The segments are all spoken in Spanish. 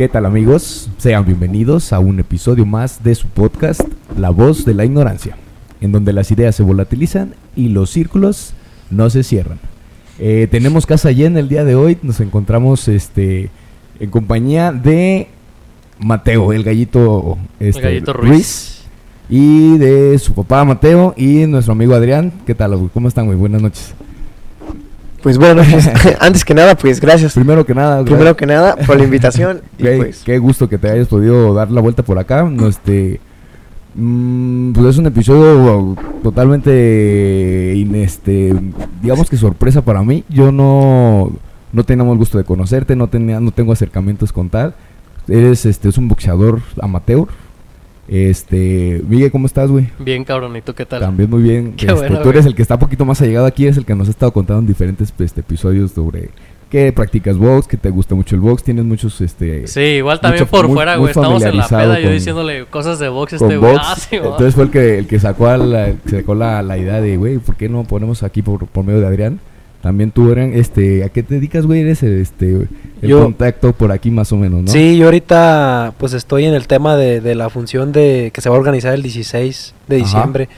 ¿Qué tal amigos? Sean bienvenidos a un episodio más de su podcast La voz de la ignorancia, en donde las ideas se volatilizan y los círculos no se cierran. Eh, tenemos casa llena el día de hoy, nos encontramos este, en compañía de Mateo, el gallito, este, El gallito Ruiz. y de su papá Mateo y nuestro amigo Adrián. ¿Qué tal? ¿Cómo están? Muy buenas noches. Pues bueno, antes que nada, pues gracias. Primero que nada, Primero que nada, por la invitación. y Qué, pues, qué gusto que te hayas podido dar la vuelta por acá. No, este, mm, pues es un episodio totalmente, este, digamos que sorpresa para mí. Yo no, no teníamos el gusto de conocerte, no tenía, no tengo acercamientos con tal. Eres, este, es un boxeador amateur. Este, Miguel, ¿cómo estás, güey? Bien, cabrón, ¿y tú qué tal? También muy bien. Qué Este, bueno, tú eres güey. el que está un poquito más allegado aquí, es el que nos ha estado contando en diferentes este, episodios sobre que practicas box, que te gusta mucho el box, tienes muchos este Sí, igual también mucho- por muy- fuera, güey. Estamos en la peda, yo diciéndole cosas de box este güey. Ah, sí, va. Entonces fue el que el que sacó a la, sacó la, la idea de, güey, ¿por qué no ponemos aquí por, por medio de Adrián? También tú, Adrián, este, ¿a qué te dedicas, güey? Eres este el Yo- contacto por aquí más o menos, ¿no? Sí, yo ahorita pues estoy en el tema de, de la función de que se va a organizar el 16 de Ajá. diciembre.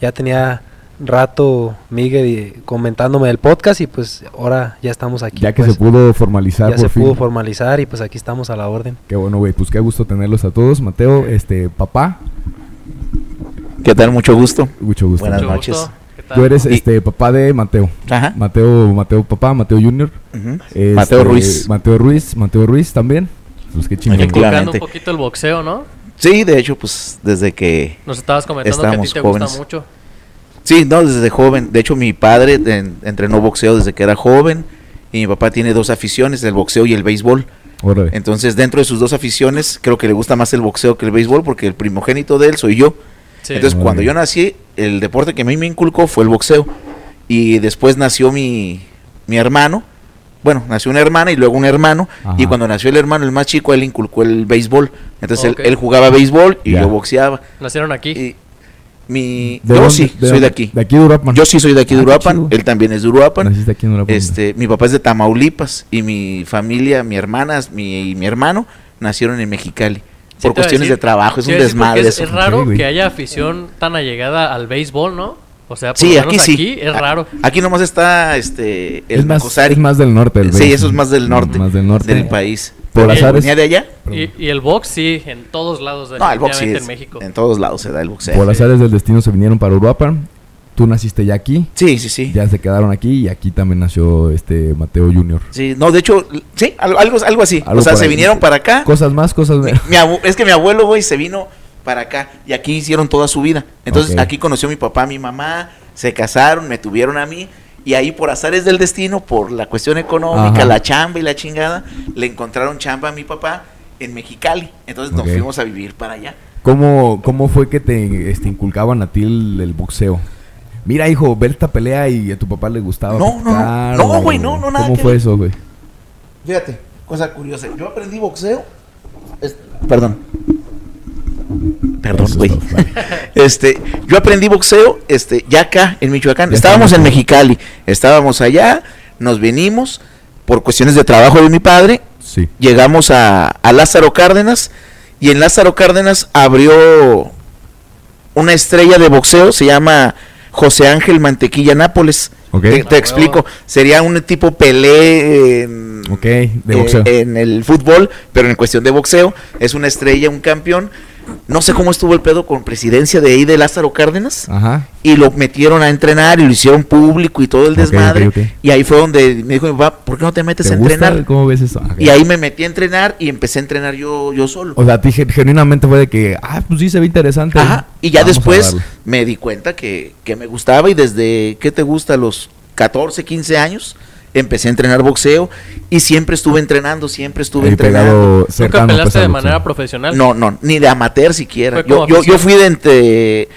Ya tenía rato Miguel comentándome del podcast y pues ahora ya estamos aquí. Ya que pues, se pudo formalizar ya por se fin. pudo formalizar y pues aquí estamos a la orden. Qué bueno, güey, pues qué gusto tenerlos a todos. Mateo, este, papá, ¿Qué tal? Mucho gusto. mucho gusto. Buenas Mucho noches. gusto. Tú eres Y- este papá de Mateo. Ajá. Mateo, Mateo papá, Mateo Junior. Este, Mateo Ruiz. Mateo Ruiz, Mateo Ruiz también. Pues qué chingón. Inculcando un poquito el boxeo, ¿no? Sí, de hecho, pues desde que... Nos estabas comentando que a ti te jóvenes. gusta mucho. Sí, no, desde joven. De hecho, mi padre en- entrenó boxeo desde que era joven. Y mi papá tiene dos aficiones, el boxeo y el béisbol. Órale. Entonces, dentro de sus dos aficiones, creo que le gusta más el boxeo que el béisbol porque el primogénito de él soy yo. Sí. Entonces, Muy cuando bien. yo nací, el deporte que a mí me inculcó fue el boxeo. Y después nació mi, mi hermano. Bueno, nació una hermana y luego un hermano. Ajá. Y cuando nació el hermano, el más chico, él inculcó el béisbol. Entonces, él- jugaba béisbol y yo boxeaba. Nacieron aquí. Y mi, ¿De yo dónde- sí, de soy de aquí. De aquí de Uruapan. Yo sí soy de aquí de Ah, Uruapan. Él también es de Uruapan. Naciste aquí en Uruapan. Este, mi papá es de Tamaulipas y mi familia, mi hermana mi, y mi hermano nacieron en Mexicali. Por cuestiones decir- de trabajo, es un desmadre Es, eso. es raro Sí, que haya afición tan allegada al béisbol, ¿no? O sea, por Sí, lo aquí sí. aquí es raro. Aquí nomás está este el es más, es más del norte. El Sí, eso es más del norte, Más del norte. del país. Por azares- venía de allá? Y, y el box, sí, en todos lados, No, el box sí es- en México. En todos lados se da el boxeo. Por las áreas del destino se vinieron para Uruapan. Tú naciste ya aquí. Sí, sí, sí. Ya se quedaron aquí y aquí también nació este Mateo Junior. Sí, no, de hecho, sí, algo, algo, así. Algo o sea, se ahí. vinieron para acá. Cosas más, cosas menos. mi es que mi abuelo, güey, se vino para acá y aquí hicieron toda su vida. Entonces, aquí conoció a mi papá, a mi mamá, se casaron, me tuvieron a mí y ahí por azares del destino, por la cuestión económica, Ajá. la chamba y la chingada, le encontraron chamba a mi papá en Mexicali. Entonces nos fuimos a vivir para allá. ¿Cómo, ¿Cómo fue que te este, inculcaban a ti el, el boxeo? Mira, hijo, ver esta pelea y a tu papá le gustaba. No, no, no. güey, no, no, nada ¿Cómo fue eso, güey? Fíjate, cosa curiosa. Yo aprendí boxeo. perdón. Perdón, güey. Este, yo aprendí boxeo, este, ya acá en Michoacán. Estábamos en. Mexicali, estábamos allá, nos venimos por cuestiones de trabajo de mi padre, Sí. llegamos a, a Lázaro Cárdenas y en Lázaro Cárdenas abrió una estrella de boxeo, se llama José Ángel Mantequilla Nápoles. Te, Ah, explico, sería un tipo Pelé en, Ok, de eh, en el fútbol, pero en cuestión de boxeo, es una estrella, un campeón. No sé cómo estuvo el pedo con presidencia de ahí de Lázaro Cárdenas Ajá. y lo metieron a entrenar y lo hicieron público y todo el desmadre. Y ahí fue donde me dijo mi papá, ¿por qué no te metes ¿Te a gusta? entrenar? ¿Cómo ves eso? Y ahí me metí a entrenar y empecé a entrenar yo, yo solo. O sea, a ti gen- genuinamente fue de que, ah, pues sí se ve interesante. Ajá. Y ya Vamos a después me di cuenta que, que me gustaba y desde, ¿qué te gusta? Los 14, 15 años empecé a entrenar boxeo y siempre estuve entrenando, siempre estuve Ahí entrenando. ¿Nunca pues, peleaste al de manera profesional? No, no, ni de amateur siquiera. Yo, yo, fui de entre...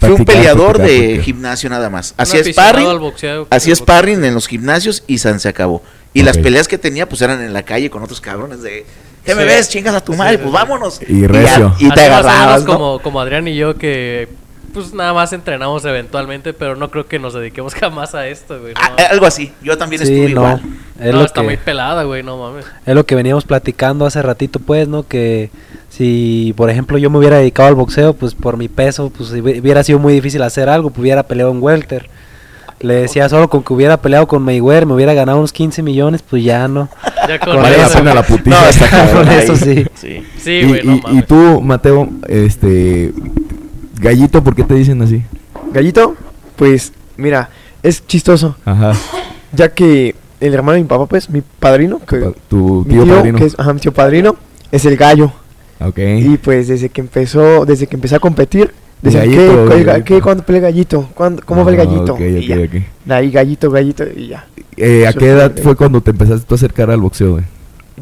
Fui un peleador de gimnasio nada más. Hacía sparring, boxeo- hacía sparring en los gimnasios y San se acabó. Y las peleas que tenía pues eran en la calle con otros cabrones de... ¿Qué me Sí. ves? Chingas a tu Sí, madre, sí, pues vámonos. Y recio. Y, te agarrabas, ¿no? como, como Adrián y yo que pues nada más entrenamos eventualmente, pero no creo que nos dediquemos jamás a esto, güey. No, Ah, eh, algo así. Yo también Sí, estuve no. igual. Es, No, lo está muy que, pelada, güey, no mames. es lo que veníamos platicando hace ratito, pues, ¿no? Que si, por ejemplo, yo me hubiera dedicado al boxeo, pues por mi peso, pues hubi- hubiera sido muy difícil hacer algo, pues hubiera peleado en welter. Le decía solo con que hubiera peleado con Mayweather, me hubiera ganado unos 15 millones, pues ya no. Ya con Vale la eso, pena la güey. putiza. No, está. Con eso sí. Sí. Sí, y, güey, no y- y tú, Mateo, este. Gallito, ¿por qué te dicen así? Gallito, pues mira, es chistoso, Ajá. ya que el hermano de mi papá, pues mi padrino, que Pa- Tu mi tío, padrino. que es ajá, mi tío padrino, es el gallo. Ok. Y pues desde que empezó, desde que empecé a competir, Gallito, ¿qué, ¿Cuál- gallito. ¿qué, ¿Cuándo pelea gallito? ¿Cuándo, ¿Cómo va el Ah, gallito? Y ya. ahí gallito, gallito y ya. Eh, ¿A qué fue edad fue cuando te empezaste tú a acercar al boxeo, güey?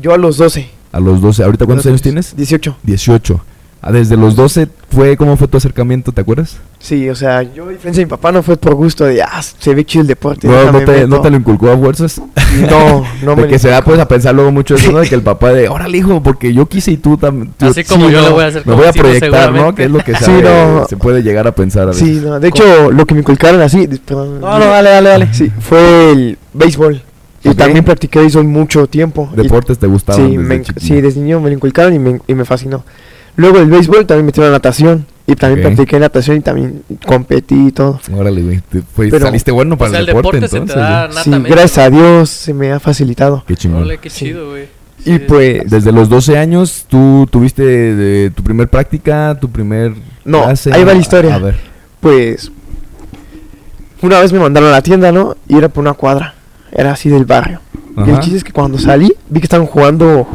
Yo a los 12. A los 12. ¿Ahorita cuántos años tienes? 18. 18. Ah, desde los 12 fue, ¿cómo fue tu acercamiento? ¿Te acuerdas? Sí, o sea, yo a diferencia de mi papá no fue por gusto de, ah, se ve chido el deporte. No, no te, meto". no te lo inculcó a fuerzas. No, no de me que se da pues a pensar luego mucho eso, ¿no? De que el papá de, órale hijo, porque yo quise y tú también. Así como yo le voy a hacer Me voy a proyectar, ¿no? Que es lo que Sí, sabe- no. se puede llegar a pensar a veces. Sí, no, de hecho, lo que me inculcaron así, perdón, No, no, dale, dale, dale. Sí, fue el béisbol. Y Ok. también practiqué béisbol mucho tiempo. Y- Deportes te gustaban sí, desde me, sí, desde niño me lo inculcaron y me, y me fascinó. Luego el béisbol también metieron la natación. Y también practiqué natación y también competí y todo. Órale, güey. fue- Pero- saliste bueno O para sea, el el deporte, deporte se te entonces. da. Sí, gracias a Dios se me ha facilitado. Qué chingón. Órale, qué chido, güey. Y Sí. pues, Desde los 12 años, tú tuviste de, tu primer práctica, tu primer No, clase? ahí va la historia. A ver. pues, una vez me mandaron a la tienda, ¿no? Y era por una cuadra. Era así del barrio. Y el chiste es que cuando salí, vi que estaban jugando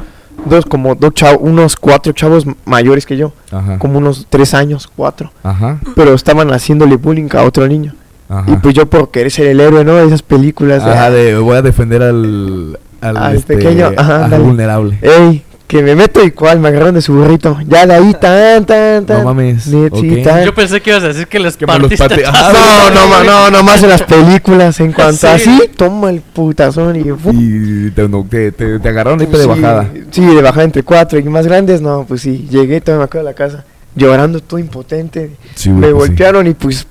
dos, como dos chavos, unos cuatro chavos mayores que yo. Ajá. Como unos tres años, cuatro. Ajá. Pero estaban haciéndole bullying a otro niño. Ajá. Y pues yo por querer ser el héroe, ¿no? De esas películas. de, voy a defender al, al, Al este, pequeño, ajá, al vulnerable. Ey, que me meto y cual, me agarraron de su burrito. Ya de ahí, tan, tan, tan. No mames, Net- sí, ok. tan. Yo pensé que ibas a decir que les Que partiste parte- Ajá, No, las no, güey. no, nomás en las películas. En cuanto Sí. así, toma el putazón y... Y te, no, te, te- te agarraron ahí Pues de sí, bajada. Sí, de bajada entre cuatro y más grandes, no, pues sí, llegué, todavía me acuerdo de la casa, llorando, todo impotente. Sí, me pues sí. golpearon y pues,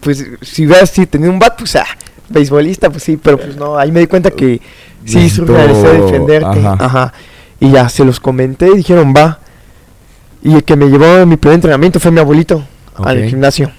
pues, si hubieras sí, tenido un bat, pues, ah, beisbolista, pues sí, pero pues no, ahí me di cuenta que sí, surge la necesidad de defenderte. ajá. Ajá. Y ya, se los comenté y dijeron, va. Y el que me llevó a mi primer entrenamiento fue mi abuelito al gimnasio.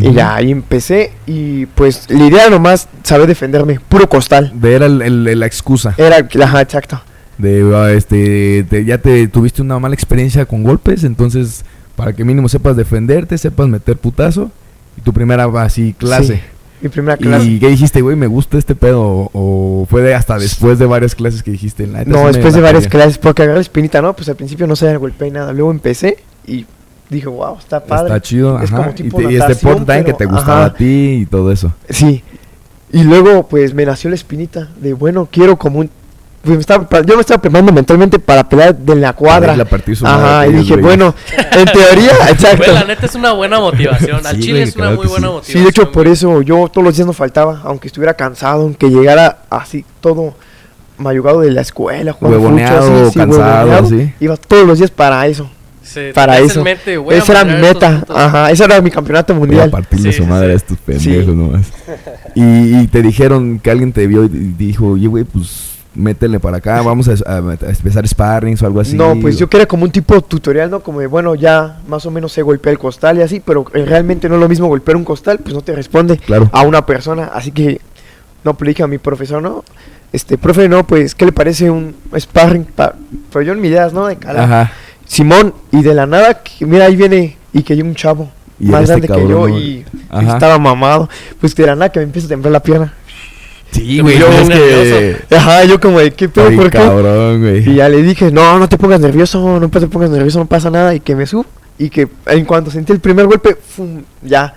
Y ya ahí empecé y pues la idea nomás saber defenderme, puro costal. De era el- el- la excusa. Era, ajá, exacto. De, ah, este, te- ya te tuviste una mala experiencia con golpes, entonces para que mínimo sepas defenderte, sepas meter putazo. Y tu primera así clase. Sí, mi primera clase. ¿Y qué dijiste, güey? ¿Me gusta este pedo? ¿O fue de hasta después de varias clases que dijiste? "La No, después de varias pegué"? clases, porque agarré la espinita, ¿no? Pues al principio no sabía golpear ni nada. Luego empecé y dije, wow, está padre. Está chido, Es ajá. como y, tipo te- y este deporte también que te gustaba ajá. a ti y todo eso. Sí. Y luego, pues me nació la espinita de, bueno, quiero como un. Pues, me estaba yo me estaba preparando mentalmente para pelear de la cuadra. irle a partir su madre a Ajá, y dije, bueno, en teoría, exacto. La neta es una buena motivación. Al Sí, chile es una muy buena sí. motivación. Sí, de hecho, por eso yo todos los días no faltaba, aunque estuviera cansado, aunque llegara así todo mayugado de la escuela, jugando Huevoneado, así, sí, cansado, huevoneado, sí. Iba todos los días para eso, para eso. mente, a Esa era mi meta, ajá, ese era mi campeonato Voy a mundial. partirle Sí, su madre sí. a estos pendejos Sí. nomás. Y, y te dijeron que alguien te vio y dijo, oye, güey, pues métele para acá, vamos a, a- a empezar sparrings o algo así. No, pues yo quería como un tipo tutorial, ¿no? Como de, bueno, ya más o menos sé golpear el costal y así, pero eh, realmente no es lo mismo golpear un costal, pues no te responde Claro. a una persona. Así que, no, pues le dije a mi profesor, ¿no? Este, profe, no, pues, ¿qué le parece un sparring? Pa pero yo en mi ideas, ¿no? De cara. Ajá. Simón, y de la nada, que, mira, ahí viene, y que hay un chavo Y más este grande que yo, y Ajá. estaba mamado. Pues de la nada que me empieza a temblar la pierna. Sí, güey, es que... Ajá, yo como de, ¿qué pedo, Ay, por qué? cabrón, güey. Y ya le dije, no, no te pongas nervioso, no te pongas nervioso, no pasa nada. Y que me subo. Y que en cuanto sentí el primer golpe, ¡fum! ya.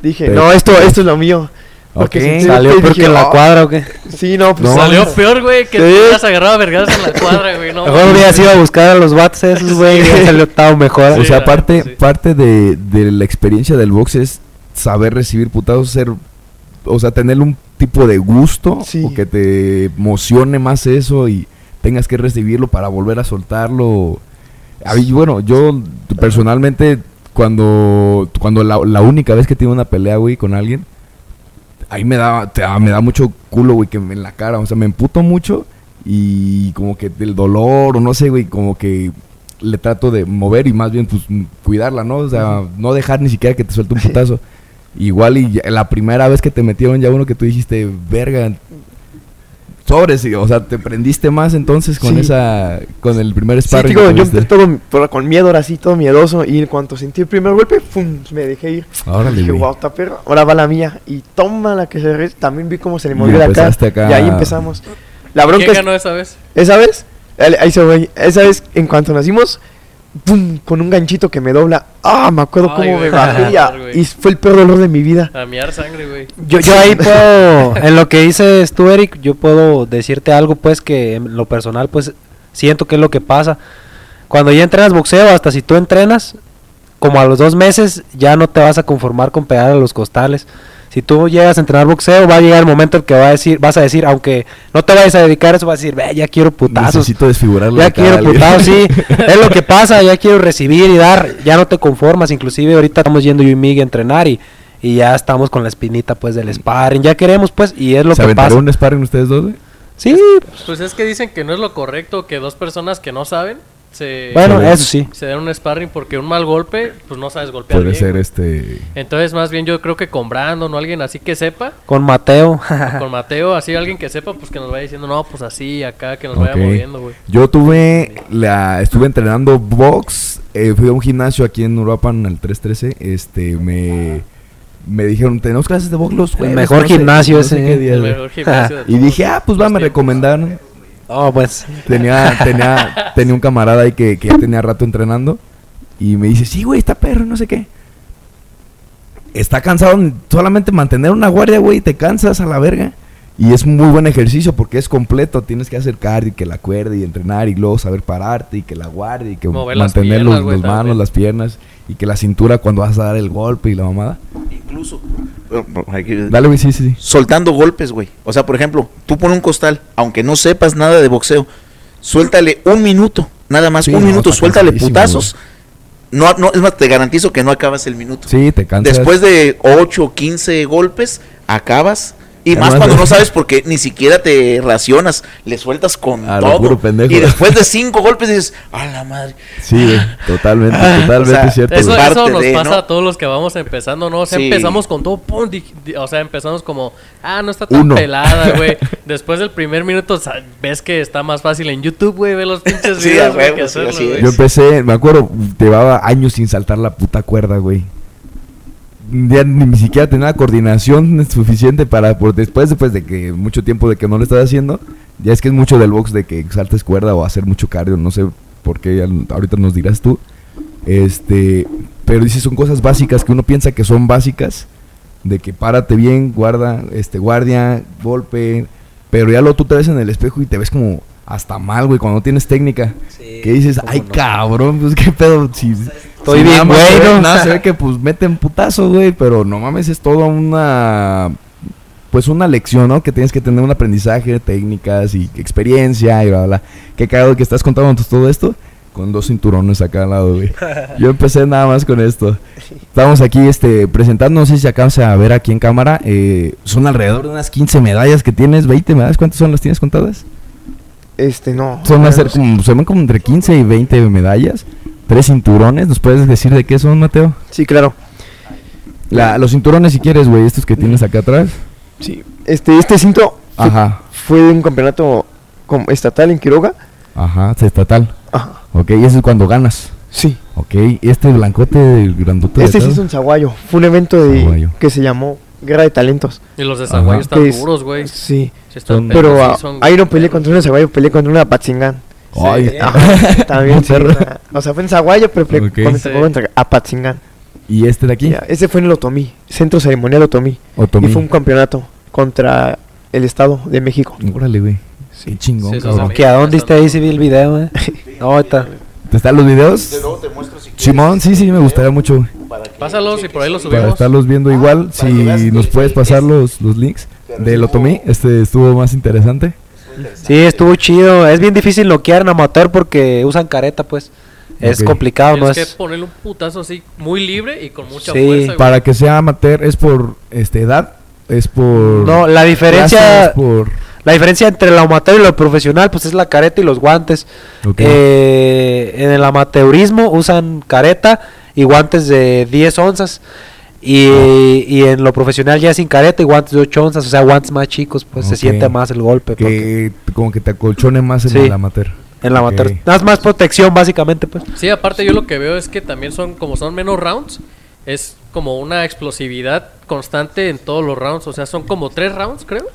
Dije, no, esto, esto es lo mío. Porque Salió peor dije, que en la "Ah". cuadra o qué. Sí, no, pues No, Salió peor, güey, que Sí. te hubieras agarrado a vergadas en la cuadra, güey. No, Mejor hubieras ido a buscar a los bats esos, güey. y hubiera salido todo mejor. O Sí, sea, la parte, sí. parte de, de la experiencia del box es saber recibir putazos, ser, o sea, tener un tipo de gusto Sí. o que te emocione más eso y tengas que recibirlo para volver a soltarlo. A mí, bueno, yo personalmente cuando, cuando la, la única vez que tuve una pelea, güey, con alguien, ahí me da, te me da mucho culo, güey, que me en la cara, o sea, me emputo mucho y como que del dolor o no sé, güey, como que le trato de mover y más bien pues cuidarla, ¿no? O sea, no dejar ni siquiera que te suelte un putazo. Igual y ya- la primera vez que te metieron ya uno que tú dijiste, verga, sobres, o sea, te prendiste más entonces con Sí. esa, con el primer Sí, sparring. digo, yo empecé todo con miedo, ahora sí, todo miedoso. Y en cuanto sentí el primer golpe, ¡pum! me dejé ir. Órale, dije, wow, está perro. Ahora va la mía. Y toma la que se re... También vi cómo se le movió la cara. acá. Y ahí empezamos. La bronca ¿Quién es, ganó esa vez? esa vez, ahí ahí se ve, esa vez, en cuanto nacimos, ¡pum! Con un ganchito que me dobla. ¡Ah! Me acuerdo Ay, cómo güey, me bajé güey. y fue el peor dolor de mi vida. A miar sangre, güey. Yo, yo ahí puedo, en lo que dices tú, Eric, yo puedo decirte algo, pues, que en lo personal, pues, siento que es lo que pasa. Cuando ya entrenas boxeo, hasta si tú entrenas, como a los dos meses, ya no te vas a conformar con pegar a los costales. Si tú llegas a entrenar boxeo, va a llegar el momento en que va a decir, vas a decir, aunque no te vayas a dedicar a eso, vas a decir, ve, ya quiero putazos. Necesito desfigurarlo. Ya quiero güey. putazos, sí. Es lo que pasa, ya quiero recibir y dar. Ya no te conformas. Inclusive ahorita estamos yendo yo y Miguel a entrenar y, y ya estamos con la espinita pues del sparring. Ya queremos pues y es lo ¿Se que pasa. un sparring ustedes dos, güey? Sí, Pues es que dicen que no es lo correcto que dos personas que no saben se, bueno, eso sí. se den un sparring porque un mal golpe, pues no sabes golpear Puede bien, ser güey. este... Entonces, más bien yo creo que con Brandon o alguien así que sepa, Con Mateo. con Mateo, así alguien que sepa, pues que nos vaya diciendo, no, pues así, acá, que nos vaya moviendo, güey. Yo tuve la estuve entrenando box, eh, fui a un gimnasio aquí en Uruapan al 313, este me me dijeron, "Tenemos clases de box los jueves." mejor no sé- gimnasio no sé ese, ¿eh? día, El güey". mejor gimnasio de Y dije, "Ah, pues va, me tiempos". recomendaron." Oh, pues. Tenía tenía tenía un camarada ahí que, que ya tenía rato entrenando y me dice, "Sí, güey, está perro, no sé qué." Está cansado solamente mantener una guardia, güey, te cansas a la verga. Y es muy buen ejercicio porque es completo. Tienes que hacer cardio y que la cuerda y entrenar y luego saber pararte y que la guardia y que Mover las mantener piernas, los, los manos, las piernas y que la cintura cuando vas a dar el golpe y la mamada. Incluso. Dale, güey, sí, sí, sí. soltando golpes, güey. O sea, por ejemplo, tú pones un costal, aunque no sepas nada de boxeo, suéltale un minuto, nada más, Sí, un no, minuto, suéltale putazos. No, no, es más, te garantizo que no acabas el minuto. Sí, te cansas. Después de 8 o 15 golpes, acabas. Y más cuando no sabes porque ni siquiera te racionas, le sueltas con A lo todo. puro pendejo. Y después de 5 golpes dices, a la madre. Sí, güey, totalmente, totalmente O sea, cierto. Eso, eso nos de, pasa ¿no? a todos los que vamos empezando, ¿no? O sea, Sí. empezamos con todo, pum, di- di- o sea, empezamos como, ah, no está tan Uno. pelada, güey. Después del primer minuto, o sea, ves que está más fácil en YouTube, güey, ve los pinches Sí, videos, güey, que sí, hacerlo. Yo empecé, me acuerdo, llevaba años sin saltar la puta cuerda, güey. Ya ni siquiera tenía la coordinación suficiente para, por después, después de que mucho tiempo de que no lo estaba haciendo, ya es que es mucho del box de que saltes cuerda o hacer mucho cardio, no sé por qué, ahorita nos dirás tú. Este, pero dices, son cosas básicas que uno piensa que son básicas, de que párate bien, guarda, este, guardia, golpe, pero ya lo tú te ves en el espejo y te ves como hasta mal, güey, cuando no tienes técnica. Que dices, ay no". cabrón, pues qué pedo. Si, Estoy bien se bueno. ve- Nada, se ve que pues meten putazo, güey, pero no mames, es toda una. Pues una lección, ¿no? Que tienes que tener un aprendizaje, técnicas y experiencia y bla, bla. Qué cagado que estás contando todo esto con dos cinturones acá al lado, güey. Yo empecé nada más con esto. Estamos aquí este, presentando, no sé si acabas a ver aquí en cámara. eh, son alrededor de unas 15 medallas que tienes, 20 medallas. ¿Cuántas son las tienes contadas? Este, no. Son como, se ven como entre 15 y 20 medallas. Tres cinturones. ¿Nos puedes decir de qué son, Mateo? Sí, claro. La, los cinturones, si quieres, güey, estos que tienes acá atrás. Sí. Este, este cinto fue, Ajá, fue un campeonato como estatal en Quiroga. ajá, es estatal. Ajá. Ok, y ese es cuando ganas. Sí. Ok, este blancote, el grandote. Este sí es un zaguayo. Fue un evento de, que se llamó Guerra de Talentos. Y los de Ajá. Zaguayo están es- duros, güey. Sí. Sí están Pero sí ah, son ahí no peleé contra una zaguayo, peleé contra una patzingán. Ay, Sí. También sí, una- O sea, fue en Zaguayo, pero peleé Ok. con- Sí. contra Apatzingán. Y este de aquí, Ya, ese fue en el Otomí, Centro Ceremonial Otomí. Otomí. Y fue un campeonato contra el Estado de México. Órale, güey. Qué chingón, Sí, esos cabrón. Que a dónde está ahí si vi el video, eh. No, ahorita. ¿Te están los videos? Simón, sí, sí, me gustaría mucho. güey. Para que Pásalos y por ahí los Para subimos. estarlos viendo igual, si para nos que- puedes pasar los, los links del Otomí, este estuvo más interesante. Sí, estuvo chido. Es bien difícil noquear en amateur porque usan careta, pues. Es complicado, no Tienes es... que ponerle un putazo así muy libre y con mucha Sí, fuerza. Para que sea amateur, ¿es por este, edad? ¿Es por...? No, la diferencia... ¿Es por...? La diferencia entre el amateur y lo profesional, pues es la careta y los guantes. Ok. Eh, en el amateurismo usan careta y guantes de 10 onzas. Y, Ah. y en lo profesional ya sin careta y guantes de 8 onzas, o sea, guantes más chicos, pues se siente más el golpe. porque que como que te acolchone más en Sí. el amateur. en la Ok. amateur. Más, más protección, básicamente, pues. Sí, aparte yo lo que veo es que también son, como son menos rounds, es como una explosividad constante en todos los rounds. O sea, son como tres rounds, creo.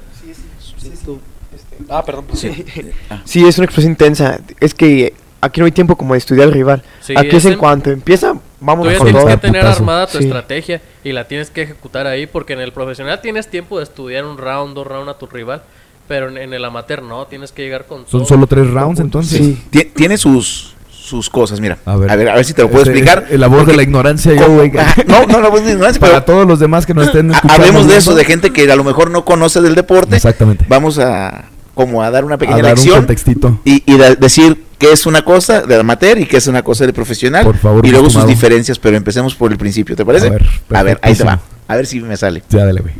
Ah, perdón. Sí, es una explosión intensa. Es que aquí no hay tiempo como de estudiar al rival. Sí, aquí es en en- cuanto empieza, vamos Tú tienes que tener putazo. armada tu Sí. estrategia y la tienes que ejecutar ahí porque en el profesional tienes tiempo de estudiar un round, dos rounds a tu rival, pero en, en el amateur no, tienes que llegar con Son todo. solo tres rounds entonces. Sí. Ti- Tiene sus, sus cosas, mira. A ver. a ver, a ver si te lo puedo Este, explicar. La voz de Porque- la ignorancia, yo, güey. No, no, la voz de ignorancia, Para pero todos los demás que nos estén ha- escuchando. hablemos de eso, de gente que a lo mejor no conoce del deporte. Exactamente. Vamos a como a dar una pequeña a dar un lección contextito. y, y decir qué es una cosa de amateur y qué es una cosa de profesional. Por favor, y luego sus diferencias, pero empecemos por el principio, ¿te parece? A ver, A ver, ahí te va. A ver si me sale. Ya, dale, güey.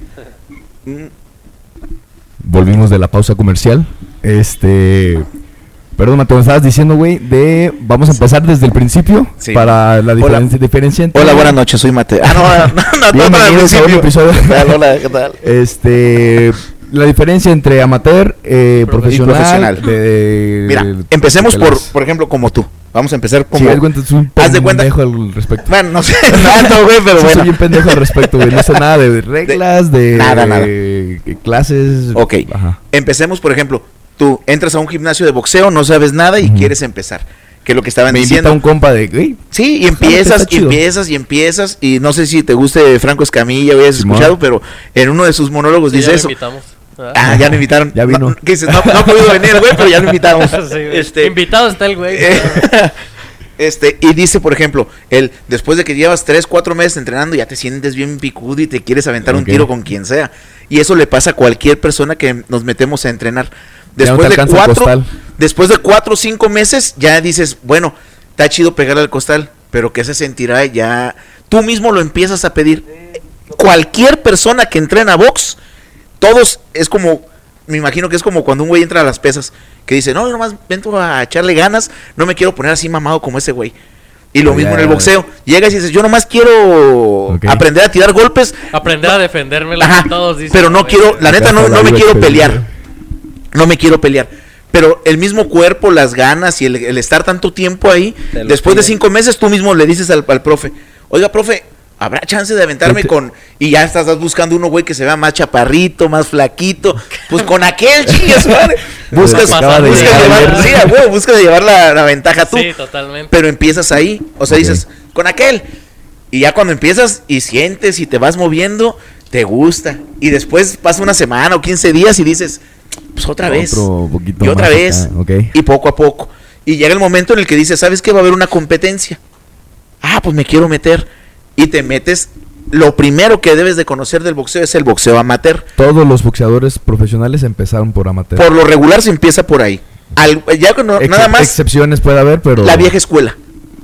Mm, Volvimos de la pausa comercial. Este. Perdón, Mateo, me estabas diciendo, güey, de. Vamos a empezar desde el principio. Sí. Para la Hola. diferencia, entre. Hola, buenas noches, soy Mateo. Ah, no, no, no, no, Bienvenidos no, a un principio. episodio. ¿Qué tal? Hola, ¿qué tal? Este. La diferencia entre amateur, eh, profesional. profesional. de- Mira, de- empecemos de por, por ejemplo, como tú. Vamos a empezar como... Sí, haz cuenta, soy un Haz de cuenta- pendejo al respecto. Bueno, no sé tanto, güey, pero Sí, bueno. soy bien pendejo al respecto, güey. No sé nada de reglas, de, Nada, nada. de clases. Ok. Ajá. Empecemos, por ejemplo, tú entras a un gimnasio de boxeo, no sabes nada y Ujú. quieres empezar. Que es lo que estaban Me invita diciendo. un compa de, güey, Sí, y empiezas, y empiezas, y empiezas. Y no sé si te guste Franco Escamilla, habías escuchado, pero en uno de sus monólogos Sí, dice ya lo eso. invitamos. ¿Verdad? Ah, ya lo invitaron. Ya vino. No, ¿qué dices? No, no ha podido venir el güey, pero ya lo invitamos. Sí, güey. este, Invitado está el güey. Eh, este, y dice, por ejemplo, el después de que llevas 3, 4 meses entrenando, ya te sientes bien picudo y te quieres aventar un tiro con quien sea. Y eso le pasa a cualquier persona que nos metemos a entrenar. No Después de cuatro, después de cuatro o cinco meses, ya dices, bueno, está chido pegar al costal, pero ¿qué se sentirá? Ya tú mismo lo empiezas a pedir. Cualquier persona que entrena box, todos es como, me imagino que es como cuando un güey entra a las pesas, que dice, no, yo nomás vento a echarle ganas, no me quiero poner así mamado como ese güey. Y lo mismo en el boxeo. Llegas y dices, yo nomás quiero aprender a tirar golpes, Aprender a defenderme Ajá, todos dicen. pero no quiero, la neta no, no me quiero pelear. No me quiero pelear. Pero el mismo cuerpo, las ganas y el, el estar tanto tiempo ahí, después de cinco meses tú mismo le dices al, al profe, oiga, profe, ¿habrá chance de aventarme Te- con... Y ya estás, estás buscando uno, güey, que se vea más chaparrito, más flaquito. Pues con aquel, chingas, madre. Buscas, de buscas llegar llevar, sí, buscas llevar la, la ventaja tú Sí, totalmente. pero empiezas ahí, o sea, dices, con aquel. Y ya cuando empiezas y sientes y te vas moviendo, te gusta. Y después pasa una semana o 15 días y dices, pues otra vez. Otro poquito Y otra más vez. acá. Y poco a poco. Y llega el momento en el que dices, ¿sabes qué? Va a haber una competencia. Ah, pues me quiero meter. Y te metes. Lo primero que debes de conocer del boxeo es el boxeo amateur. Todos los boxeadores profesionales empezaron por amateur. Por lo regular se empieza por ahí. Al- ya Excep- nada más Excepciones puede haber, pero. la vieja escuela.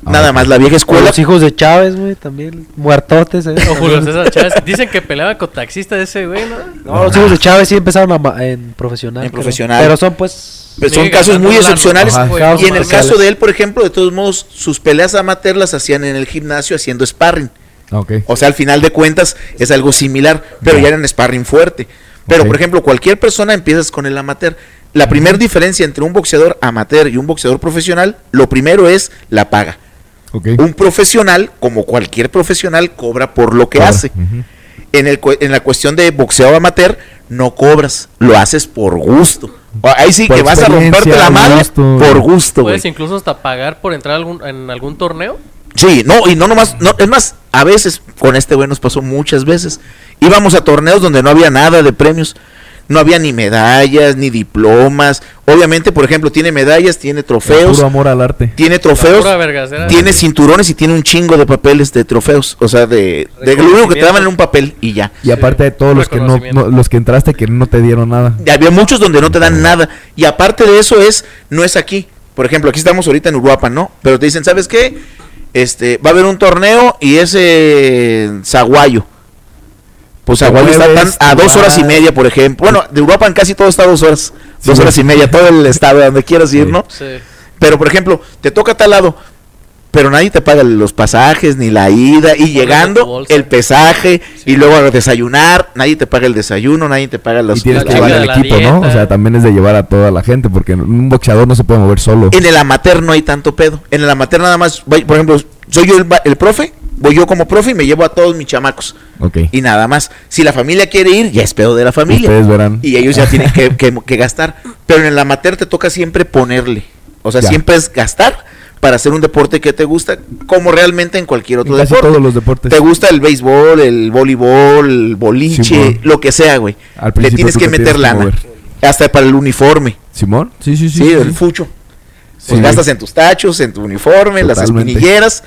Ah, nada más la vieja O escuela. los hijos de Chávez, güey, también. Muertotes, eh. O Julio César Chávez. Dicen que peleaba con taxista ese güey, ¿no? No, los hijos de Chávez sí empezaron a en profesional. En creo. profesional. Pero son pues. Pues son casos muy excepcionales. Ajá. Y en el no caso de él, por ejemplo, de todos modos, sus peleas amateur las hacían en el gimnasio haciendo sparring. O sea, al final de cuentas es algo similar, pero Ya. ya era en sparring fuerte. Pero, por ejemplo, cualquier persona empiezas con el amateur. La primera diferencia entre un boxeador amateur y un boxeador profesional, lo primero es la paga. Un profesional, como cualquier profesional, cobra por lo que hace. En, el, en la cuestión de boxeo amateur, no cobras, lo haces por gusto. Ahí sí Por que vas a romperte la madre gusto. por gusto. Puedes incluso hasta pagar por entrar a algún, en algún torneo. Sí, no, y no nomás, no, es más, a veces, con este güey nos pasó muchas veces. Íbamos a torneos donde no había nada de premios. No había ni medallas, ni diplomas. Obviamente, por ejemplo, tiene medallas, tiene trofeos, Puro amor al arte. tiene trofeos, tiene cinturones y tiene un chingo de papeles de trofeos. O sea, de, de lo único que te daban en un papel y ya. Y aparte de todos los que no, no- los que entraste que no te dieron nada. Y había muchos donde no te dan nada. Y aparte de eso es, no es aquí. Por ejemplo, aquí estamos ahorita en Uruapan, ¿no? Pero te dicen, ¿sabes qué? Este, va a haber un torneo y es en Zaguayo. Pues Zaguayo está tan- a dos horas y media, por ejemplo. Bueno, de Uruapan casi todo está a dos horas. Dos Sí. horas y media, todo el estado, donde quieras ir, Sí. ¿no? Sí. Pero, por ejemplo, te toca a tal lado, pero nadie te paga los pasajes, ni la ida, y llegando, el pesaje, Sí. y luego a desayunar, nadie te paga el desayuno, nadie te paga los... Y tienes la que llevar al equipo, ¿no? O sea, también es de llevar a toda la gente, porque un boxeador no se puede mover solo. En el amateur no hay tanto pedo. En el amateur nada más, voy- por ejemplo, soy yo el, profe, voy yo como profe y me llevo a todos mis chamacos. Ok. Y nada más. Si la familia quiere ir, ya es pedo de la familia. Ustedes verán. Y ellos ya tienen que, que- que gastar. Pero en el amateur te toca siempre ponerle. O sea, Ya. siempre es gastar para hacer un deporte que te gusta, como realmente en cualquier En otro casi deporte. todos los deportes. Te gusta el béisbol, el voleibol, el boliche, Simón. lo que sea, güey. Al Le tienes que te meter tienes lana. Hasta para el uniforme. ¿Simón? Sí, sí, sí. Sí, sí, el sí. fucho. Pues gastas en tus tachos, en tu uniforme, las Totalmente. espinilleras.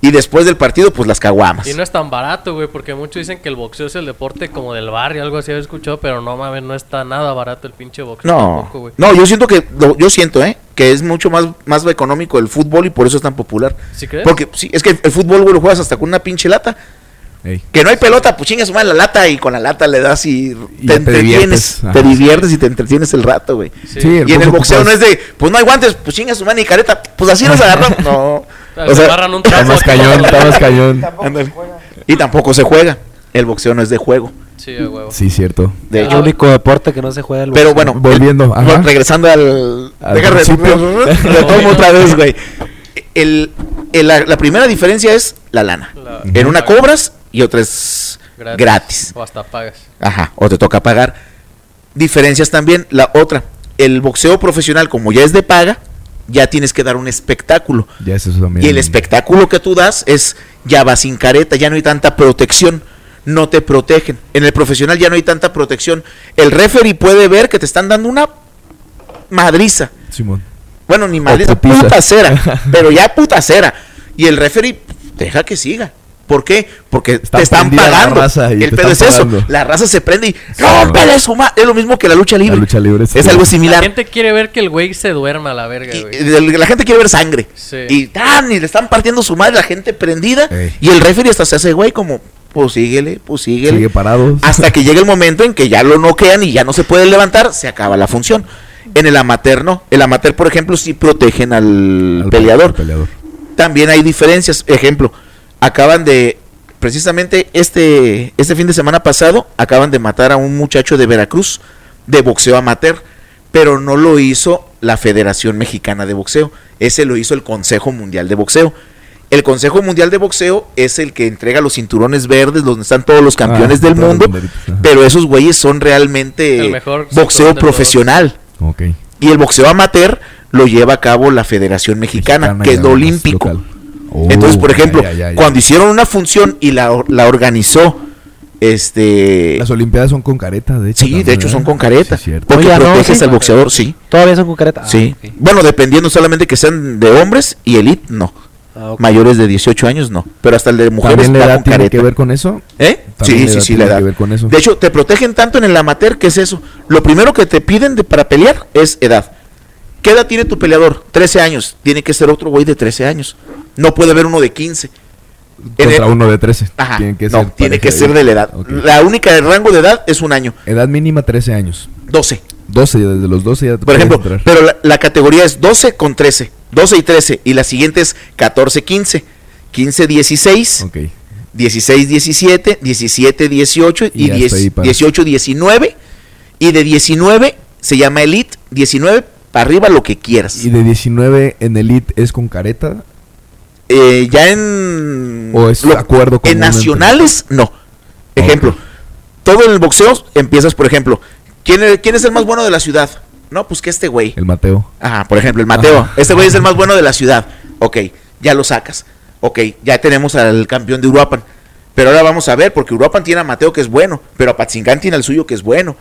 Y después del partido, pues las caguamas. Y no es tan barato, güey, porque muchos dicen que el boxeo es el deporte como del barrio, algo así he escuchado, pero no mames, no está nada barato el pinche boxeo No, tampoco, güey. no, yo siento que, lo- yo siento, ¿eh? Que es mucho más, más económico el fútbol y por eso es tan popular. ¿Sí crees? Porque sí, es que el fútbol, güey, lo juegas hasta con una pinche lata. Ey. Que no hay pelota, pues chingas más la lata y con la lata le das y, Y te ya te entretienes. diviertes. Te diviertes y te entretienes el rato, güey. Sí. Sí, Y en el boxeo no es de, pues no hay guantes, pues chingas su mano y careta. Pues así los agarran. No. Ah, se agarran un Está trapo más cañón, está más cañón. Y tampoco se juega. El boxeo no es de juego. Sí, a huevo. Sí, cierto. De el único deporte que no se juega el Pero boxeo. bueno, Volviendo, el- bueno, regresando al. Al déjame- retomo otra vez, güey. El, el- la, la primera diferencia es la lana. La- En una cobras y otra es gratis. O hasta pagas. Ajá, o te toca pagar. Diferencias también, la otra. El boxeo profesional, como ya es de paga, ya tienes que dar un espectáculo. Ya es eso también. Y el espectáculo que tú das es ya va sin careta, ya no hay tanta protección, no te protegen. En el profesional ya no hay tanta protección. El referee puede ver que te están dando una madriza. Simón. Bueno, ni madriza, putacera, pero ya putacera. Y el referee deja que siga. ¿Por qué? Porque Está te están la pagando. raza y el pedo es eso. La raza se prende y ¡rómpele su ma-". Es lo mismo que la lucha libre. La lucha libre es sí. algo La similar. gente quiere ver que el güey se duerma a la verga, Y- güey. y la gente quiere ver sangre. Sí. Y tan, y le están partiendo su madre, la gente prendida. Ey. Y el referee hasta se hace güey como, pues síguele, pues síguele. Sigue parado. Hasta que llega el momento en que ya lo noquean y ya no se puede levantar, se acaba la función. En el amateur no. El amateur, por ejemplo, sí protegen al, Al peleador. peleador. También hay diferencias. Ejemplo, acaban de, precisamente este, este fin de semana pasado, acaban de matar a un muchacho de Veracruz de boxeo amateur, pero no lo hizo la Federación Mexicana de Boxeo, ese lo hizo el Consejo Mundial de Boxeo. El Consejo Mundial de Boxeo es el que entrega los cinturones verdes donde están todos los campeones Ah, del todos los mundo, pero esos güeyes son realmente El mejor boxeo profesional. Y el boxeo amateur lo lleva a cabo la Federación Mexicana, Mexicana que es lo olímpico. local. Entonces, por ejemplo, ya, ya, ya. cuando hicieron una función y la, la organizó, este... Las Olimpiadas son con careta, de hecho. Sí, de hecho ¿verdad? son con careta. Sí, porque Oye, no, proteges sí. al boxeador, sí. ¿Todavía son con careta? Ah, sí. Bueno, dependiendo solamente que sean de hombres y elite, no. Ah. Mayores de 18 años, no. Pero hasta el de mujeres ¿También la edad con tiene careta. que ver con eso? ¿Eh? Sí, sí, sí, la edad. que ver con eso. De hecho, te protegen tanto en el amateur que es eso. Lo primero que te piden de, para pelear es edad. ¿Qué edad tiene tu peleador? 13 años. Tiene que ser otro güey de 13 años. No puede haber uno de 15. En Contra el- uno de 13. Ajá. Tiene que no, ser tiene que pareja ser de la edad. La única de rango de edad es un año. Edad mínima 13 años. 12. 12, ya desde los 12 ya te Por ejemplo, entrar. pero la, la categoría es 12 con 13. 12 y 13. Y la siguiente es 14, 15. 15, 16. Ok. 16, 17, 17, 18 y, Y hasta 10 ahí para- 18, 19. Y de 19 se llama Elite. 19 para arriba lo que quieras. ¿Y de 19 en Elite es con careta? Eh, ya en. ¿O es acuerdo En comúnmente? nacionales, no. Ejemplo. Ok. Todo en el boxeo empiezas, por ejemplo. ¿quién, es- ¿Quién es el más bueno de la ciudad? No, pues que este güey. El Mateo. Ajá, por ejemplo, el Mateo. Ajá. Este güey es el más bueno de la ciudad. Ok, ya lo sacas. Ok, ya tenemos al campeón de Uruapan. Pero ahora vamos a ver, porque Uruapan tiene a Mateo que es bueno, pero Apatzingán tiene al suyo que es bueno.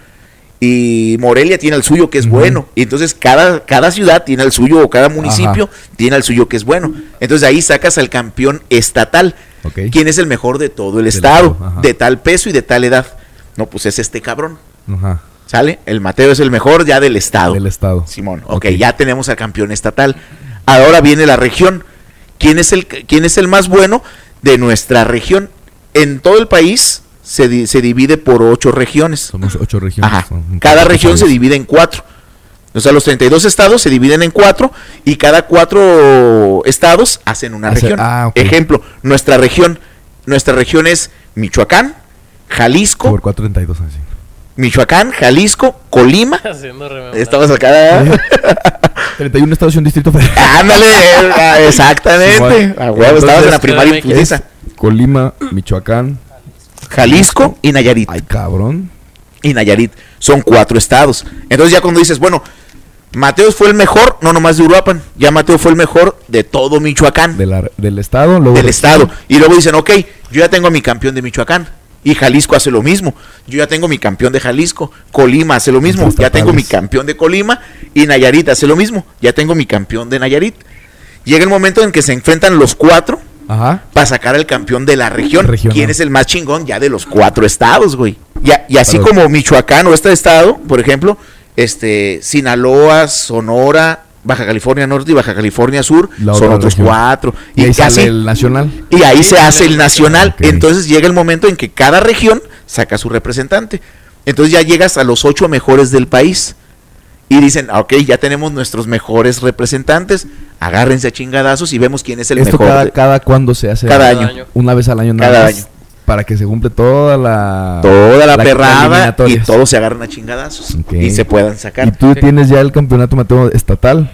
Y Morelia tiene al suyo que es bueno. Y entonces cada, cada ciudad tiene al suyo, o cada municipio tiene al suyo que es bueno. Entonces ahí sacas al campeón estatal. Ok. ¿Quién es el mejor de todo el estado? De tal peso y de tal edad. No, pues es este cabrón. Ajá. ¿Sale? El Mateo es el mejor ya del estado. Del estado. Simón, ok, Ok. ya tenemos al campeón estatal. Ahora viene la región. ¿Quién es el, quién es el más bueno de nuestra región? En todo el país se, di- se divide por ocho regiones. Somos ocho regiones. Ajá. Cada región se divide en cuatro. O sea, los 32 estados se dividen en cuatro y cada cuatro estados hacen una Hace- región. ah. Ejemplo, nuestra región, nuestra región es Michoacán, Jalisco, Por 432 así. Michoacán, Jalisco, Colima. Estamos acá. 31 estados y un distrito federal. Ándale, ah, exactamente. A huevo, estabas en la primaria impulsa. Colima, Michoacán. Jalisco y Nayarit. Ay, cabrón. y Nayarit. Son cuatro estados. Entonces ya cuando dices, bueno, Mateos fue el mejor, no nomás de Uruapan, ya Mateo fue el mejor de todo Michoacán, De la- del estado, luego. del estado. Y luego dicen, ok, yo ya tengo a mi campeón de Michoacán. Y Jalisco hace lo mismo. Yo ya tengo mi campeón de Jalisco. Colima hace lo mismo. Ya tengo mi campeón de Colima. Y Nayarit hace lo mismo. Ya tengo mi campeón de Nayarit. Llega el momento en que se enfrentan los cuatro Ajá. para sacar al campeón de la región. Regional. ¿Quién es el más chingón ya de los cuatro estados, güey? Ya, y así como Michoacán o este estado, por ejemplo, este Sinaloa, Sonora, Baja California Norte y Baja California Sur son otros región. cuatro. Y, ahí casi- sale el nacional. y ahí Sí, se hace el nacional. Entonces llega el momento en que cada región saca su representante. Entonces ya llegas a los ocho mejores del país. Y dicen, ah, ok, ya tenemos nuestros mejores representantes. Agárrense a chingadazos y vemos quién es el Esto mejor. cada, cada cuándo se hace. Cada Cada año. año. Una vez al año nada Cada más, año. Para que se cumple toda la. toda la, la- perrada y todos se agarran a chingadazos y se puedan Y sacar. tú Sí. tienes ya el campeonato Mateo estatal.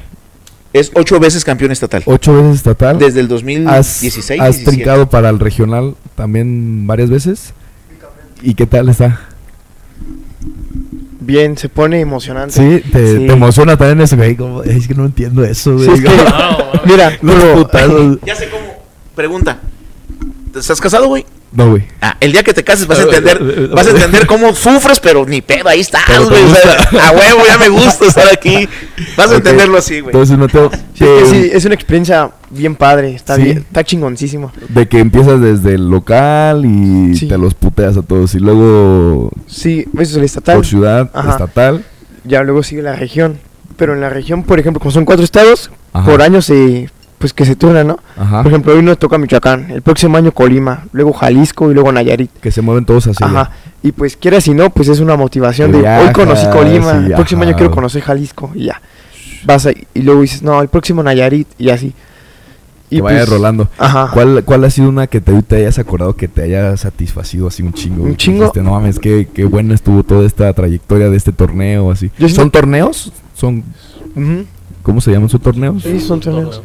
Es ocho veces campeón estatal. Ocho veces estatal. Desde el ¿Has, 2016. has 17. trincado para el regional también varias veces? ¿Y qué tal está? Bien, se pone emocionante. Sí, te, Sí. te emociona también eso, güey. como, Es que no entiendo eso, güey. Sí, es que- No, mames. Mira, Los putazos. Ya sé cómo. Pregunta. ¿Estás casado, güey? No, güey. Ah, el día que te cases vas a entender, vas a entender cómo sufres, pero ni pedo, ahí estás, güey. o sea, gusta. a huevo, ya me gusta estar aquí. Vas a entenderlo así, güey. Entonces, Mateo, Sí, es que te- sí, es una experiencia bien padre, está Sí. bien, está chingoncísimo. de que empiezas desde el local y Sí. te los puteas a todos. Y luego Sí, eso es el estatal. por ciudad, Ajá. estatal. Ya luego sigue la región. Pero en la región, por ejemplo, como son cuatro estados, Ajá. por año se pues que se turnan, ¿no? Ajá. Por ejemplo, hoy nos toca Michoacán, el próximo año Colima, luego Jalisco y luego Nayarit. que se mueven todos así. Ajá. Y pues quieras y no, pues es una motivación de hoy conocí Colima, el próximo ajá. año quiero conocer Jalisco y ya. Vas ahí, y luego dices, no, el próximo Nayarit y así. Que Y vaya pues, rolando. Ajá. ¿Cuál, ¿Cuál ha sido una que te, te hayas acordado que te haya satisfacido así un chingo? Un chingo. dijiste, no mames, qué, qué buena estuvo toda esta trayectoria de este torneo, así. Yo siento- ¿Son torneos? ¿Son. ¿Cómo se llaman? ¿Son torneos? Sí, son torneos.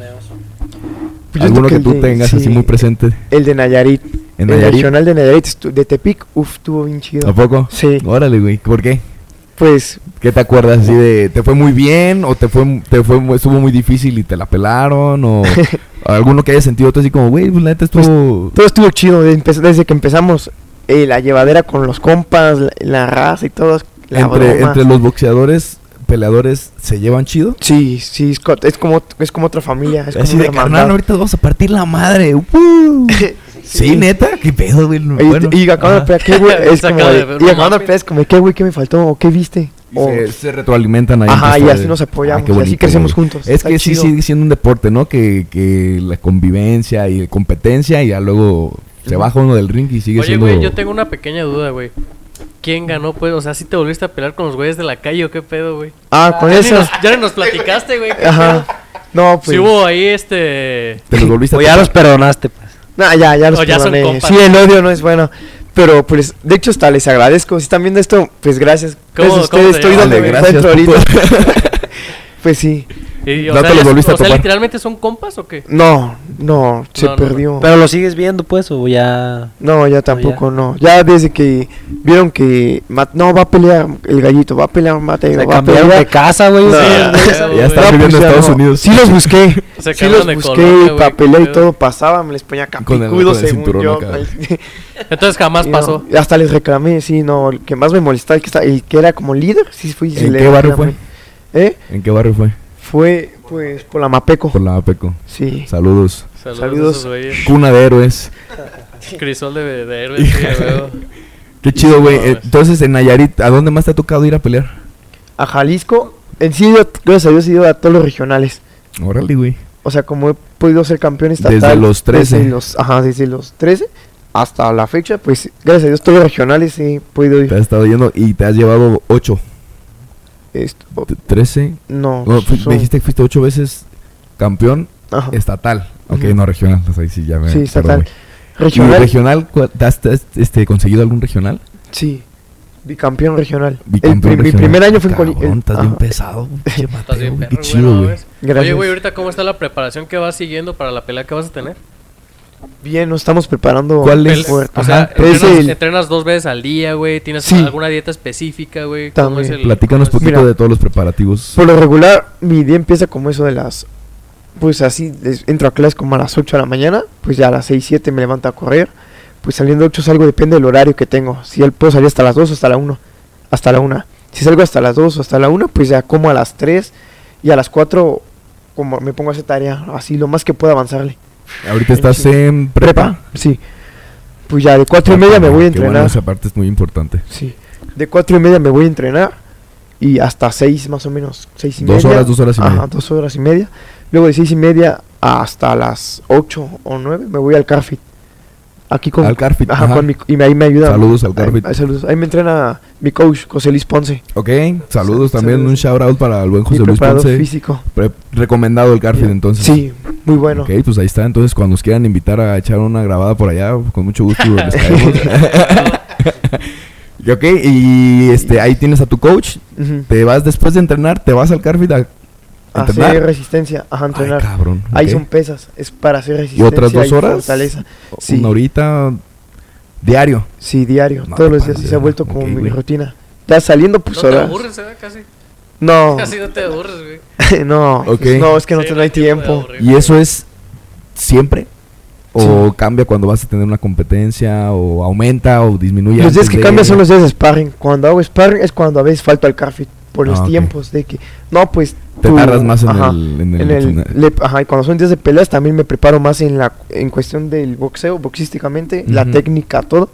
Pues ¿Alguno que, el tú de- tengas así sí, muy presente? El de Nayarit. ¿En el Nayarit? regional de Nayarit, de Tepic, uff, estuvo bien chido. ¿A poco? Sí. Órale, güey. ¿Por qué? Pues, ¿Qué te acuerdas así de, te fue muy bien o te fue, te fue, estuvo muy difícil y te la pelaron o alguno que hayas sentido tú así como, güey, pues la neta estuvo... todo estuvo chido desde que empezamos. eh, la llevadera con los compas, la, la raza y todo. La entre, broma. entre los boxeadores, peleadores, ¿se llevan chido? Sí, sí, es, co- es como, es como otra familia. Es como así de carnal, ahorita vamos a partir la madre. ¡uh! sí, neta, qué pedo, güey. Y, Bueno, y acabando ajá. de pelear, ¿qué güey? Es como de y no acabando de es como, ¿qué güey? ¿Qué me faltó? ¿O qué viste? Y se, se retroalimentan ahí. Ajá, entre y así nos apoyamos, Ah, y así crecemos güey. juntos. Es Está que sí sigue siendo un deporte, ¿no? Que, que la convivencia y competencia y ya luego se baja uno del ring y sigue Oye, siendo... güey, yo tengo una pequeña duda, güey. ¿Quién ganó, pues? O sea, si te volviste a pelear con los güeyes de la calle o qué pedo, güey? Ah, con Ya ni eso. nos- Ya ni nos platicaste, güey. ¿qué Ajá. No, pues. Si hubo ahí este. Te los volviste a O ya los perdonaste, pues. No, ya, ya los O ya son perdoné. compas. Sí, el odio no es bueno. Pero pues, de hecho, hasta les agradezco. Si están viendo esto, pues gracias. ¿Cómo- Gracias a cómo ustedes, te estoy donde me encuentro ahorita. pues sí. Y, o ¿No sea, te los ya- volviste a o sea, topar? literalmente son compas o qué? No, no, se No, no, perdió. Pero lo sigues viendo, pues, o ya. No, ya tampoco, no. Ya desde que vieron que Ma- no va a pelear el gallito, va a pelear Mateo, Se va a pelear. de casa, güey. Sí, güey. Ya está No, viviendo pues en ya Estados no. Unidos. Sí los busqué. Se sí los de busqué, papelé y todo pasaba, me les ponía capicudo según yo. Entonces jamás pasó. y hasta les reclamé, sí, no, el que más me molestaba, el que, está, el que era como líder, sí fui. ¿En le qué barrio fue? ¿Eh? ¿En qué barrio fue? Fue, pues, por la Mapeco. Por la Apeco. Sí. Saludos. Saludos, Saludos. a esos güeyes. Cuna de héroes. Crisol de, de héroes, sí. Qué chido, güey. No. Entonces, en Nayarit, ¿a dónde más te ha tocado ir a pelear? A Jalisco, en sí, gracias a Dios, he ido a todos los regionales. Órale, güey. O sea, como he podido ser campeón estatal. Desde los 13. Desde los, ajá, desde los 13 hasta la fecha, pues gracias a Dios, todos los regionales he podido Te ir. has estado yendo y te has llevado 8, Esto, 13. no, No, fu- son- me dijiste que fuiste 8 veces campeón ajá. estatal. Ok, no regional. pues ahí sí, ya me Sí, perdón, estatal. güey. ¿Y Regional, regional? ¿cuál- ¿Te has, te has, este, conseguido algún regional? sí. Bicampeón regional. El mi regional. primer año fue en Coli. Cabrón, el- Estás bien pesado. Estás bien perro, chido, ¿no güey. Oye, güey, ahorita cómo está la preparación que vas siguiendo para la pelea que vas a tener? Bien, nos estamos preparando. ¿Cuál es? O sea, es entrenas, el- entrenas dos veces al día, güey. ¿Tienes Sí. alguna dieta específica, güey? ¿Cómo También. es el- Platícanos es- poquito Mira. de todos los preparativos. Por lo regular, mi día empieza como eso de las. Pues así, des- entro a clases como a las 8 de la mañana. Pues ya a las 6, 7 me levanto a correr. Pues saliendo 8 salgo, depende del horario que tengo. Si él puedo salir hasta las 2 o hasta la 1. Hasta la 1. Si salgo hasta las 2 o hasta la 1, pues ya como a las 3. Y a las 4, como me pongo a hacer tarea. Así lo más que pueda avanzarle. Ahorita estás en prepa. Sí. Pues ya de 4 y media me voy a bueno, entrenar. esa parte es muy importante. Sí. De 4 y media me voy a entrenar. Y hasta 6 más o menos. 6 y Dos media. horas, dos horas y Ajá, media. dos horas y media. Luego de 6 y media hasta las 8 o 9 me voy al Carfit. Aquí con, Al Carfit, ajá, ajá. con mi- y me- ahí me ayuda. Saludos al Carfit. ahí, saludos. Ahí me entrena mi coach, José Luis Ponce. Ok, saludos Sa- también. saludos. Un shout out para el buen mi José Luis Ponce. físico. Pre- recomendado el Carfid entonces. Sí, muy bueno. Ok, pues ahí está. Entonces, cuando nos quieran invitar a echar una grabada por allá, con mucho gusto les caemos. Y ok, y este, ahí tienes a tu coach. Te vas después de entrenar, te vas al Carfid a Hacer entrenar. resistencia, ajá, Ay, entrenar. cabrón. Ahí son pesas, es para hacer ¿Y resistencia. otras dos horas? fortaleza. Sí. Una horita diario. Sí, diario, No, todos los días. y se ha vuelto como mi güey. rutina. Ya saliendo, pues No te aburres, ¿eh? Casi. No, Casi no te aburres, güey. no, no, es que no, Sí, te- no hay tiempo. aburrir. ¿Y eso es siempre? ¿O Sí. cambia cuando vas a tener una competencia? ¿O aumenta o disminuye? Los días que de- cambian son los días de sparring. Cuando hago sparring es cuando a veces falto al carfit por los Ah, tiempos de que no pues Te tú- tardas más en ajá, el... En el, en el- en el- le- ajá, y cuando son días de peleas también me preparo más en la en cuestión del boxeo, boxísticamente, la técnica, todo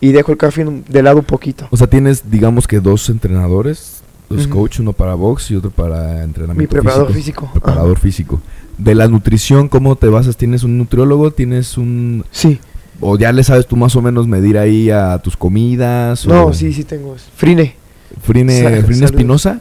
y dejo el carfit de lado un poquito. O sea, tienes, digamos que dos entrenadores, dos Ujú. coach, uno para box y otro para entrenamiento Mi preparador físico. físico. Preparador ajá. físico. De la nutrición, ¿cómo te basas? ¿Tienes un nutriólogo? ¿Tienes un... Sí. o ya le sabes tú más o menos medir ahí a tus comidas? No, o- sí, sí tengo. Frine. Frine, Frine. Espinosa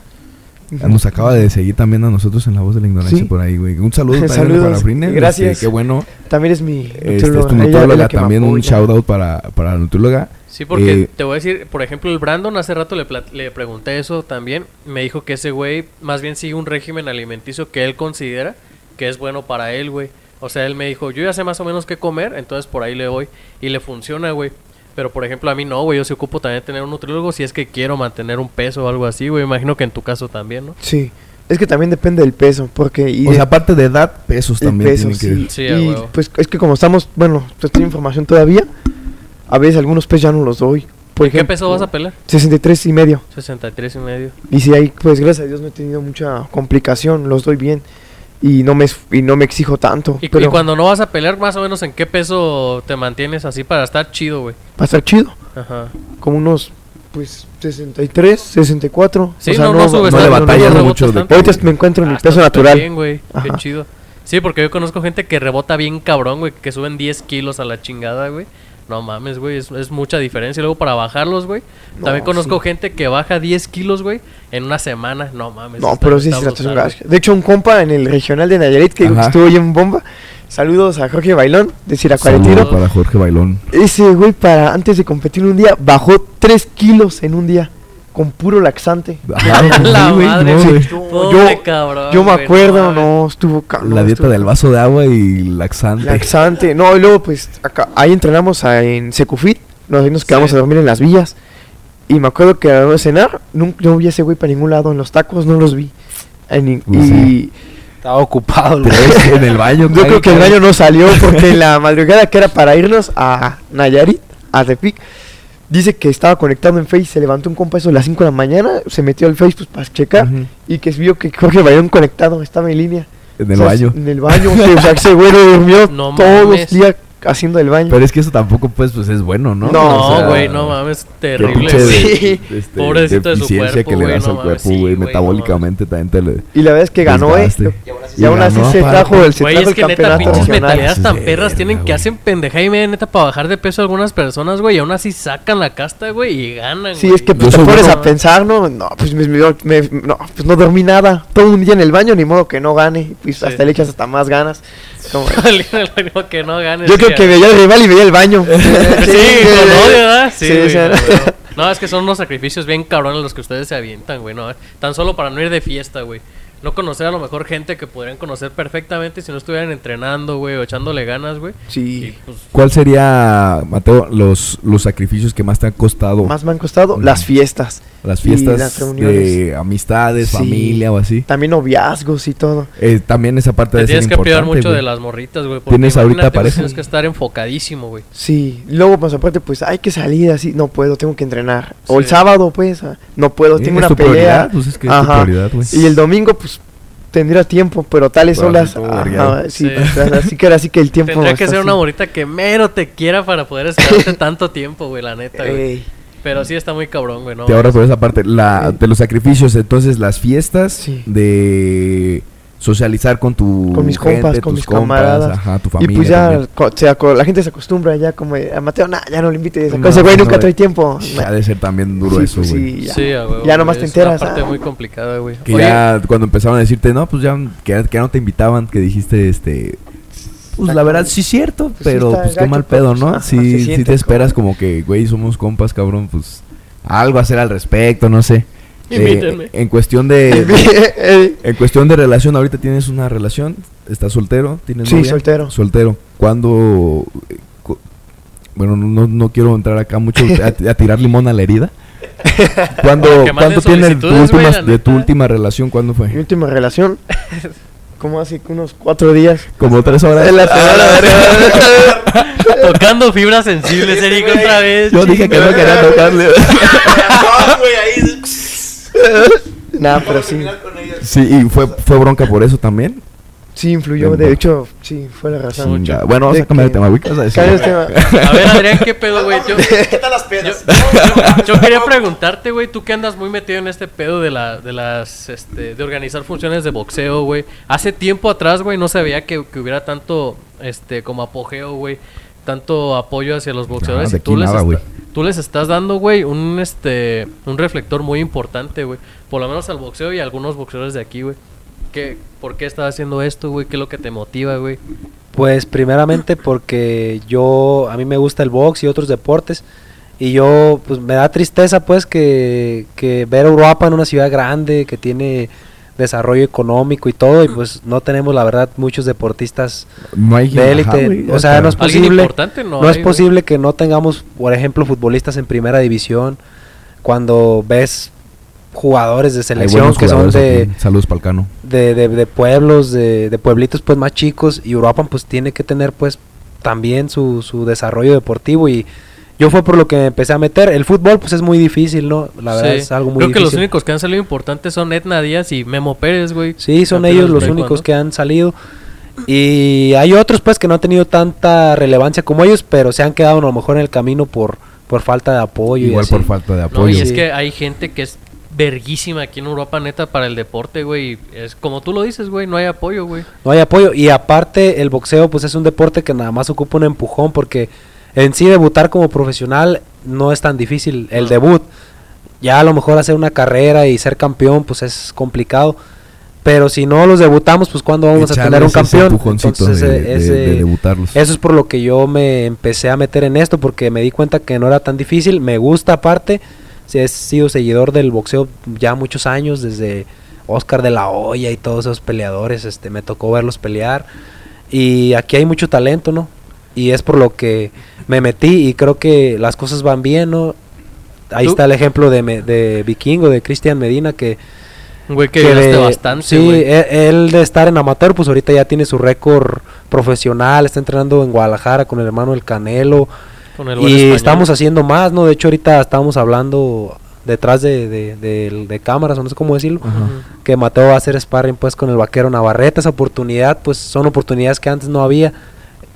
nos acaba de seguir también a nosotros en La Voz de la Ignorancia Sí. por ahí, güey. Un saludo también Saludos, para Frine. gracias. este, qué bueno. También es mi Este, es me también un shout out para, para la nutrióloga. Sí, porque Eh, te voy a decir, por ejemplo, el Brandon hace rato le, le pregunté eso también. Me dijo que ese güey más bien sigue un régimen alimenticio que él considera que es bueno para él, güey. O sea, él me dijo, yo ya sé más o menos qué comer, entonces por ahí le voy. Y le funciona, güey. Pero por ejemplo, a mí no, güey. Yo se ocupo también tener un nutriólogo si es que quiero mantener un peso o algo así, güey. Imagino que en tu caso también, ¿no? Sí. Es que también depende del peso, porque y o de- sea, aparte de edad, pesos también peso, tienen que... sí. Sí, a y huevo. pues es que como estamos, bueno, pues tengo información todavía, a veces algunos pesos ya no los doy. Por ¿En qué ejemplo, peso vas a pelear? 63 y medio. 63 y medio. Y si ahí, pues gracias a Dios no he tenido mucha complicación, los doy bien. Y no me, y no me exijo tanto. Y, pero y cuando no vas a pelear, más o menos en qué peso te mantienes así para estar chido, güey. va a estar chido. Ajá. Como unos, pues, 63, 64. Sí, o sea, no, no, subes no le tanto, batallas rebotas mucho de-. Ahorita me encuentro en Ah, mi peso natural. bien, güey. Qué chido. Sí, porque yo conozco gente que rebota bien cabrón, güey, que suben 10 kilos a la chingada, güey. No mames, güey, es, es mucha diferencia. Y luego para bajarlos, güey. No, también conozco sí. gente que baja 10 kilos, güey, en una semana. No mames. No, está- pero sí, está situación brutal. De hecho, un compa en el regional de Nayarit que estuvo bien bomba. Saludos a Jorge Bailón de Siracuaretiro. Saludos para Jorge Bailón. Ese güey, para antes de competir un día, bajó 3 kilos en un día. Con puro laxante. La güey, madre, no. Pobre Yo- cabrón, Yo me acuerdo, no, estuvo ca- no, La dieta estuvo- del vaso de agua y laxante. Laxante. No, y luego, pues, acá, ahí entrenamos a- en Secufit. Nos, quedamos Sí. a dormir en las villas. Y me acuerdo que a la hora de cenar, nunca, no vi a ese güey para ningún lado. En los tacos no los vi. En y sí. Estaba ocupado. güey. en el baño. yo creo que el baño no salió porque en la madrugada que era para irnos a Nayarit, a Tepic, dice que estaba conectado en Face. Se levantó un compa eso a las 5 de la mañana, se metió al Face pues, para checar. Ujú. Y que vio que Jorge Bayón conectado, estaba en línea. En el O sea, baño. En el baño, o sea, ese güey no durmió No todos mames. los días haciendo el baño. Pero es que eso tampoco, pues, pues es bueno, ¿no? No, O sea, No, güey, no mames, terrible, de- Sí. este, Pobrecito de su cuerpo, que le das no al cuerpo, güey, metabólicamente también te le... Y la verdad es que ganó, ¿eh? Y aún así se trajo el, se Güey, trajo es el que neta, pinches tan perras tienen que hacen pendeja y media neta para bajar de peso a algunas personas, güey, y aún así sacan la casta, güey, y ganan, Sí, es que pues, te pones a pensar, ¿no? No, pues, no, pues no dormí nada. Todo un día en el baño, ni modo que no gane. Pues hasta le echas hasta más ganas. Como- que no yo que veía al rival y veía el baño. Sí, con odio, ¿verdad? Sí, Sí, güey, o sea, no, es que son unos sacrificios bien cabrones los que ustedes se avientan, güey, no. Tan solo para no ir de fiesta, güey. No conocer a lo mejor gente que podrían conocer perfectamente si no estuvieran entrenando, güey, o echándole ganas, güey. Y Sí. pues, ¿Cuál sería, Mateo, los, los sacrificios que más te han costado? Más me han costado Mm. las fiestas. Las fiestas las de amistades, Sí. familia o así. También noviazgos y todo. Eh, también esa parte te de ser tienes que cuidar mucho güey. de las morritas, güey. porque ¿Tienes ahorita pareja? Tienes que estar enfocadísimo, güey. Sí. Luego, pues aparte, pues hay que salir así. No puedo, tengo que entrenar. O el Sí. sábado, pues, ah, no puedo, Sí, tengo es una tu pelea. prioridad, pues es que es tu Ajá. prioridad, güey. Y el domingo, pues tendría tiempo, pero tales ajá, vergueado. sí, Sí. pues, así que ahora sí que el tiempo. Tendría que ser una así. morrita que mero te quiera para poder esperarte tanto tiempo, güey, la neta, güey. Pero sí está muy cabrón, güey, ¿no? Te ahorras por esa parte. La, Sí. De los sacrificios, entonces, las fiestas Sí. de socializar con tu Con mis gente, compas, con tus mis compas, camaradas. ajá, tu Y familia. pues ya, se la gente se acostumbra ya como a Mateo, nah, ya no le invites. No, ese güey no, nunca no, trae tiempo. Ha de ser también duro Sí, eso, pues, güey. sí, ya. Sí, Ya güey, nomás te es enteras, una parte ah. muy complicada, güey. Que Oye, ya cuando empezaron a decirte, no, pues ya, que, que ya no te invitaban, que dijiste, este... Pues la verdad sí es cierto, Pues sí pero pues qué mal pedo, pues, ¿no? ajá, Si, se si siente te esperas como- como que, güey, somos compas, cabrón, pues algo hacer al respecto, no sé. Eh, en cuestión de... En cuestión de relación, ahorita tienes una relación, estás soltero, tienes Sí, novia? soltero. Soltero. ¿Cuándo? eh, cu- Bueno, no, no quiero entrar acá mucho a, a tirar limón a la herida. ¿Cuándo, Para que ¿cuándo manden tienes tu última, de tu última relación? ¿Cuándo Mi fue? última relación, como hace unos cuatro días. Como tres horas. En la semana, Tocando fibras sensibles, Eric, otra vez. Yo dije que no quería tocarle. No, güey, ahí. Nah, pero sí. Sí, y fue, fue bronca por eso también. Sí, influyó. De hecho, sí, fue la razón. Bueno, vamos De a cambiar de tema, güey. ¿qué vas a decir? Cambia el tema. A ver, Adrián, ¿qué pedo, güey? Yo, ¿Qué tal las pedas? yo, yo quería preguntarte, güey, tú que andas muy metido en este pedo de la, de las, este, de organizar funciones de boxeo, güey. Hace tiempo atrás, güey, no sabía que, que hubiera tanto, este, como apogeo, güey, tanto apoyo hacia los boxeadores. de y tú les, nada, tú les estás dando, güey, un, este, un reflector muy importante, güey. Por lo menos al boxeo y a algunos boxeadores de aquí, güey. ¿Qué, ¿Por qué estás haciendo esto, güey? ¿Qué es lo que te motiva, güey? Pues primeramente porque yo, a mí me gusta el box y otros deportes. Y yo, pues me da tristeza pues que, que ver a Europa en una ciudad grande que tiene desarrollo económico y todo y pues no tenemos la verdad muchos deportistas No hay de élite. o sea, no es ¿Alguien posible. importante? No, No, es hay, posible que no tengamos, por ejemplo, futbolistas en primera división cuando ves jugadores de selección que son de, aquí. Saludos para el cano. de, de- de pueblos, de, de pueblitos pues más chicos y Europa pues tiene que tener pues también su, su desarrollo deportivo y yo fue por lo que me empecé a meter. El fútbol pues es muy difícil, ¿no? La verdad Sí. es algo muy Creo que los difícil. únicos que han salido importantes son Edna Díaz y Memo Pérez, güey. Sí, son Campeones ellos los México, únicos ¿no? que han salido. Y hay otros pues que no han tenido tanta relevancia como ellos, pero se han quedado a lo mejor en el camino por, por falta de apoyo. y Igual así. por falta de No, apoyo. y es Sí. que hay gente que es verguísima aquí en Europa, neta, para el deporte, güey. Es como tú lo dices, güey, no hay apoyo, güey. No hay apoyo. Y aparte, el boxeo, pues es un deporte que nada más ocupa un empujón, porque en sí debutar como profesional no es tan difícil. El No. debut, ya a lo mejor hacer una carrera y ser campeón, pues es complicado. Pero si no los debutamos, pues cuando vamos a tener un ese campeón. Entonces, de, eh, de- ese- de debutarlos. eso es por lo que yo me empecé a meter en esto, porque me di cuenta que no era tan difícil. Me gusta aparte. Sí, he sido seguidor del boxeo ya muchos años, desde Oscar de la Hoya y todos esos peleadores. Este, me tocó verlos pelear. Y aquí hay mucho talento, ¿no? Y es por lo que me metí y creo que las cosas van bien, ¿no? Ahí ¿Tú? está el ejemplo de, Me- de Vikingo, de Cristian Medina, que güey que, que de- bastante, Sí, güey. e- él de estar en amateur, pues ahorita ya tiene su récord profesional, está entrenando en Guadalajara con el hermano del Canelo. Con el buen Y español. estamos haciendo más, ¿no? De hecho, ahorita estábamos hablando detrás de, de, de- de cámaras, o no sé cómo decirlo, Ajá. Que Mateo va a hacer sparring pues con el vaquero Navarrete. Esa oportunidad, pues son oportunidades que antes no había.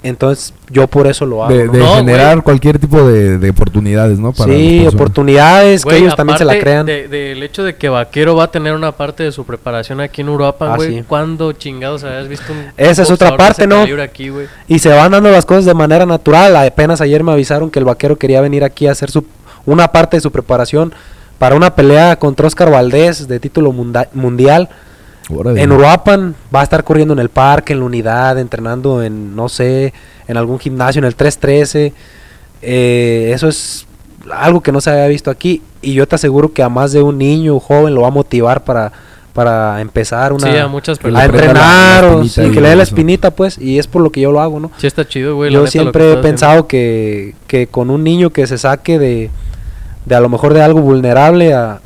Entonces, yo por eso lo hago. De, ¿no? de No, generar cualquier tipo de, de oportunidades, ¿no? Para sí, oportunidades que ellos también se la crean. de- Del hecho de que Vaquero va a tener una parte de su preparación aquí en Europa, Ah, güey. sí. ¿Cuándo chingados habías visto un Esa es otra de parte, ¿no? aquí? Y se van dando las cosas de manera natural. Apenas ayer me avisaron que el vaquero quería venir aquí a hacer su, una parte de su preparación para una pelea contra Oscar Valdés de título munda- mundial. Órale. En Uruapan va a estar corriendo en el parque, en la unidad, entrenando en, no sé, en algún gimnasio, en el 313. Eh, eso es algo que no se había visto aquí. Y yo te aseguro que a más de un niño joven lo va a motivar para, para empezar una, Sí, a muchas la- entrenar la o espinita sí, y que le dé la espinita, pues. Y es por lo que yo lo hago, ¿no? Sí está chido, güey. Yo siempre he pensado que, que con un niño que se saque de, de a lo mejor de algo vulnerable a,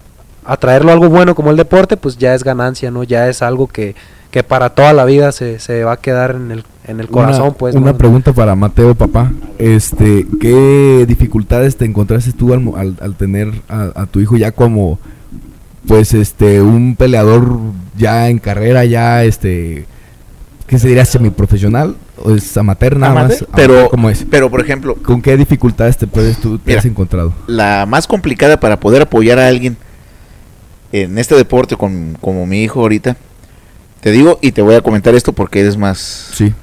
a traerlo a algo bueno como el deporte, pues ya es ganancia, ¿no? Ya es algo que, que para toda la vida se, se va a quedar en el, en el corazón, una, pues. Una ¿no? pregunta para Mateo, papá. Este, ¿qué dificultades te encontraste tú al, al- al tener a, a tu hijo ya como, pues, este, un peleador ya en carrera, ya, este, ¿qué se diría semiprofesional o es amateur nada Amateur, más? pero- Amateur, ¿cómo es? Pero, por ejemplo, ¿Con qué dificultades te puedes tú te Mira. has encontrado? la más complicada para poder apoyar a alguien en este deporte con, como mi hijo ahorita, te digo y te voy a comentar esto porque eres más, Sí.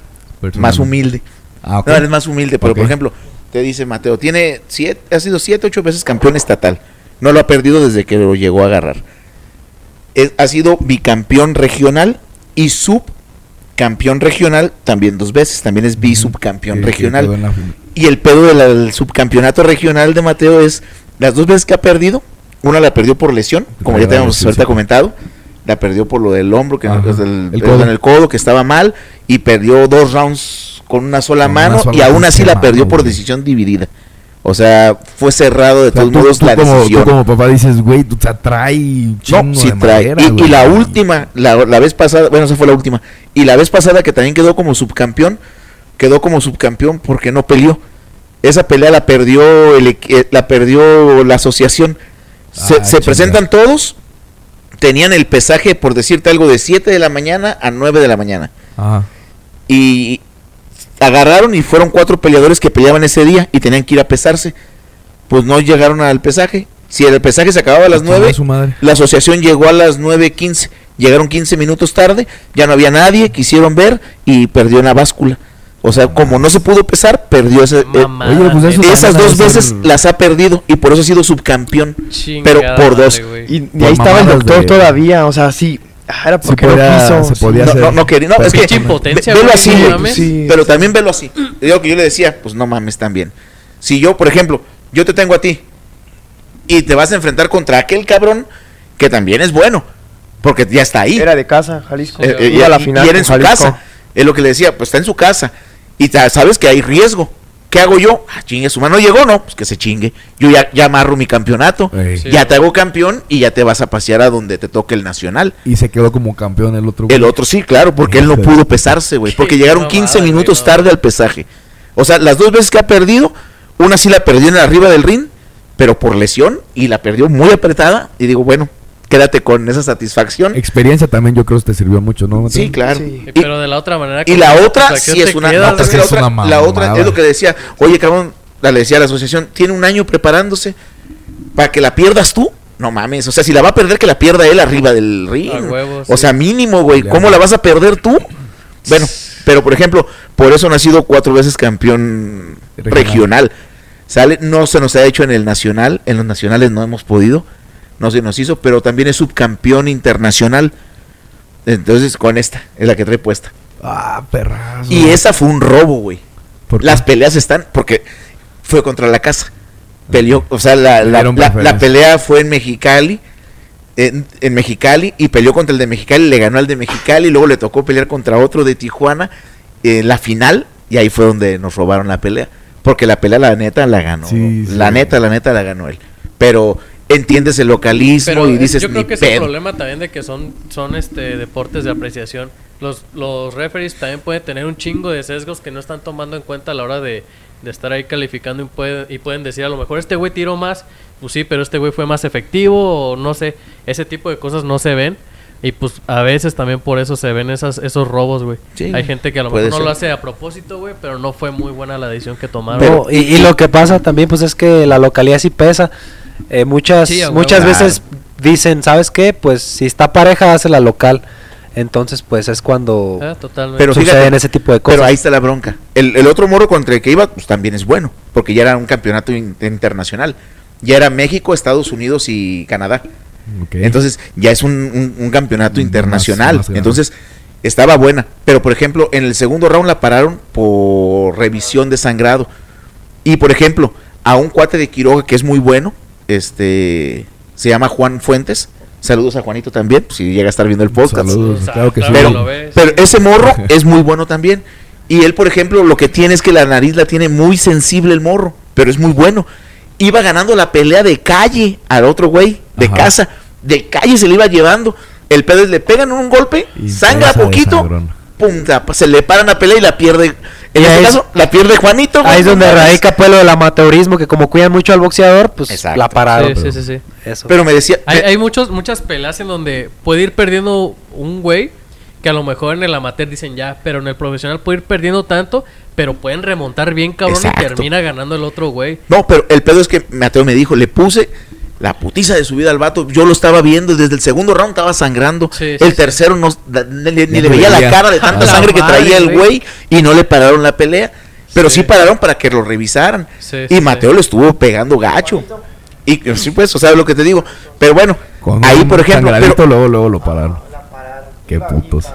más humilde. Ah, ok. No, eres más humilde, pero por ejemplo, te dice Mateo, tiene siete, ha sido siete, ocho veces campeón estatal. No lo ha perdido desde que lo llegó a agarrar. Es- ha sido bicampeón regional y subcampeón regional también dos veces. También es bisubcampeón regional. la- Y el pedo del subcampeonato regional de Mateo es las dos veces que ha perdido. Una la perdió por lesión, como ya Claro, te habíamos sí, comentado. La perdió por lo del hombro, que El el codo. en el codo, que estaba mal. Y perdió dos rounds con una sola Con una mano. sola y aún así la perdió por decisión dividida. O sea, fue cerrado de O sea, todos tú- modos tú la como, decisión. Tú como papá dices, güey, tú te trae un chingo No, sí de trae. madera, y, y güey. la última, la, la vez pasada, bueno, esa fue la última. Y la vez pasada que también quedó como subcampeón, quedó como subcampeón porque no peleó. Esa pelea la perdió el, eh, la perdió la asociación. Se, Ah, se presentan todos, tenían el pesaje, por decirte algo, de 7 de la mañana a 9 de la mañana. Ajá. Y agarraron y fueron cuatro peleadores que peleaban ese día y tenían que ir a pesarse. Pues no llegaron al pesaje. Si el pesaje se acababa a las Chinga 9, su madre. la asociación llegó a las 9.15. Llegaron 15 minutos tarde, ya no había nadie, quisieron ver y perdió en la báscula. O sea, como no se pudo pesar, perdió ese, eh, Oye, pues esas dos veces las ha perdido y por eso ha sido subcampeón. Chingada pero por dos. Y, y Por ahí estaba el doctor de- todavía, o sea, sí. ah, Era porque podía- no quiso. se podía No, hacer. no, no quería, no, es que ve- velo así, no güey, mames. sí. pero también velo así. Digo que yo le decía, pues no mames también. Si yo, por ejemplo, yo te tengo a ti y te vas a enfrentar contra aquel cabrón que también es bueno, porque ya está ahí. Era de casa, Jalisco. Eh, eh, Iba a la y- final y era en su Jalisco. casa. Es lo que le decía, pues está en su casa. Y sabes que hay riesgo. ¿Qué hago yo? Ah, chingue, su mano llegó, no, pues que se chingue. Yo ya, ya amarro mi campeonato. Sí. Ya te hago campeón y ya te vas a pasear a donde te toque el nacional. Y se quedó como campeón el otro. güey. El otro sí, claro, porque él no Pero- pudo pesarse, güey. Porque llegaron mamada, 15 güey, minutos no. tarde al pesaje. O sea, las dos veces que ha perdido, una sí la perdió en arriba del ring, pero por lesión y la perdió muy apretada. Y digo, bueno, quédate con esa satisfacción. Experiencia también yo creo que te sirvió mucho, ¿no? Sí, claro. Sí. Y- Pero de la otra manera. Y la otra sí es una. quedas, no, es que güey. la, otra, es una la otra es lo que decía. Oye, cabrón, la le decía a la asociación, tiene un año preparándose para que la pierdas tú. No mames, o sea, si la va a perder, que la pierda él arriba del ring. A huevo, O sí. sea, mínimo, güey. ¿Cómo la vas a perder tú? Bueno, pero por ejemplo, por eso no ha sido cuatro veces campeón Regional. regional. Sale, no se nos ha hecho en el nacional, en los nacionales no hemos podido, no se nos hizo, pero también es subcampeón internacional. Entonces, con esta, es la que trae puesta. Ah, perrazo. Y esa fue un robo, güey. Las peleas están, porque fue contra la casa. Peleó, o sea, la, la, la- pelea fue en Mexicali, en, en Mexicali, y peleó contra el de Mexicali, le ganó al de Mexicali, y luego le tocó pelear contra otro de Tijuana, en la final, y ahí fue donde nos robaron la pelea. Porque la pelea, la neta, la ganó. Sí, sí. La neta, la neta, la ganó él. Pero entiendes el localismo Pero y dices, yo creo "Ni que es el pedo". problema también de que son, son este deportes de apreciación. Los, los referees también pueden tener un chingo de sesgos que no están tomando en cuenta a la hora de, de estar ahí calificando y, puede- y pueden decir a lo mejor este güey tiró más, pues sí, pero este güey fue más efectivo o no sé, ese tipo de cosas no se ven. Y pues a veces también por eso se ven esas, esos robos, güey. Sí, Hay gente que a lo mejor no ser. lo hace a propósito, güey, pero no fue muy buena la decisión que tomaron. Y, y lo que pasa también pues es que la localidad sí pesa. Eh, muchas Sí, a huevo. muchas Claro. veces dicen, ¿sabes qué? Pues si está pareja, hace la local. Entonces pues es cuando Ah, totalmente. Pero suceden fíjate, ese tipo de cosas. Pero ahí está la bronca. El, el otro morro contra el que iba, pues también es bueno, porque ya era un campeonato in- internacional. Ya era México, Estados Unidos y Canadá. Entonces ya es un, un- un campeonato Más- internacional. más. Entonces estaba buena. Pero por ejemplo, en el segundo round la pararon por revisión de sangrado. Y por ejemplo, a un cuate de Quiroga que es muy bueno, este se llama Juan Fuentes. Saludos a Juanito también, si llega a estar viendo el podcast. Saludos, Pues, claro que sí. Pero, ese morro es muy bueno también. Y él, por ejemplo, lo que tiene es que la nariz la tiene muy sensible el morro, pero es muy bueno. Iba ganando la pelea de calle al otro güey, de Ajá. casa. De calle se le iba llevando. El pedo es le pegan un golpe, Y sangra poquito, se le paran la pelea y la pierde. En Y este es- caso, la pierde Juanito. Ahí es donde radica pues lo del amateurismo, que como cuidan mucho al boxeador, pues Exacto. la pararon. Sí, sí, sí, sí. Eso. Pero me decía, Hay, me- hay muchos, muchas peleas en donde puede ir perdiendo un güey que a lo mejor en el amateur dicen ya, pero en el profesional puede ir perdiendo tanto, pero pueden remontar bien cabrón Exacto. y termina ganando el otro güey. No, pero el pedo es que Mateo me dijo, le puse la putiza de su vida al vato. Yo lo estaba viendo, desde el segundo round estaba sangrando. Sí, sí, el sí. tercero no, ni, le veía la cara de tanta sangre que traía el güey. y no le pararon la pelea. Pero sí, Sí. pararon para que lo revisaran. Sí, y Mateo sí. le estuvo pegando gacho. Y sí, pues, o sea, lo que te digo. Pero bueno, Con ahí por ejemplo, pero- luego, luego lo pararon. Qué putos.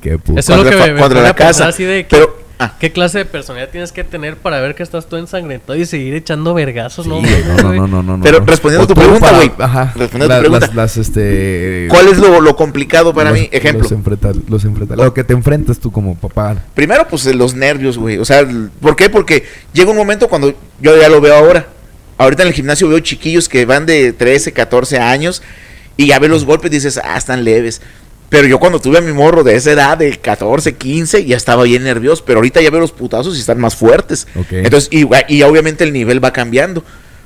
Qué putos. Eso es lo Contra que me, la casa. así de que, pero, ¿qué clase de personalidad tienes que tener para ver que estás todo ensangrentado y seguir echando vergazos? no, Sí, no, no, no, no, no, no, Pero respondiendo a tu pregunta, güey. Ajá. Respondiendo a tu pregunta. Las, las, este. ¿cuál es lo, lo complicado para los- mí? Ejemplo. Los enfrenta, los enfrenta- Lo que te enfrentas tú como papá. Primero, pues los nervios, güey. O sea, ¿por qué? Porque llega un momento cuando yo ya lo veo ahora. Ahorita en el gimnasio veo chiquillos que van de 13, 14 años y ya ves los golpes y dices, ah, están leves. Pero yo cuando tuve a mi morro de esa edad, de 14, 15, ya estaba bien nervioso. Pero ahorita ya veo los putazos y están más fuertes. Entonces, y, y obviamente el nivel va cambiando.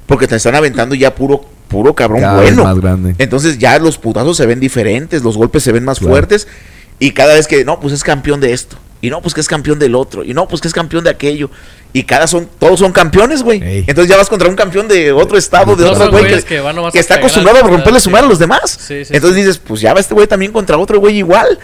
Porque te están aventando ya puro, puro cabrón Cada bueno. más grande. Entonces ya los putazos se ven diferentes, los golpes se ven más Claro. fuertes y cada vez que no, pues es campeón de esto y no, pues que es campeón del otro y no, pues que es campeón de aquello y cada son todos son campeones, güey. Ey. Entonces ya vas contra un campeón de otro estado, de otro güey que, que van nomás que a está acostumbrado a romperle su madre a los demás. Sí, sí, Entonces sí. dices, pues ya va este güey también contra otro güey igual.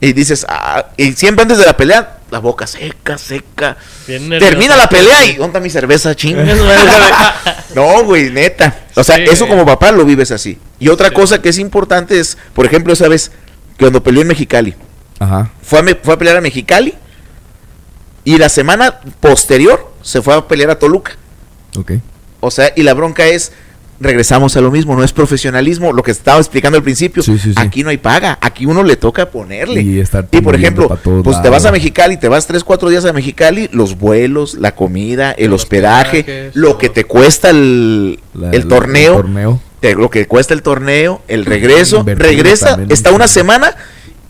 Y dices, ah, y siempre antes de la pelea, la boca seca, seca. Bien nervioso. Termina la pelea y ¿dónde está mi cerveza? Chingas? No, güey, neta. O sea, Sí, eso como papá lo vives así. Y otra Sí. cosa que es importante es, por ejemplo, esa vez que cuando peleó en Mexicali, Ajá. fue a, fue a pelear a Mexicali y la semana posterior se fue a pelear a Toluca. Ok. O sea, y la bronca es, regresamos a lo mismo, no es profesionalismo, lo que estaba explicando al principio. Sí, sí, sí. Aquí no hay paga, aquí uno le toca ponerle. Y estar Y por ejemplo, pues te vas a. Mexicali, te vas 3, 4 días a Mexicali, los vuelos, la comida, el Los hospedaje, lo que te cuesta el, La- el torneo, torneo. te- lo que cuesta el torneo, el regreso, regresa, está un una semana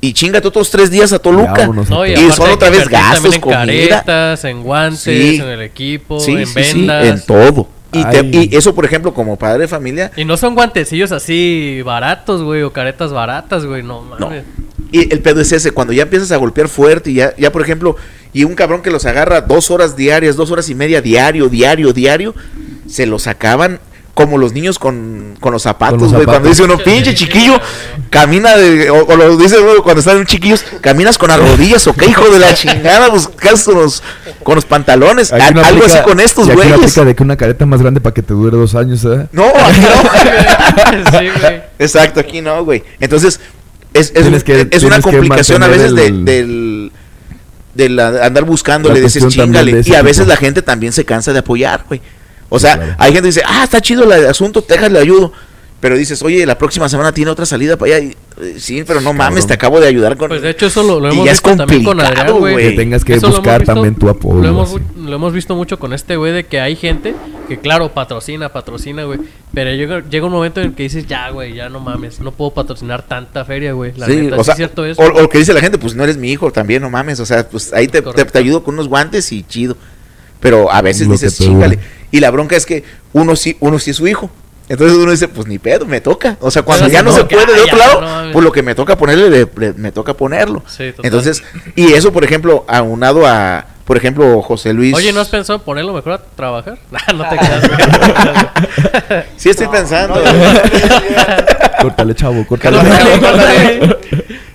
y chingate otros tres días a Toluca. No, y, son otra vez gastos, en comida. caretas, en guantes, Sí. en el equipo, Sí, en sí, sí, vendas. en todo. Y, te- Ay. y eso, por ejemplo, como padre de familia, Y no son guantecillos así baratos, güey, o caretas baratas, güey, no no. mames. Y el pedo es ese, cuando ya empiezas a golpear fuerte y ya, ya por ejemplo, y un cabrón que los agarra dos horas diarias, dos horas y media diario, diario, diario, se los acaban como los niños con, con los zapatos, güey. Cuando dice uno, pinche chiquillo, camina de, o, o lo dice güey, cuando están chiquillos, caminas con las rodillas, o qué hijo de la chingada, buscas con los, con los pantalones, algo así con estos y aquí no güeyes. aplica de que una careta más grande para que te dure dos años, ¿eh? No, aquí no. sí, güey. Exacto, aquí no, güey. Entonces, es, es, que- una complicación a veces de, mantener del, de la- andar buscando, La le dices chingale. de Y a veces tipo. la gente también se cansa de apoyar, güey. O Sí, sea, claro. hay gente que dice, ah, está chido el asunto, déjale ayudo. Pero dices, oye, la próxima semana tiene otra salida para allá. Y, eh, sí, pero no mames, cabrón. te acabo de ayudar con. Pues de hecho eso lo, lo Y hemos visto también con Adrián, güey. Que tengas que Eso lo hemos buscar visto- también tu apoyo. Lo hemos, lo visto mucho con este güey de que hay gente que, claro, patrocina, patrocina, güey. Pero llega, llega un momento en el que dices, ya, güey, ya no mames, no puedo patrocinar tanta feria, güey. La Sí, neta, o ¿sí sea, es cierto eso. o, o que dice la gente, pues no eres mi hijo también, no mames. O sea, pues ahí te, te- ayudo con unos guantes y chido. Pero a veces Lo dices, chingale. Y la bronca es que uno sí, uno sí es su hijo. Entonces uno dice, pues ni pedo, me toca. O sea, cuando Pero ya no se puede de "Ay, otro lado, no mames". pues lo que me toca ponerle, le- le- me toca ponerlo. Sí. Entonces, y eso, por ejemplo, aunado a, por ejemplo, José Luis. Oye, ¿no has pensado en ponerlo mejor a trabajar? Nah, no te güey. Sí estoy pensando. Córtale, chavo, córtale. Córtale, córtale.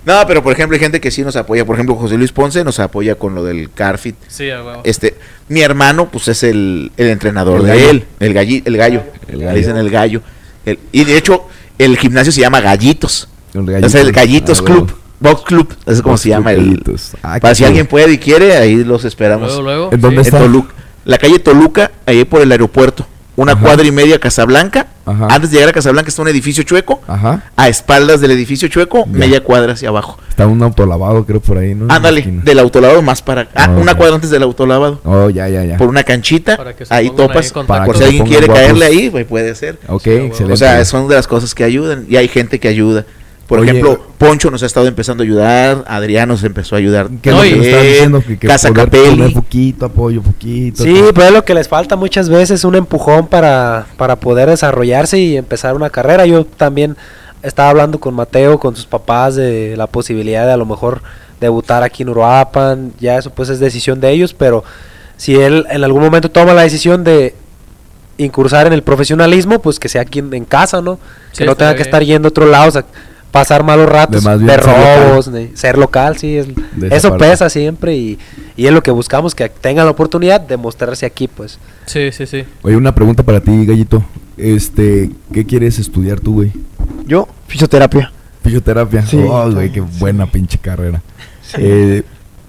No, pero por ejemplo hay gente que sí nos apoya. Por ejemplo, José Luis Ponce nos apoya con lo del Carfit. Sí, a huevo. Este, mi hermano, pues es el, el entrenador El de gallo. él, el galli, el gallo. El Le dicen el gallo. El- y de hecho, el gimnasio se llama Gallitos. El Es el Gallitos Ah, Club. Box Club. Es como Box se llama el. Ah, Para si alguien puede y quiere, ahí los esperamos. Luego, luego. ¿En dónde sí. En está? Toluca. La calle Toluca, ahí por el aeropuerto. Una Ajá. cuadra y media Casablanca. Ajá. Antes de llegar a Casablanca está un edificio chueco. Ajá. A espaldas del edificio chueco, Ya. media cuadra hacia abajo. Está un autolavado, creo, por ahí, ¿no? Ándale, del autolavado más para. Ah, Ah, una cuadra antes del autolavado. Oh, ya, ya, ya. Por una canchita, Para que se ahí topas. Para por que si alguien quiere guapos. caerle ahí, pues puede ser. Ok, excelente. O sea, son de las cosas que ayudan. Y hay gente que ayuda. Por Oye. ejemplo, Poncho nos ha estado empezando a ayudar. Adrián nos empezó a ayudar. ¿Qué es lo que Oye, nos estaban diciendo? Que, que Casa poder Capelli. poner poquito, apoyo, poquito. Sí, pues es lo que les falta muchas veces, un empujón para, para poder desarrollarse y empezar una carrera. Yo también estaba hablando con Mateo, con sus papás, de la posibilidad de a lo mejor debutar aquí en Uruapan. Ya eso pues es decisión de ellos, pero si él en algún momento toma la decisión de incursar en el profesionalismo, pues que sea aquí en, en casa, ¿no? Sí, que no tenga estaría que estar bien. yendo a otro lado, o sea, pasar malos ratos De de, más bien ser robos, de ser local, sí, es- eso parte. pesa siempre y, y es lo que buscamos, que tengan la oportunidad de mostrarse aquí, pues. Sí, sí, sí. Oye, una pregunta para ti, Gallito. Este, ¿qué quieres estudiar tú, güey? Yo, fisioterapia. Fisioterapia. Sí. Oh, güey, qué buena pinche carrera. Eh,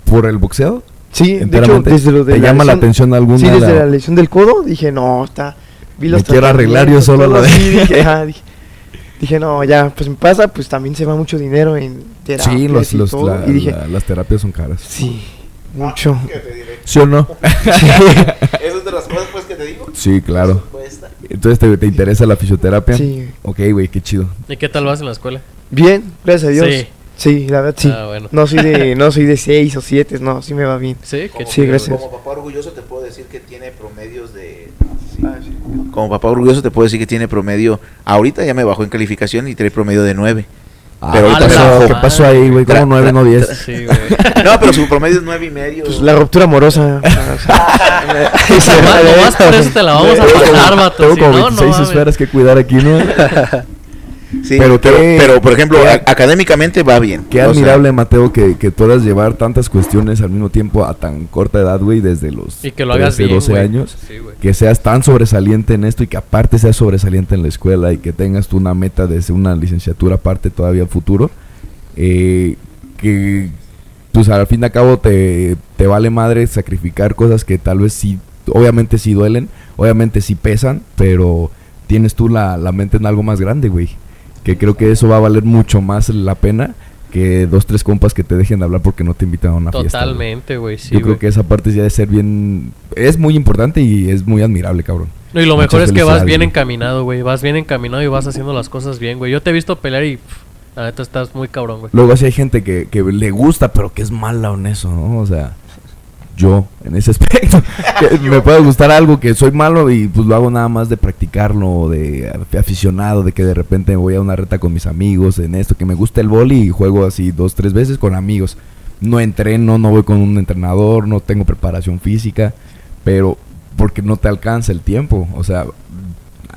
¿Por el boxeo? Sí, de hecho, Enteramente. desde lo de ¿Te llama la atención alguna Sí, desde la- la lesión del codo, dije, no, está... Vi Me quiero arreglar yo solo la de- dije, ajá, dije, dije, no, ya, pues me pasa, pues también se va mucho dinero en terapia Sí, los, los- todo. la- y dije, la- las terapias son caras. sí, mucho. ¿Sí o no? Esa es de las cosas pues que te digo. Sí, claro. Cuesta. Entonces, ¿te, te interesa la fisioterapia? Sí. Ok, güey, qué chido. ¿Y qué tal vas en la escuela? Bien, gracias a Dios. Sí. Sí, la verdad sí. Ah, bueno. No soy de no soy de 6 o 7, no, sí me va bien. Sí, qué Sí, chido, gracias. como papá orgulloso te puedo decir que tiene promedios de... Como papá orgulloso te puedo decir que tiene promedio... Ahorita ya me bajó en calificación y trae promedio de 9. Pero ¿qué ahorita pasó? ¿Qué pasó ahí, güey? ¿Cómo Tra- 9, no 10? Sí, güey. No, pero su promedio es 9 y medio. Pues la ruptura amorosa. Nomás, por eso te la vamos a pasar, vato. Tengo como no, no 26 mames. esferas que cuidar aquí, ¿no? Sí, Pero pero, qué- pero, por ejemplo, qué- a- académicamente va bien. Qué sea, admirable, Mateo, que, que puedas llevar tantas cuestiones al mismo tiempo a tan corta edad, güey, desde los Y que lo hagas 13, bien, 12 güey. años. Sí. Que seas tan sobresaliente en esto y que aparte seas sobresaliente en la escuela y que tengas tú una meta de ser una licenciatura aparte todavía futuro. eh, que, pues al fin y al cabo te, te vale madre sacrificar cosas que tal vez sí, obviamente sí duelen, obviamente sí pesan, pero tienes tú la, la mente en algo más grande, güey. Que creo que eso va a valer mucho más la pena que dos, tres compas que te dejen de hablar porque no te invitan a una fiesta. güey. Totalmente, güey. Sí, Yo creo que esa parte ya de ser bien... Es muy importante y es muy admirable, cabrón. No, y lo Muchas mejor es que vas bien encaminado, güey. Vas bien encaminado y vas haciendo las cosas bien, güey. Yo te he visto pelear y pff, la neta estás muy cabrón, güey. Luego así hay gente que, que le gusta, pero que es mala en eso, ¿no? O sea, yo, en ese aspecto, me puede gustar algo que soy malo y pues lo hago nada más de practicarlo, de af- aficionado, de que de repente voy a una reta con mis amigos en esto, que me gusta el boli y juego así dos, tres veces con amigos. No entreno, no voy con un entrenador, no tengo preparación física, pero porque no te alcanza el tiempo, o sea,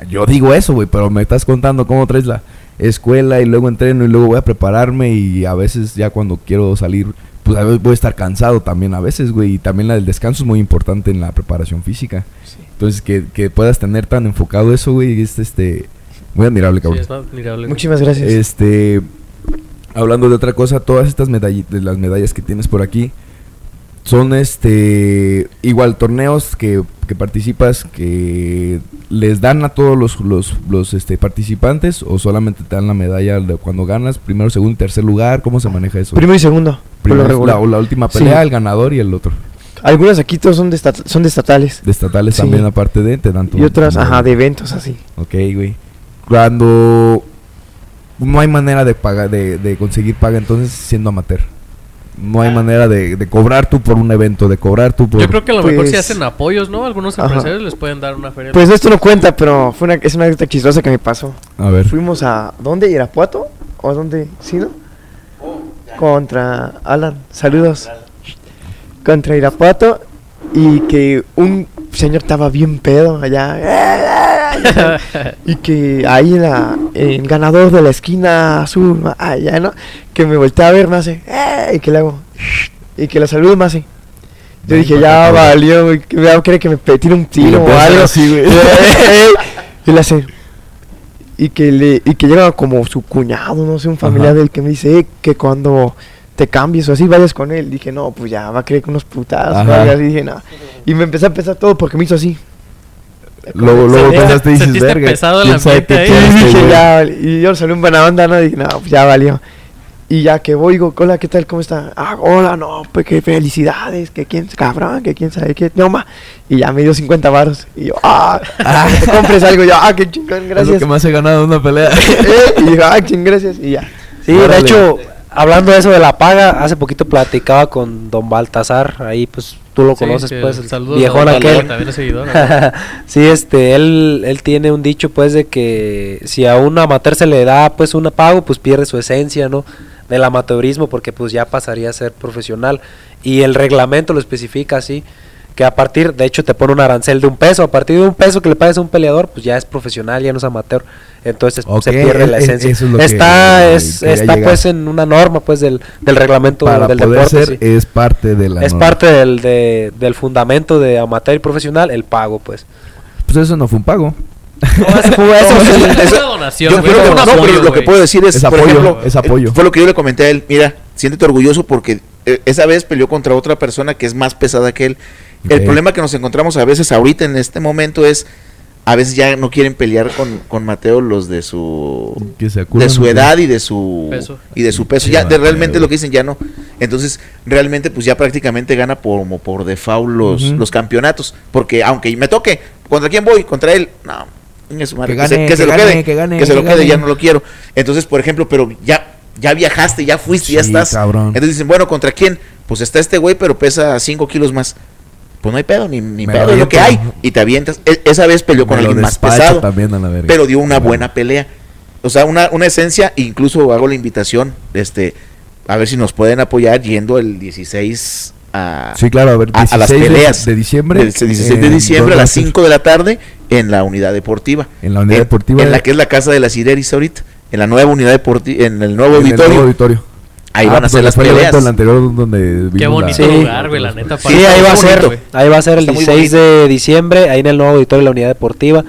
yo digo eso, güey, pero me estás contando cómo traes la escuela y luego entreno y luego voy a prepararme y a veces ya cuando quiero salir, pues a veces voy a estar cansado también a veces, güey, y también la del descanso es muy importante en la preparación física. Entonces, que, que puedas tener tan enfocado eso, güey, es este muy admirable, Sí, cabrón. es admirable. Muchísimas gracias. Este, hablando de otra cosa, todas estas medallitas, de las medallas que tienes por aquí, son este, igual torneos que, que participas, que les dan a todos los, los, los este, participantes o solamente te dan la medalla de cuando ganas, primero, segundo y tercer lugar, ¿cómo se maneja eso? Primero y segundo. por lo Primero, la, la última Sí. pelea, el ganador y el otro. Algunas aquí todos son, de son de estatales. De estatales Sí. también, aparte de, te dan tu Y otras, ajá, de eventos así. Ok, güey. Cuando no hay manera de pagar, de, de conseguir paga, entonces siendo amateur. No hay manera de, de cobrar tú por un evento, de cobrar tú por... Yo creo que a lo mejor si Pues- hacen apoyos, ¿no? Algunos Ajá. empresarios les pueden dar una feria. Pues esto no cuenta, pero fue una, es una anécdota chistosa que me pasó. A ver. Fuimos a... ¿Dónde? ¿Irapuato? ¿O a dónde? ¿Sí, no? Contra Alan. Saludos. Contra Irapuato. Y que un señor estaba bien pedo allá. y que ahí en la, el ganador de la esquina azul, allá, ¿no? Que me voltea a ver, me hace... "Eh", Y que le hago... Y que le saludo, me hace... Yo dije, ya valió, güey, que me va a querer que me tire un Y tiro o algo. así, güey. y le hace. Y que, le, y que llega como su cuñado, no sé, un familiar Ajá. del que me dice eh, que cuando te cambies o así vayas con él. Dije, no, pues ya va a creer que unos putadas. Así. Dije, no. Y me empecé a pensar todo porque me hizo así. Luego, luego Sentiste- pensaste y dices, verga. pesado el ¿quién sabe ambiente qué ahí. Este dije, güey?" ya. vale. Y yo salí un buena onda, ¿no? Dije, no, pues ya valió. Y ya que voy, digo, hola, ¿qué tal? ¿Cómo está? Ah, hola, no, pues que felicidades, que quién, cabrón, que quién sabe qué, no más. Y ya me dio 50 baros. Y yo, ah, que te compres algo. Yo, ah, qué chingón, Es lo gracias. que más he ganado una pelea. Eh, y dijo, ah, ching, gracias. Y ya. Sí, de hecho, hablando de eso de la paga, hace poquito platicaba con don Baltasar, ahí pues tú lo Sí, conoces, pues, el viejón don aquel. También es seguidor. ¿no? sí, este, él, él tiene un dicho, pues, de que si a un amateur se le da, pues, un pago, pues pierde su esencia, ¿no? Del amateurismo, porque pues ya pasaría a ser profesional. Y el reglamento lo especifica así, que a partir, de hecho, te pone un arancel de un peso, a partir de un peso que le pagues a un peleador, pues ya es profesional, ya no es amateur. Entonces Ok, se pierde la es- esencia. es que está es, está pues en una norma pues del, del reglamento Para del poder deporte. ser, sí. es parte de la... Es norma. parte del, de- del fundamento de amateur y profesional, el pago, pues. Pues eso no fue un pago. eso fue- eso No, fue- eso- Es eso- una donación, Yo creo que no, pero lo que puedo decir es, Es por apoyo, ejemplo, es apoyo. eh, fue lo que yo le comenté a él, mira, siéntete orgulloso porque eh, esa vez peleó contra otra persona que es más pesada que él. El problema que nos encontramos a veces ahorita en este momento es, a veces ya no quieren pelear con, con Mateo los de su Que se de su edad y de su Peso. y de su peso. Sí, Ya de realmente lo que dicen ya no. Entonces, realmente pues ya prácticamente gana por, como por default los, los campeonatos, porque aunque me toque, ¿contra quién voy? Contra él. No. madre, Que que, se, que lo gane, quede, que gane, que se que lo quede, gane. ya no lo quiero. Entonces, por ejemplo, pero ya ya viajaste, ya fuiste, ya Sí, estás. cabrón. Entonces dicen, bueno, ¿contra quién? Pues está este güey, pero pesa 5 kilos más. Pues no hay pedo, ni, ni pedo, es lo que hay. Y te avientas. E- esa vez peleó con alguien más pesado también a la verga. pero dio una Bueno. buena pelea. O sea, una, una esencia, incluso hago la invitación, este, a ver si nos pueden apoyar yendo el 16 a, Sí, claro, a ver, a- a 16 las peleas. de, diciembre. el 16 de diciembre a las dos 5 de la tarde en la unidad deportiva. En la unidad En- deportiva. En la que es la casa de las Ireris ahorita. En la nueva unidad deportiva, en el nuevo en el nuevo auditorio. Ahí Ah, van a pues ser las peleas. el anterior donde Qué la- bonito Sí. lugar, güey, la neta. Sí, para- ahí va a ser, ahí va a ser el Está muy 16 de diciembre, ahí en el nuevo auditorio de la unidad deportiva.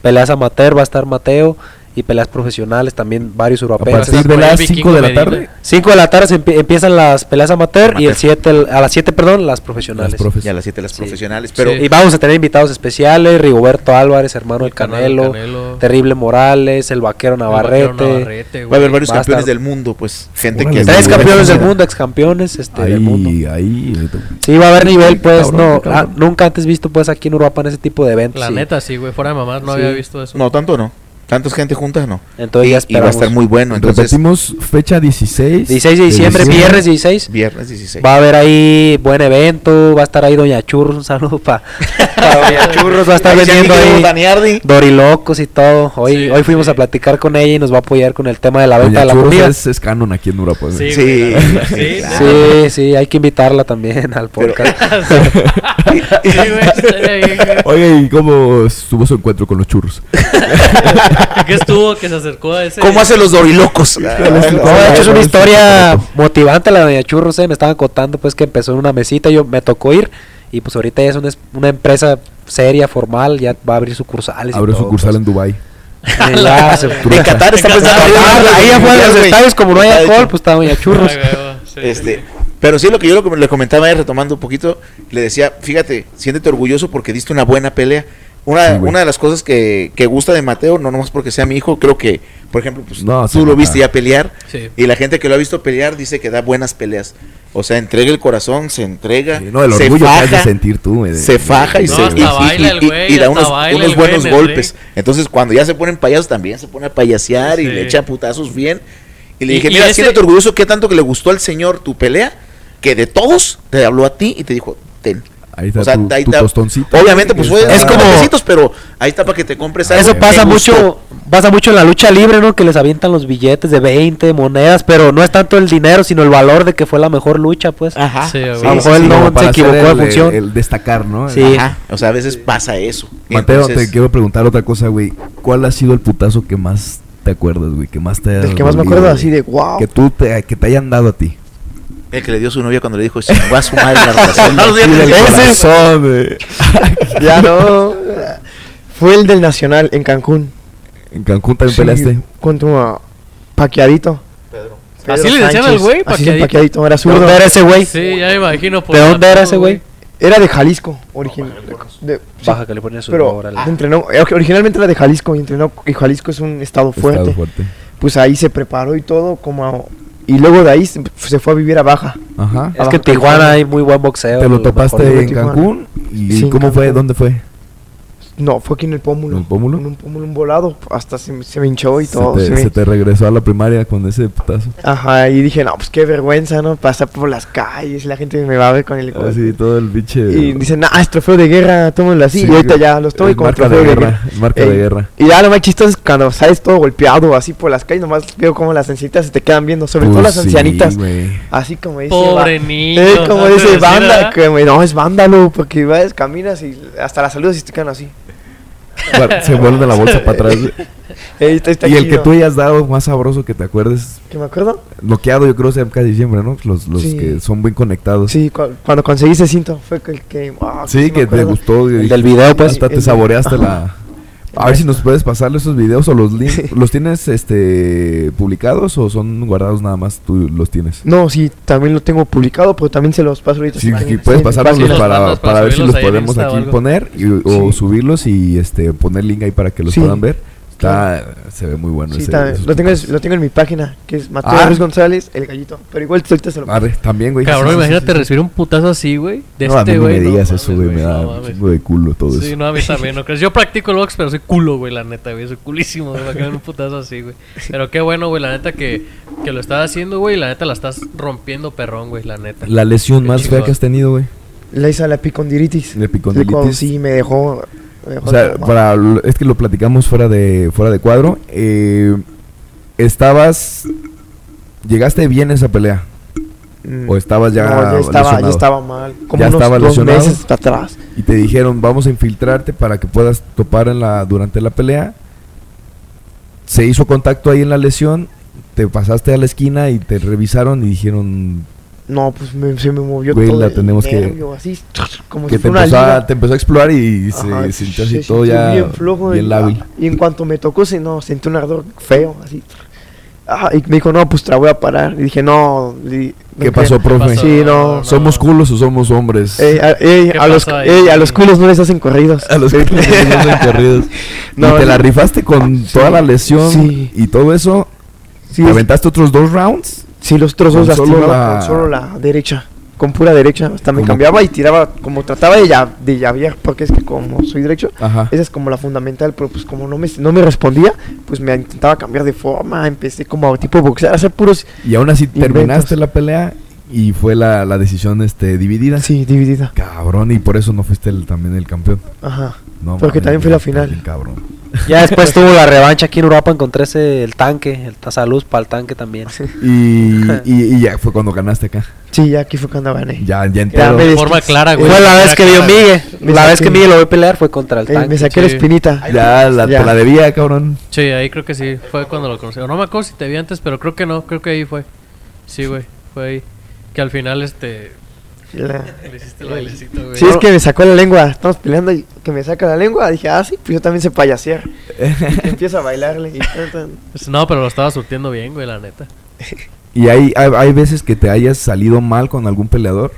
Peleas amateur, va a estar Mateo y peleas profesionales también, varios A europeos. partir de el las vikingo 5 de la tarde. 5 de la tarde se empie- empiezan las peleas amateur, y el. 7 a las 7, perdón, las profesionales. Las profes. Y a las 7 las Sí. profesionales. Pero Sí. Y vamos a tener invitados especiales, Rigoberto Álvarez, hermano del Canelo, Canelo, Terrible Morales, el vaquero el vaquero Navarrete, Navarrete, va a haber varios va a campeones estar- del mundo, pues. Gente Órale, que. tres campeones del mundo, ex campeones este, del mundo. Ahí, ahí. Sí, va a haber nivel, pues, cabrón, no, cabrón. ah, nunca antes visto, pues, aquí en Uruapan ese tipo de eventos. La sí. neta, sí, güey. Fuera de mamás no Sí. había visto eso. No, tanto no. Tantas gente juntas no. Entonces y, ya y va a estar muy bueno. Entonces, Repetimos fecha 16. 16 de diciembre, viernes 16. viernes 16. Va a haber ahí buen evento, va a estar ahí Doña Churros, un saludo para Doña Churros, va a estar vendiendo ahí Daniardi. dorilocos y todo. Hoy, Sí, hoy fuimos sí. a platicar con ella y nos va a apoyar con el tema de la venta Doña de la Churros comida. es, es canon aquí en Europa. Sí, Sí, sí, sí. claro. Sí, sí, hay que invitarla también al Pero- podcast. Sí, güey, estaría bien, güey. Oye, ¿y cómo estuvo su encuentro con los churros? ¿Qué estuvo que se acercó a ese? ¿Cómo hace los dorilocos? No, de hecho es una historia motivante la de Doña Churros, eh. me estaban contando pues que empezó en una mesita, yo me tocó ir y pues ahorita ya es una, es- una empresa seria, formal, ya va a abrir sucursales. todo, sucursal pues. en Dubai. Eh, En Qatar está En pensando Qatar, Ah, ahí afuera de los estadios, como no hay alcohol, pues está Doña Churros. Este, pero sí, lo que yo le comentaba él, retomando un poquito, le decía, fíjate, siéntete orgulloso porque diste una buena pelea. Una, Sí, una de las cosas que, que gusta de Mateo, no nomás porque sea mi hijo, creo que, por ejemplo, pues, No, se tú lo viste ya pelear Sí. y la gente que lo ha visto pelear dice que da buenas peleas. O sea, entrega el corazón, se entrega, Sí, no, el se orgullo que has de faja, sentir tú. eh, se faja y, No, se, y- güey, da unos, unos güey buenos golpes. Entonces, cuando ya se ponen payasos, también se pone a payasear y le echa putazos bien. Y le dije, y mira, ese- siéntate orgulloso, ¿qué tanto que le gustó al señor tu pelea? que de todos te habló a ti y te dijo, ten. Ahí está O sea, tu, ahí tu está. tostoncito. Obviamente, pues fue Es como- pero ahí está para que te compres algo. Eso pasa mucho, pasa mucho en la lucha libre, ¿no? Que les avientan los billetes de 20 monedas, pero no es tanto el dinero, sino el valor de que fue la mejor lucha, pues. Ajá. Sí, a lo mejor él no se equivocó de el- función. El, el destacar, ¿no? Sí. Ajá. O sea, a veces pasa eso. Mateo, Entonces, te quiero preguntar otra cosa, güey. ¿Cuál ha sido el putazo que más te acuerdas, güey? Que más te Del que más me acuerdo así de wow. Que tú te, que te hayan dado a ti. El que le dio su novia cuando le dijo, si va a su madre la relación. Ese- güey. Ya no. Fue el del Nacional en Cancún. En Cancún también Sí, peleaste. Contra Paquiadito. ¿Así le decían al güey? Paquiadito. Paquiadito. Era ¿De zurdo. dónde era ese güey? Sí, ya me imagino. por ¿De dónde era ese güey? Era de Jalisco, original. De, sí, Baja California Sur. pero entrenó, eh, originalmente era de Jalisco y entrenó, y Jalisco es un estado fuerte. Estado fuerte. Pues ahí se preparó y todo, como a- y luego de ahí se, se fue a vivir a Baja. Ajá. Es que en Tijuana hay muy buen boxeo. ¿Te lo topaste en Tijuana. Cancún? ¿Y Sí, cómo fue? ¿Dónde fue? No, fue aquí en el pómulo. ¿En el pómulo? En un pómulo, un volado, hasta se, me- se me hinchó y Se todo. te, se me- se te regresó a la primaria con ese putazo. Ajá, y dije, no, pues qué vergüenza, ¿no? Pasar por las calles, la gente me va a ver con el Así, todo el pinche... Y dicen, ah, es trofeo de guerra, tómenlo así. Sí, y ahorita ya los tomo como marca trofeo de de guerra. guerra. es marca de guerra. Y ya lo más chistoso es cuando sales todo golpeado así por las calles, nomás veo como las ancianitas se te quedan viendo, sobre todo Pues las ancianitas. Sí. Así como dice. Pobre va- niño. Eh, como ¿no? dice Sí, banda, que no es vándalo, porque vas, caminas y hasta las saludas y te quedan así. Se vuelve la bolsa para atrás. güey. Ey, está- está y el que tú hayas dado más sabroso que te acuerdes, ¿Que me acuerdo? bloqueado yo creo sea casi diciembre, ¿no? Los, los Sí. que son bien conectados. Sí, cu- cuando conseguí ese cinto fue el que. ah, Sí, me que te gustó. y El dije, del video, pues. Hasta te El- saboreaste la... A ver si nos puedes pasarle esos videos o los links. ¿Los tienes este publicados o son guardados nada más? Tú los tienes. No, sí, también lo tengo publicado, pero también se los paso ahorita. Sí, si sí, puedes Sí, pasárnoslos los para, para para ver si los podemos aquí poner y- o Sí. subirlos y este poner link ahí para que los Sí. puedan ver. Está, se ve muy bueno Sí, ese. lo, tengo, lo tengo en mi página, que es Mateo Ah. Ruiz González, el gallito. Pero igual ahorita se lo Arre, también, güey. Cabrón, Sí, sí, imagínate sí, sí. recibir un putazo así, güey. De No, a este mí no güey. me digas eso, güey. Me da no un chingo de culo todo Sí, eso. no, a mí también, no crees. Yo practico el box, pero soy culo, güey, la neta, güey. Soy culísimo, güey. Me un putazo así, güey. Pero qué bueno, güey, la neta que, que lo estás haciendo, güey. y La neta la estás rompiendo perrón, güey, la neta. La lesión Qué más fea que has tenido, güey. La hice la epicondilitis. La epicondilitis. Sí, me dejó. O sea, para, es que lo platicamos fuera de fuera de cuadro. Eh, estabas, llegaste bien a esa pelea Mm, o estabas ya, no, ya estaba, ya lesionado? estaba mal. Como Ya unos estaba dos meses atrás. y te dijeron vamos a infiltrarte para que puedas topar en la durante la pelea. Se hizo contacto ahí en la lesión, te pasaste a la esquina y te revisaron y dijeron No, pues me- se me movió Güey, todo la el tenemos que- así, como que si te fuera una empezó, a, te empezó a explorar y Ajá, se sintió así se todo sintió ya bien flojo bien lábil. y en cuanto me tocó, se, no, sentí un ardor feo, así. Ah, y me dijo, no, pues te la voy a parar. Y dije, no. y- ¿Qué pasó, profe? pasó? Sí, no. ¿Somos culos o somos hombres? Ey, a, ey, ¿Qué a los, a los culos no les hacen corridos. A los que no son corridos. No, y te la rifaste con toda la lesión Sí. y todo eso. Sí, ¿Te es- aventaste otros dos rounds? Sí, los otros dos con solo la- con solo la derecha. Con pura derecha. Hasta me cambiaba y tiraba, como trataba de, lla- de llavear, porque es que como soy derecho, Ajá. esa es como la fundamental, pero pues como no me, no me respondía, pues me intentaba cambiar de forma, empecé como a tipo boxear, a hacer puros, Y aún así Inventos. terminaste la pelea y fue la, la decisión este dividida. sí, dividida. Cabrón, y por eso no fuiste el- también el campeón. Ajá. No, Porque también fue la final. Cabrón. Ya después tuvo la revancha aquí en Europa, encontré ese, el tanque, el Tazaluz para el tanque también. Y, y, y ya fue cuando ganaste acá. Sí, ya aquí fue cuando gané. Ya, ya Ya entero. me De forma clara, güey. Fue la vez que vio. Miguel. Me La vez que Miguel lo vio pelear fue contra el Eh, tanque. me saqué sí. la espinita. Ya, la, Ya. te la debía, cabrón. Sí, ahí creo que sí. Fue cuando lo conocí. No me acuerdo si te vi antes, pero creo que no. Creo que ahí fue. Sí, güey. Fue ahí. Que al final, este. La- Le hiciste el bailecito, güey. Sí, es que me sacó la lengua. Estamos peleando y que me saca la lengua. Dije, ah, sí, pues yo también sé payasear. Y empiezo a bailarle. Y tan, tan. Pues No, pero lo estaba surtiendo bien, güey, la neta. Y hay, hay, hay veces que te hayas salido mal con algún peleador.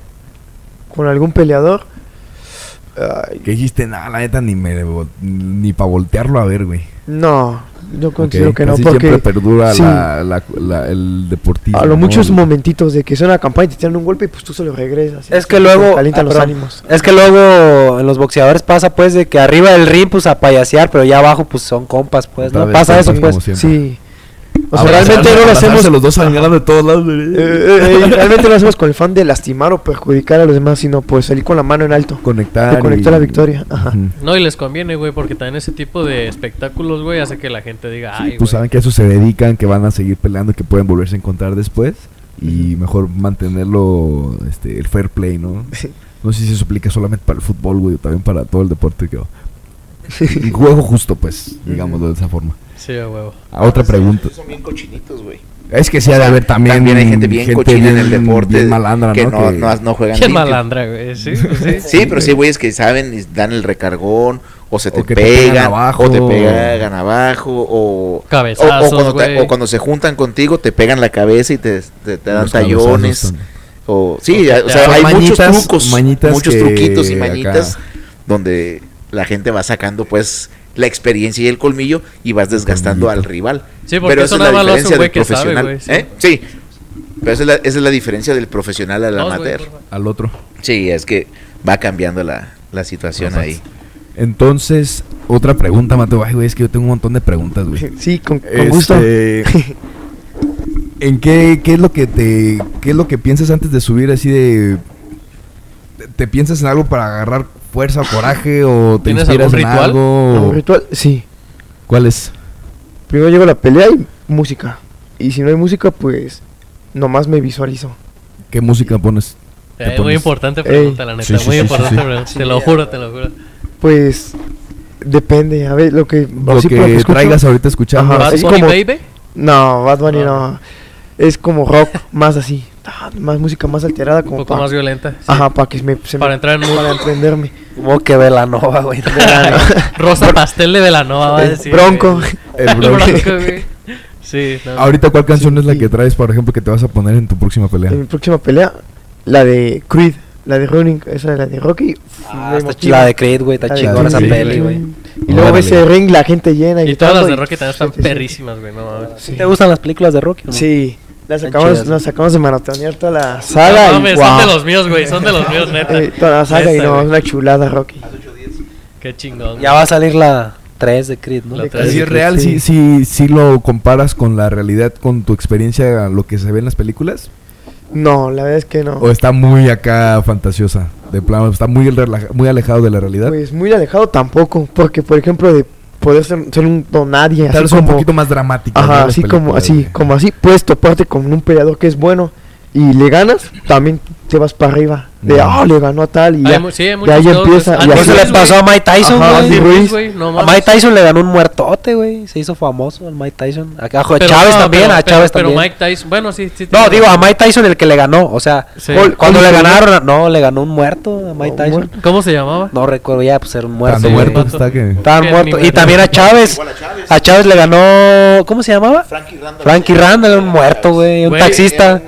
Con algún peleador. Ay, Que dijiste, nada, la neta, ni me ni para voltearlo a ver, güey. no, yo considero que no. Porque siempre perdura sí. la, la- la- el deportista. a lo ¿no? mucho es El- momentitos de que suena una campaña y te tiran un golpe y pues tú se lo regresas. Es que luego- Calientan ah, los perdón. ánimos. Es que luego en los boxeadores pasa pues de que arriba del ring pues a payasear, pero ya abajo pues son compas pues, Otra ¿no? Pasa eso pues. Sí. O sea, realmente no lo hacemos. los dos sangrando de todos lados. eh, eh, eh, realmente no lo hacemos con el fan de lastimar o perjudicar a los demás, sino pues salir con la mano en alto. Conectar. De conectar y- la victoria, ajá. No, y les conviene, güey, porque también ese tipo de espectáculos, güey, hace que la gente diga, Sí, ay, pues güey. saben que a eso se dedican, que van a seguir peleando, que pueden volverse a encontrar después. Y mejor mantenerlo este, el fair play, ¿no? No sé si eso aplica solamente para el fútbol, güey, o también para todo el deporte. Que... Un juego justo, pues, digámoslo de esa forma. Sí, a huevo. A otra pregunta. Son bien cochinitos, güey. Es que sí ha de haber también, También hay gente bien cochina en el bien- deporte. bien malandra, que ¿no? no, Que- no, no juegan Qué limpio. malandra, güey. Sí, pues sí. Sí, pero sí, güeyes que saben y dan el recargón, o se O te que te pegan pegan, abajo. o te pegan abajo, o, o, Cabezazos, o cuando te- güey. o cuando se juntan contigo te pegan la cabeza y te, te, te dan los tallones. O, sí, O o sea, hay muchos trucos, muchos truquitos y acá- mañitas donde la gente va sacando pues la experiencia y el colmillo y vas desgastando al rival. Sí, porque Pero eso esa es la diferencia güey del que sabe, profesional. güey. Sí. ¿eh? Sí, pero esa es, la, esa es la diferencia del profesional al amateur. Al otro. Sí, es que va cambiando la, la situación ahí. Entonces, otra pregunta, Mateo. Ay, güey, es que yo tengo un montón de preguntas, güey. Sí, con, con Este, gusto. ¿En qué, qué es lo que te qué es lo que piensas antes de subir así de te, te piensas en algo para agarrar fuerza o coraje o te ¿Tienes inspiras algún en ritual? algo? ¿Un ritual? Sí. ¿Cuál es? Primero llego a la pelea y música. Y si no hay música, pues nomás me visualizo. ¿Qué música pones? ¿Te Eh, muy importante pregunta, la neta. Sí, sí, muy sí, importante sí, sí. pregunta. Te lo juro, te lo juro. Pues depende, a ver, lo que... Lo sí, que escucho- traigas ahorita escuchando. Ajá, Bad es Bunny como- Baby. No, Bad Bunny Ah. no. Es como rock, más así. Ah, Más música más alterada, Un como poco pa- más violenta. sí. Ajá, para que me, se me- Para entrar en mood. para entenderme. Como que Velanova, güey. Rosa pastel de Velanova, va a El decir. Bronco. El El Bronco. Bronco, güey. Sí, no. Ahorita, ¿cuál canción Sí, es la que traes, por ejemplo, que te vas a poner en tu próxima pelea? En mi próxima pelea, la de Creed, la de Running, esa es la de Rocky. Ah, me está chila de Creed, güey. Está La chingona esa peli, güey. Y luego Órale. ese ring, la gente llena. Y todas las de y- Rocky también están sí, perrísimas, güey. No mames. Sí. ¿Te gustan las películas de Rocky? no? Sí, las chidas. nos sacamos de maratonear toda la saga. No y, mames, guau. son de los míos, güey. Son de los míos, neta. Eh, toda la saga y Neta, no, es una chulada, Rocky. Qué chingón. Ya va a salir la 3 de Creed, ¿no? La De tres. Si Creed, es real, sí. si sí, sí lo comparas con la realidad, con tu experiencia, lo que se ve en las películas. No, la verdad es que no. ¿O está muy acá fantasiosa? De plano, está muy, relaja- muy alejado de la realidad. Pues muy alejado tampoco, porque por ejemplo de poder ser, ser un don nadie, Tal vez un poquito más dramático. ajá, así como así, como así, puedes toparte con un peleador que es bueno y le ganas, también te vas para arriba, de ah, le ganó a tal y ya, sí, de ahí empieza, y ¿Qué así se le pasó a Mike Tyson, Ajá? Andy Ruiz. no A. Mike Tyson le ganó un muertote, güey. Se hizo famoso el Mike Tyson. Acá, a Pero Chávez no, también, pero- a pero- Chávez pero también. Mike Tyson, bueno, sí, sí. No, digo, a Mike Tyson el que le ganó. O sea, Sí. Cuando le ganaron, no, le ganó un muerto a Mike Tyson. muerto. ¿Cómo se llamaba? No recuerdo ya, pues era un Tan muerto. Sí, muerto está que... Muertos. ni Y también a Chávez. A Chávez. A le ganó. ¿Cómo se llamaba? Frankie Randall. Frankie Randall, un muerto, güey. Un taxista.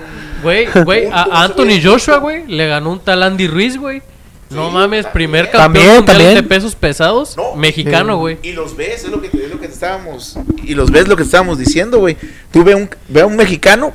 Güey, güey, a Anthony Joshua, güey, le ganó un tal Andy Ruiz, güey. No mames, primer campeón También, mundial también. de pesos pesados, No. mexicano, güey. Y los ves, es lo que, es lo que te estábamos. Y los ves lo que te estábamos diciendo, güey. Tú ve, un, ve a un mexicano,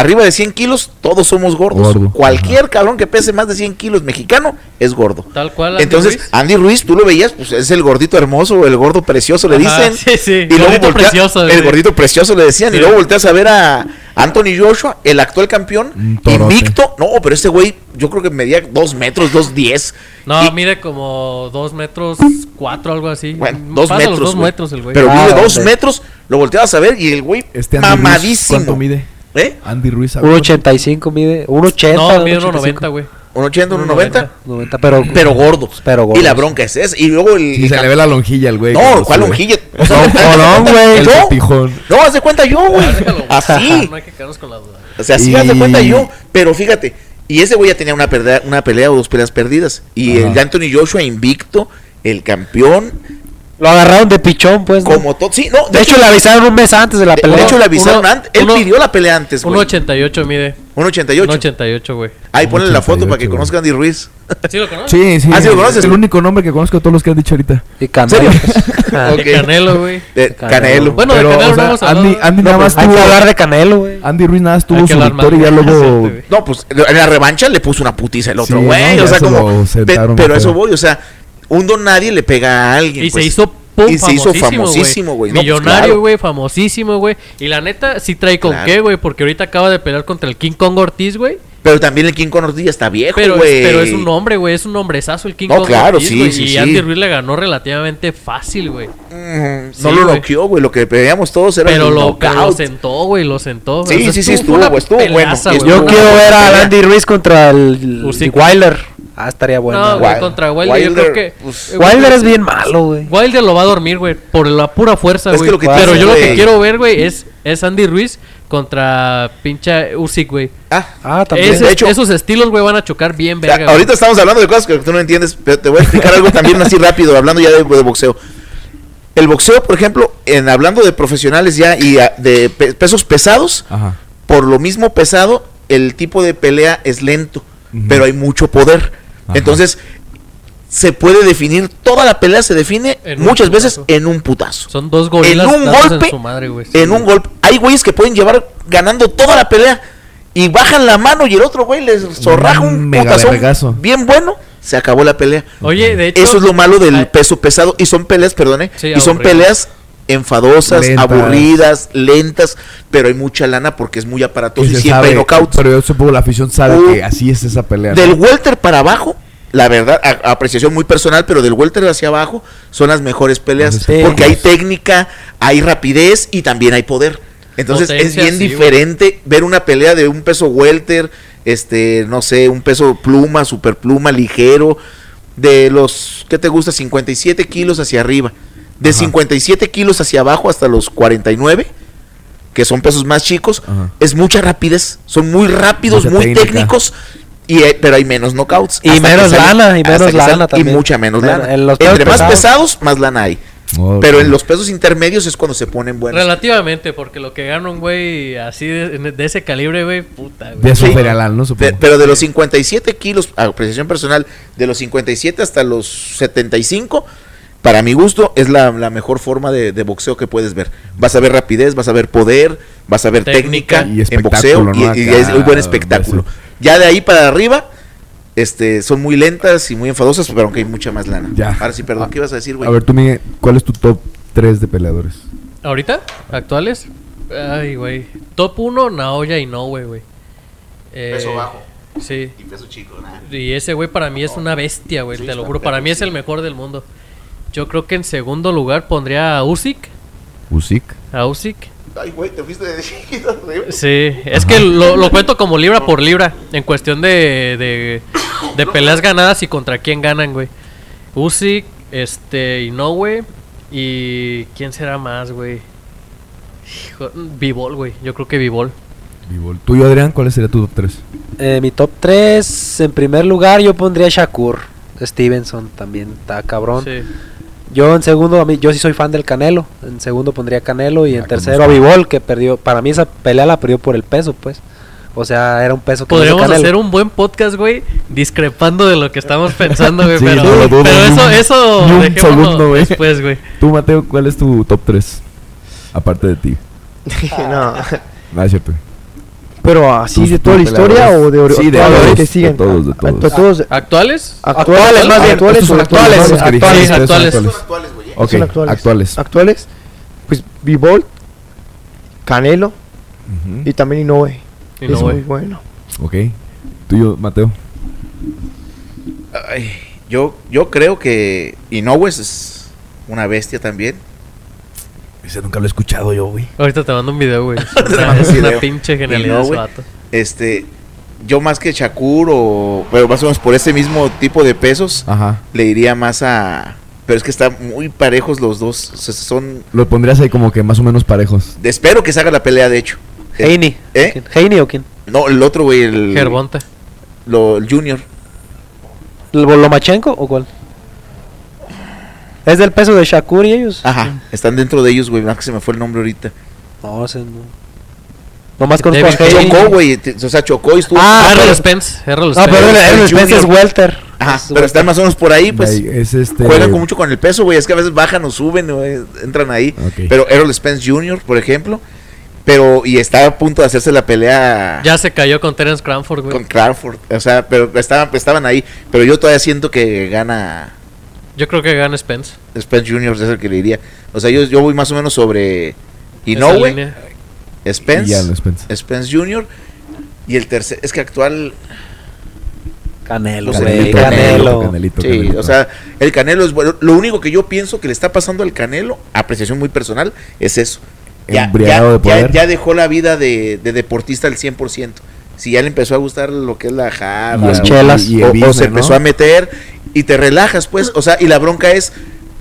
arriba de 100 kilos, todos somos gordos. Gordo, Cualquier cabrón que pese más de 100 kilos mexicano es gordo. Tal cual. Andy Entonces, Ruiz. Andy Ruiz, tú lo veías, pues es el gordito hermoso el gordo precioso, le Ajá, dicen. sí, sí, Y luego voltea- precioso, El gordito precioso le decían. Sí. Y luego volteas a ver a Anthony Joshua, el actual campeón, invicto. No, pero este güey, yo creo que medía 2 metros, 2 10. No, Y- mide como dos metros cuatro, algo así. Bueno, dos Pasa metros. los dos güey. metros el güey. Pero Ah, mide dos ok. metros, lo volteabas a ver y el güey Este mamadísimo. ¿Cuánto mide? ¿Eh? Andy Ruiz. ¿sabes? 1.85 mide. 1.80. no, mide 1.85. 1.90, güey. Un 80, un 90. 90, pero. Pero gordo. Pero gordo. Y la bronca es esa. Y luego el. Sí, se le ve la lonjilla al güey. No, ¿cuál sube. lonjilla? No, jodón, güey. El ¿Yo? pepijón. No, haz de cuenta yo, güey. Ah. Así. No hay que quedarnos con la duda. O sea, así Y- haz de cuenta yo. Pero fíjate. Y ese güey ya tenía una, pelea, una pelea o dos peleas perdidas. Y Ajá. el Anthony Joshua invicto, el campeón, Lo agarraron de pichón, pues. ¿no? como todo. Sí, no. De hecho, le avisaron un mes antes de la de, pelea. de hecho le avisaron Uno- antes. Él uno- pidió la pelea antes, güey. 1.88 mide. Un 88. 1.88, güey. Ahí ponle la foto para que 1.88, conozcan a Andy Ruiz. ¿Sí lo conoces? Sí, sí. Ah, ¿sí lo conoces? Es el único nombre que conozco de todos los que han dicho ahorita. Y Canelo. Ok. De Canelo, güey. De Canelo. Bueno, de Canelo o sea, no vamos a hablar. Andy, Andy nada más Hay tuvo... que hablar de Canelo, güey. Andy Ruiz nada más tuvo su victoria y ya luego... No, pues en la revancha le puso una putiza el otro güey. o sea, se como. pero a eso voy, o sea, un don nadie le pega a alguien. Y se pues. hizo pum, Y se hizo famosísimo, güey. No, pues, Millonario, claro. güey, famosísimo, güey. Y la neta, sí trae con Claro. qué, güey, porque ahorita acaba de pelear contra el King Kong Ortiz, güey. Pero también el King Kong Ortiz ya está viejo, Pero, es- güey. pero es un hombre, güey, es un hombrezazo el King No, Kong claro, Ortiz, sí, sí, Y sí. Andy Ruiz le ganó relativamente fácil, güey. Mm, Sí, no lo noqueó, güey. Lo que veíamos todos era Pero el lo, pero lo sentó, güey, lo sentó. Sí, O sea, sí, sí, estuvo, güey, estuvo bueno. Yo estuvo- quiero ver a. Andy Ruiz contra el. Wilder. Ah, estaría bueno. No, güey, contra Wilder, yo creo que... pues, eh, Wilder es bien malo, güey. Wilder lo va a dormir, güey, por la pura fuerza, Es que güey. lo que Pero yo lo que güey. quiero ver, güey, es, es Andy Ruiz contra pinche Usyk, güey. Ah, Ah, también. Ese- de hecho- esos estilos, güey, van a chocar bien, ahorita estamos hablando de cosas que tú no entiendes, pero te voy a explicar algo también así rápido, hablando ya de, de boxeo. El boxeo, por ejemplo, en hablando de profesionales ya y ah, de pe- pesos pesados, Ajá. por lo mismo pesado, el tipo de pelea es lento, Ujú. pero hay mucho poder. Ajá. Entonces, se puede definir, toda la pelea se define muchas veces putazo. en un putazo. Son dos gorilas en un golpe, su madre, güey. en un golpe. Hay güeyes que pueden llevar ganando toda la pelea y bajan la mano y el otro güey les zorraja un vergazo. bien bueno, se acabó la pelea. Oye, de hecho... Eso es lo malo del peso pesado y son peleas, perdone, Sí, y son peleas enfadosas, Lentas. aburridas, lentas, pero hay mucha lana porque es muy aparatoso y siempre hay sabe, knockouts. Pero yo supongo la afición sabe Uh, que así es esa pelea. ¿no? Del welter para abajo, la verdad, a- apreciación muy personal, pero del welter hacia abajo son las mejores peleas Sí. porque hay técnica, hay rapidez y también hay poder. Entonces es bien sí, diferente ver una pelea de un peso welter, este, no sé, un peso pluma, super pluma, ligero, de los, ¿qué te gusta? 57 kilos hacia arriba. De Ajá. 57 kilos hacia abajo hasta los 49, que son pesos más chicos, Ajá. es mucha rapidez, son muy rápidos, Mucha muy técnica. técnicos, y, hay- pero hay menos knockouts. Y menos salen- lana, y menos lana salen- también. Y mucha menos En- lana. en los pesos Entre más pesados. más lana hay. Pero en los pesos intermedios es cuando se ponen buenos. Relativamente, porque lo que gana un güey así de, de ese calibre, güey, puta, güey. Sí. ¿no? De- pero de los 57 kilos, a apreciación personal, de los 57 hasta los 75, para mi gusto, es la, la mejor forma de, de boxeo que puedes ver. Vas a ver rapidez, vas a ver poder, vas a ver técnica, Técnica. Y en boxeo y, ¿no? es un buen espectáculo. verse. Ya de ahí para arriba, este, son muy lentas y muy enfadosas, pero aunque hay mucha más lana. Ya. Ahora sí, perdón, Ah, ¿qué ibas a decir, güey? A ver, tú, Miguel, ¿cuál es tu top 3 de peleadores? ¿Ahorita? ¿Actuales? Ay, güey. Top 1, Naoya y Inoue, güey. Eh, Peso bajo Sí. y peso chico, nada. Y ese güey para mí es una bestia, güey. Sí, te lo juro. Para mí es el mejor del mundo. Yo creo que en segundo lugar pondría a Usyk. Usyk. A Usyk. Ay, güey, te fuiste de. Sí, es que lo, lo cuento como libra por libra. En cuestión de, de, de peleas ganadas y contra quién ganan, güey. Usyk, este, Inoue. Y. ¿Quién será más, güey? Bivol, güey. Yo creo que Bivol. Bivol. ¿Tuyo, Adrián? ¿Cuál sería tu top 3? Eh, mi top 3, en primer lugar, yo pondría a Shakur. Stevenson también está cabrón. Sí. Yo en segundo, a mí, yo sí soy fan del Canelo. En segundo pondría Canelo y Ah, en tercero ¿cómo a? Bivol, que perdió. Para mí esa pelea la perdió por el peso, pues. O sea, era un peso que no Podríamos Canelo. hacer un buen podcast, güey, discrepando de lo que estamos pensando, güey. Sí, pero no pero eso, un- eso un dejémoslo segundo, güey. después, güey. Tú, Mateo, ¿cuál es tu top 3? Aparte de ti. no. No, es cierto. Pero así de toda la historia o de Sí, de actuales todos, que siguen. todos, de todos. de todos. ¿Actuales? Actuales, más bien. actuales actuales. actuales, actuales, actuales. Actuales, güey. Ok, Son actuales. actuales. Actuales, pues Bivol, Canelo y también Inoue. Es muy bueno. Ok. Tuyo, Mateo. Ay, yo, yo creo que Inoue es una bestia también. Ese nunca lo he escuchado yo, güey. Ahorita te mando un video, güey. Es un una video. pinche genialidad no, ese vato. Este, yo más que Shakur o, pero más o menos por ese mismo tipo de pesos, Ajá. le iría más a, pero es que están muy parejos los dos. O sea, son, Lo pondrías ahí como que más o menos parejos. espero que se haga la pelea, de hecho. Heine. ¿Eh? ¿Heine o quién? No, el otro güey, el, Gervonta. lo, el Junior. ¿El Lomachenko o cuál? ¿Es del peso de Shakur y ellos? Ajá, están dentro de ellos, güey. Más que se me fue el nombre ahorita. No, ese no. Nomás conozco a. Chocó, güey. O sea, chocó y estuvo. Ah, Errol pero- Spence. Errol No, Spence. pero el, el el Spence es welter. Ajá, pero están más o menos por ahí, pues. Es este. Juegan con mucho con el peso, güey. Es que a veces bajan o suben, güey, entran ahí. Pero Errol Spence Jr., por ejemplo. Pero, y está a punto de hacerse la pelea Ya se cayó con Terence Cranford, güey. con Crawford. O sea, pero estaban, estaban ahí. Pero yo todavía siento que gana Yo creo que gana Spence. Spence Jr. es el que le diría. O sea, yo, yo voy más o menos sobre Inoue. Spence, Y Spence. Spence Jr. Y el tercer, es que actual, Canelo, güey, Canelo, Canelo. Canelito, sí, Canelito. o sea, el Canelo es bueno. Lo único que yo pienso que le está pasando al Canelo, apreciación muy personal, es eso. Ya, de ya- poder. ya dejó la vida de, de deportista al 100%. Si ya le empezó a gustar lo que es la jarra, Las chelas. y el o, se ¿no? empezó a meter y te relajas, pues. O sea, y la bronca es,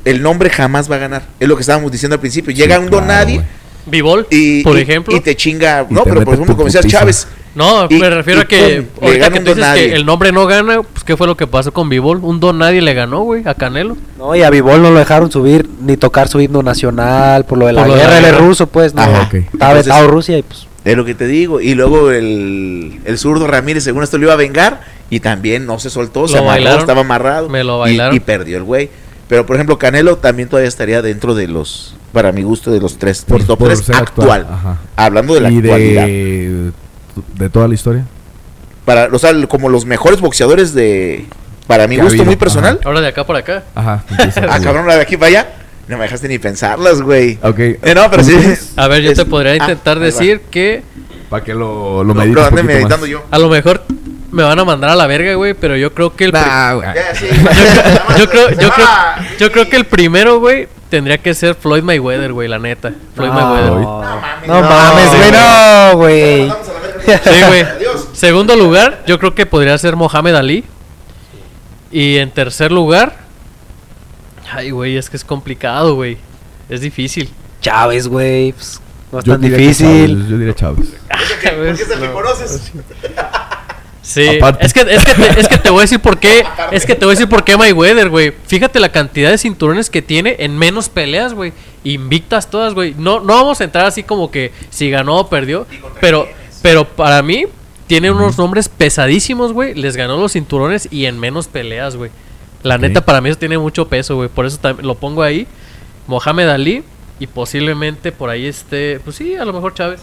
el nombre jamás va a ganar. Es lo que estábamos diciendo al principio. Llega Sí, un don nadie. Bivol, y, por y- ejemplo. y te chinga. Y no, te pero por ejemplo, tu como decías. Chávez. No, Y- me refiero y a que pum, le ahorita gana que un tú dices don nadie. que el nombre no gana, pues ¿qué fue lo que pasó con Bivol? Un don nadie le ganó, güey, a Canelo. No, y a Vivol no lo dejaron subir ni tocar su himno nacional por lo de la Por lo de la guerra. Guerra. ruso, pues. No, Ajá, ok. Estaba vetado Rusia y pues. Es lo que te digo. Y luego el, el zurdo Ramírez, según esto, lo iba a vengar. Y también no se soltó, se amarró, bailaron. estaba amarrado. Me lo y- bailaron. Y, perdió el güey. Pero por ejemplo, Canelo también todavía estaría dentro de los, para mi gusto, de los tres, Por- top por tres actual. Ajá. Hablando de la y actualidad. de, de toda la historia. Para, o sea, como los mejores boxeadores de, para mi gusto habido, muy personal. Ahora de acá para acá. Ajá. Ah, cabrón, la de aquí para allá. No me dejaste ni pensarlas, güey. Ok. Eh, no, pero sí. A ver, yo Es- te podría ah, intentar decir que Para que lo, lo Lo, ande meditando más. yo. a lo mejor me van a mandar a la verga, güey, pero yo creo que el Nah, güey. Sí. yo creo yo creo yo creo que el primero, güey, tendría que ser Floyd Mayweather, güey, la neta. Floyd no, Mayweather. no, mames, no no. mames, güey, no, güey. Vamos a la verga. Sí, güey. Adiós. Segundo lugar, yo creo que podría ser Mohamed Ali. Y en tercer lugar, ay, güey, es que es complicado, güey. Es difícil. Chávez, güey. Pues, no es Yo tan difícil. Chávez, yo diría Chávez. ¿Por qué es el que conoces? Sí, Aparte. es que, es, que te, es que te voy a decir por qué. Es que te voy a decir por qué Mayweather, güey. Fíjate la cantidad de cinturones que tiene en menos peleas, güey. Invictas todas, güey. No, no vamos a entrar así como que si ganó o perdió. Pero, pero para mí, tiene unos nombres pesadísimos, güey. Les ganó los cinturones y en menos peleas, güey. La neta, para mí eso tiene mucho peso, güey. Por eso lo pongo ahí. Mohamed Ali. Y posiblemente por ahí esté. Pues sí, a lo mejor Chávez.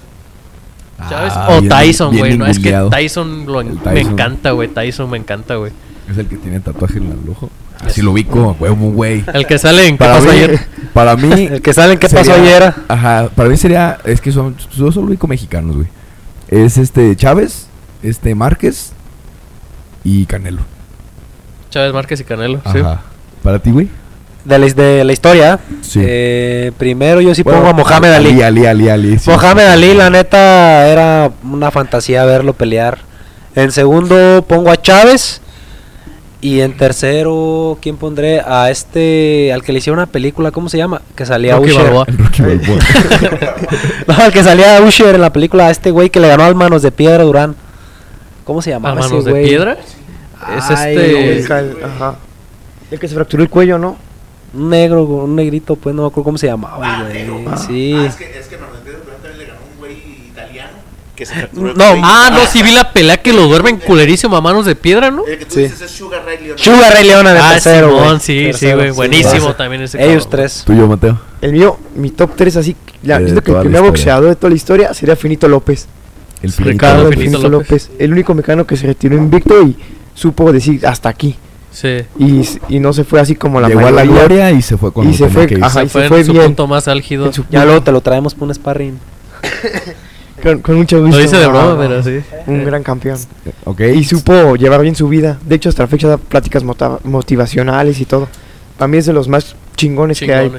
Chávez Ah, o bien- Tyson, güey. No, es que. Tyson, lo me encanta, güey. Tyson me encanta, güey. Es el que tiene tatuaje en el ojo. Así lo ubico, huevo, güey. El que sale en ¿Qué Para pasó mí, ayer? para mí. El que sale en qué pasó ayer. Ajá, para mí sería. Es que son. Yo solo ubico mexicanos, güey. Es este Chávez, este Márquez y Canelo. Chávez Márquez y Canelo. Sí. Ajá. Para ti, güey. De la, de la historia. Sí. eh, primero yo sí Bueno, pongo a Mohamed Ali. Ali, Ali, Ali. sí. Mohamed Ali, la neta, era una fantasía verlo pelear. En segundo pongo a Chávez. Y en tercero, ¿quién pondré? A este, al que le hicieron una película, ¿cómo se llama? Que salía Rocky Usher. Balboa. El Rocky Balboa. No, al que salía Usher en la película, a este güey que le ganó al Manos de Piedra Durán. ¿Cómo se ¿A llamaba manos ese de güey? piedra? Es Ay, este. El, ajá. El que se fracturó el cuello, ¿no? Un negro, un negrito, pues no me acuerdo cómo se llamaba, Ah, güey. negro. Sí. Ah, es que, es que también le ganó un güey italiano que se fracturó el No, cuello. Ah, no, sí vi la pelea que lo duermen culerísimo a manos de piedra, ¿no? El que tú Sí. dices es Sugar Ray Leonard. Sugar Ray Leona de Ah, tercero. Simón, sí, sí, Tercero, güey. sí, Buenísimo también ese Ellos cabrón. tres. Tuyo, Mateo. El mío, mi top 3 así. La, De siento que el primer boxeador de toda la historia sería Finito López. El Ricardo Ricardo Finito. Finito Finito López. López. El único mexicano que se retiró invicto y supo decir hasta aquí. Sí. Y, y no se fue así como la Llegó a la gloria y se fue cuando Y se fue, que ajá. Se y fue, se fue en su bien. punto más álgido. su Ya luego te lo traemos por un sparring. con, con mucho gusto. Lo dice de Ah, broma, pero sí. Un gran campeón. Ok. Y supo llevar bien su vida. De hecho, hasta la fecha da pláticas motivacionales y todo. Para mí es de los más chingones, que hay.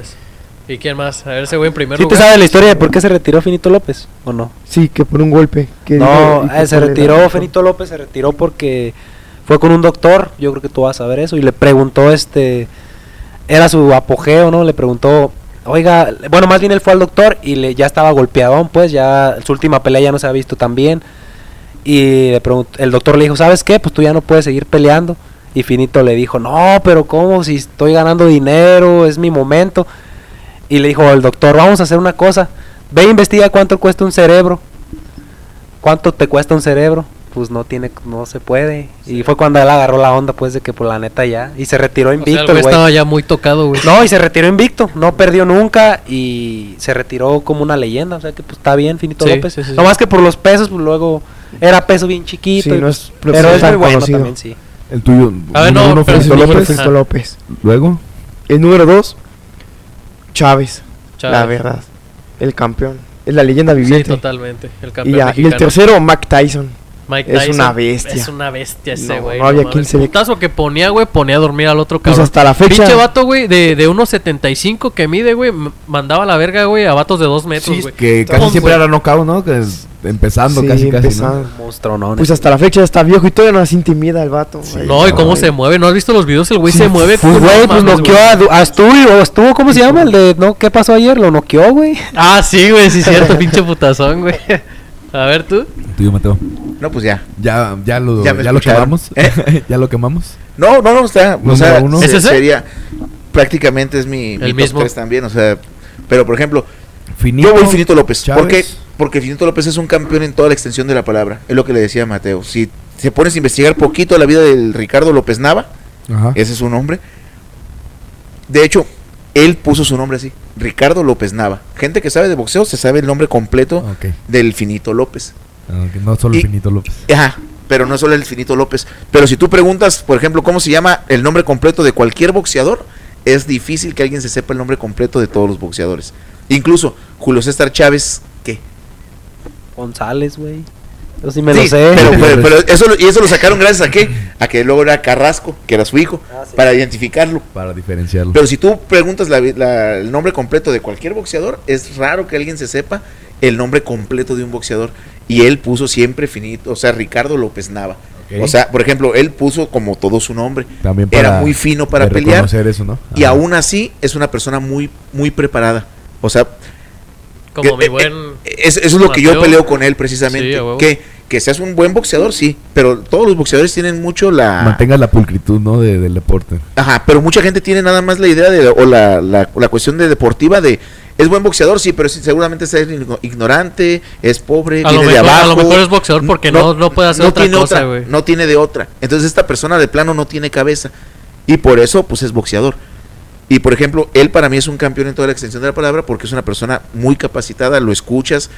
¿Y quién más? A ver, ese güey en primer ¿Sí te lugar. sabes la historia de por qué se retiró Finito López o no? Sí, que por un golpe. Que No, dijo- eh, se retiró. Finito López, se retiró porque fue con un doctor, yo creo que tú vas a ver eso, y le preguntó, este, era su apogeo, ¿no? Le preguntó, oiga, bueno, más bien él fue al doctor y le ya estaba golpeadón, pues ya su última pelea ya no se ha visto tan bien. Y le preguntó, el doctor le dijo, ¿sabes qué? Pues tú ya no puedes seguir peleando. Y Finito le dijo, no, pero ¿cómo? Si estoy ganando dinero, es mi momento. Y le dijo el doctor, vamos a hacer una cosa, ve e investiga cuánto cuesta un cerebro. ¿Cuánto te cuesta un cerebro? Pues no tiene, no se puede. Y fue cuando él agarró la onda, pues, de que por la neta ya. Y se retiró O sea, el invicto, güey estaba ya muy tocado, güey. No, y se retiró invicto, no perdió nunca y se retiró como una leyenda, o sea que pues está bien Finito Sí, López. sí, sí, sí. No más que por los pesos, pues luego era peso bien chiquito. Sí, y, no pues, es pero es muy bueno conocido. también, sí. El tuyo. A ver, no, uno, pero Finito sí, López. López. Finito López. Luego. El número dos, Chávez, Chávez. la verdad. El campeón. Es la leyenda Sí, viviente. totalmente. El y, campeón ya, y el tercero, Mike Tyson. Mike es Tyson. una bestia. Es una bestia ese No, güey. no había mames. quien se le- putazo que ponía, güey, ponía a dormir al otro Pues cabrón. hasta la fecha. Pinche vato, güey, de, de 1.75 que mide, güey, mandaba a la verga, güey, a vatos de 2 metros, Sí, güey. que casi siempre güey. era knockout, ¿no? Que es- empezando Sí, casi, casi, empezando. ¿no? Monstruo, no. Pues hasta la fecha ya está viejo y todavía no se intimida el vato. güey. No, y cómo Ay. se mueve. ¿No has visto los videos? El güey se mueve. Pues, güey, no pues noqueó a, Du- a Stu, o estuvo, ¿cómo se llama? El de, no, ¿qué pasó ayer? Lo noqueó, güey. Ah, sí, güey, sí, cierto, pinche putazón, güey. A ver, tú. Tuyo, Mateo. No, pues ya. Ya, ya lo, Ya lo quemamos. ¿Eh? ya lo quemamos. No, no, no, está. O sea, uno. se- ¿Es ese? sería. Prácticamente es mi, mi El top mismo. también. O sea, pero por ejemplo, Finito. yo voy Finito López. ¿Por qué? Chávez. Porque Finito López es un campeón en toda la extensión de la palabra. Es lo que le decía a Mateo. Si se pones a investigar poquito la vida del Ricardo López Nava, Ajá. ese es su nombre. De hecho, él puso su nombre así: Ricardo López Nava. Gente que sabe de boxeo se sabe el nombre completo Ok. del Finito López. Ah, No solo Y- Finito López. Ajá, pero no solo el Finito López. Pero si tú preguntas, por ejemplo, cómo se llama el nombre completo de cualquier boxeador, es difícil que alguien se sepa el nombre completo de todos los boxeadores. Incluso Julio César Chávez, ¿qué? González, güey. Yo sí me Sí, lo sé. Pero, pero- pero eso, lo- y eso lo sacaron gracias a qué? A que luego era Carrasco, que era su hijo, Ah, sí. para identificarlo. Para diferenciarlo. Pero si tú preguntas la- la- el nombre completo de cualquier boxeador, es raro que alguien se sepa el nombre completo de un boxeador. Y él puso siempre finito, o sea, Ricardo López Nava. O sea, por ejemplo, él puso como todo su nombre. También era para muy fino para pelear. eso, ¿no? Y aún así es una persona muy, muy preparada. O sea, Como que- mi buen. Es- eso es lo que yo peleo con él Sí, precisamente. a huevo. que, que seas un buen boxeador, sí. Pero todos los boxeadores tienen mucho la... Mantenga la pulcritud, ¿no? De- del deporte. Ajá, pero mucha gente tiene nada más la idea de, o la, la, la cuestión de deportiva de, es buen boxeador, sí, pero sí, seguramente es igno- ignorante, es pobre, A lo, viene de mejor, a abajo. lo mejor es boxeador porque no, no, puede hacer otra tiene cosa, güey. No tiene de otra. Entonces esta persona de plano no tiene cabeza. Y por eso, pues es boxeador. Y por ejemplo, él para mí es un campeón en toda la extensión de la palabra porque es una persona muy capacitada, lo escuchas,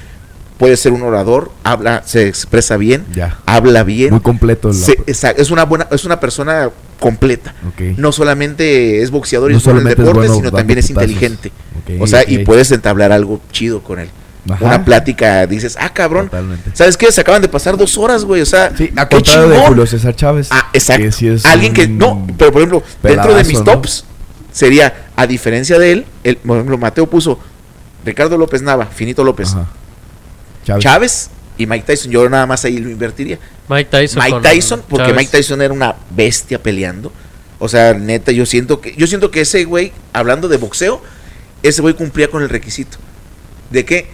puede ser un orador, habla, se expresa bien, Ya. habla bien. Muy completo. la- se- es una buena, es una persona completa no solamente es boxeador y No bueno en deporte, bueno sino también es putazos. inteligente. O sea, y puedes entablar algo chido con él. Ajá. Una plática, dices, ah, cabrón, Totalmente. ¿sabes qué? Se acaban de pasar dos horas, güey, o sea, Sí, a qué contrario de chingón. Julio César Chávez. Ah, exacto. que sí es Alguien que, no, pero por ejemplo, dentro de mis tops, sería, a diferencia de él, el, por ejemplo, Mateo puso Ricardo López Nava, Finito López. Chávez. Chávez y Mike Tyson. Yo nada más ahí lo invertiría. Mike Tyson. Mike Tyson, porque Chávez. Mike Tyson era una bestia peleando. O sea, neta, yo siento que, yo siento que ese güey, hablando de boxeo, ese güey cumplía con el requisito. De que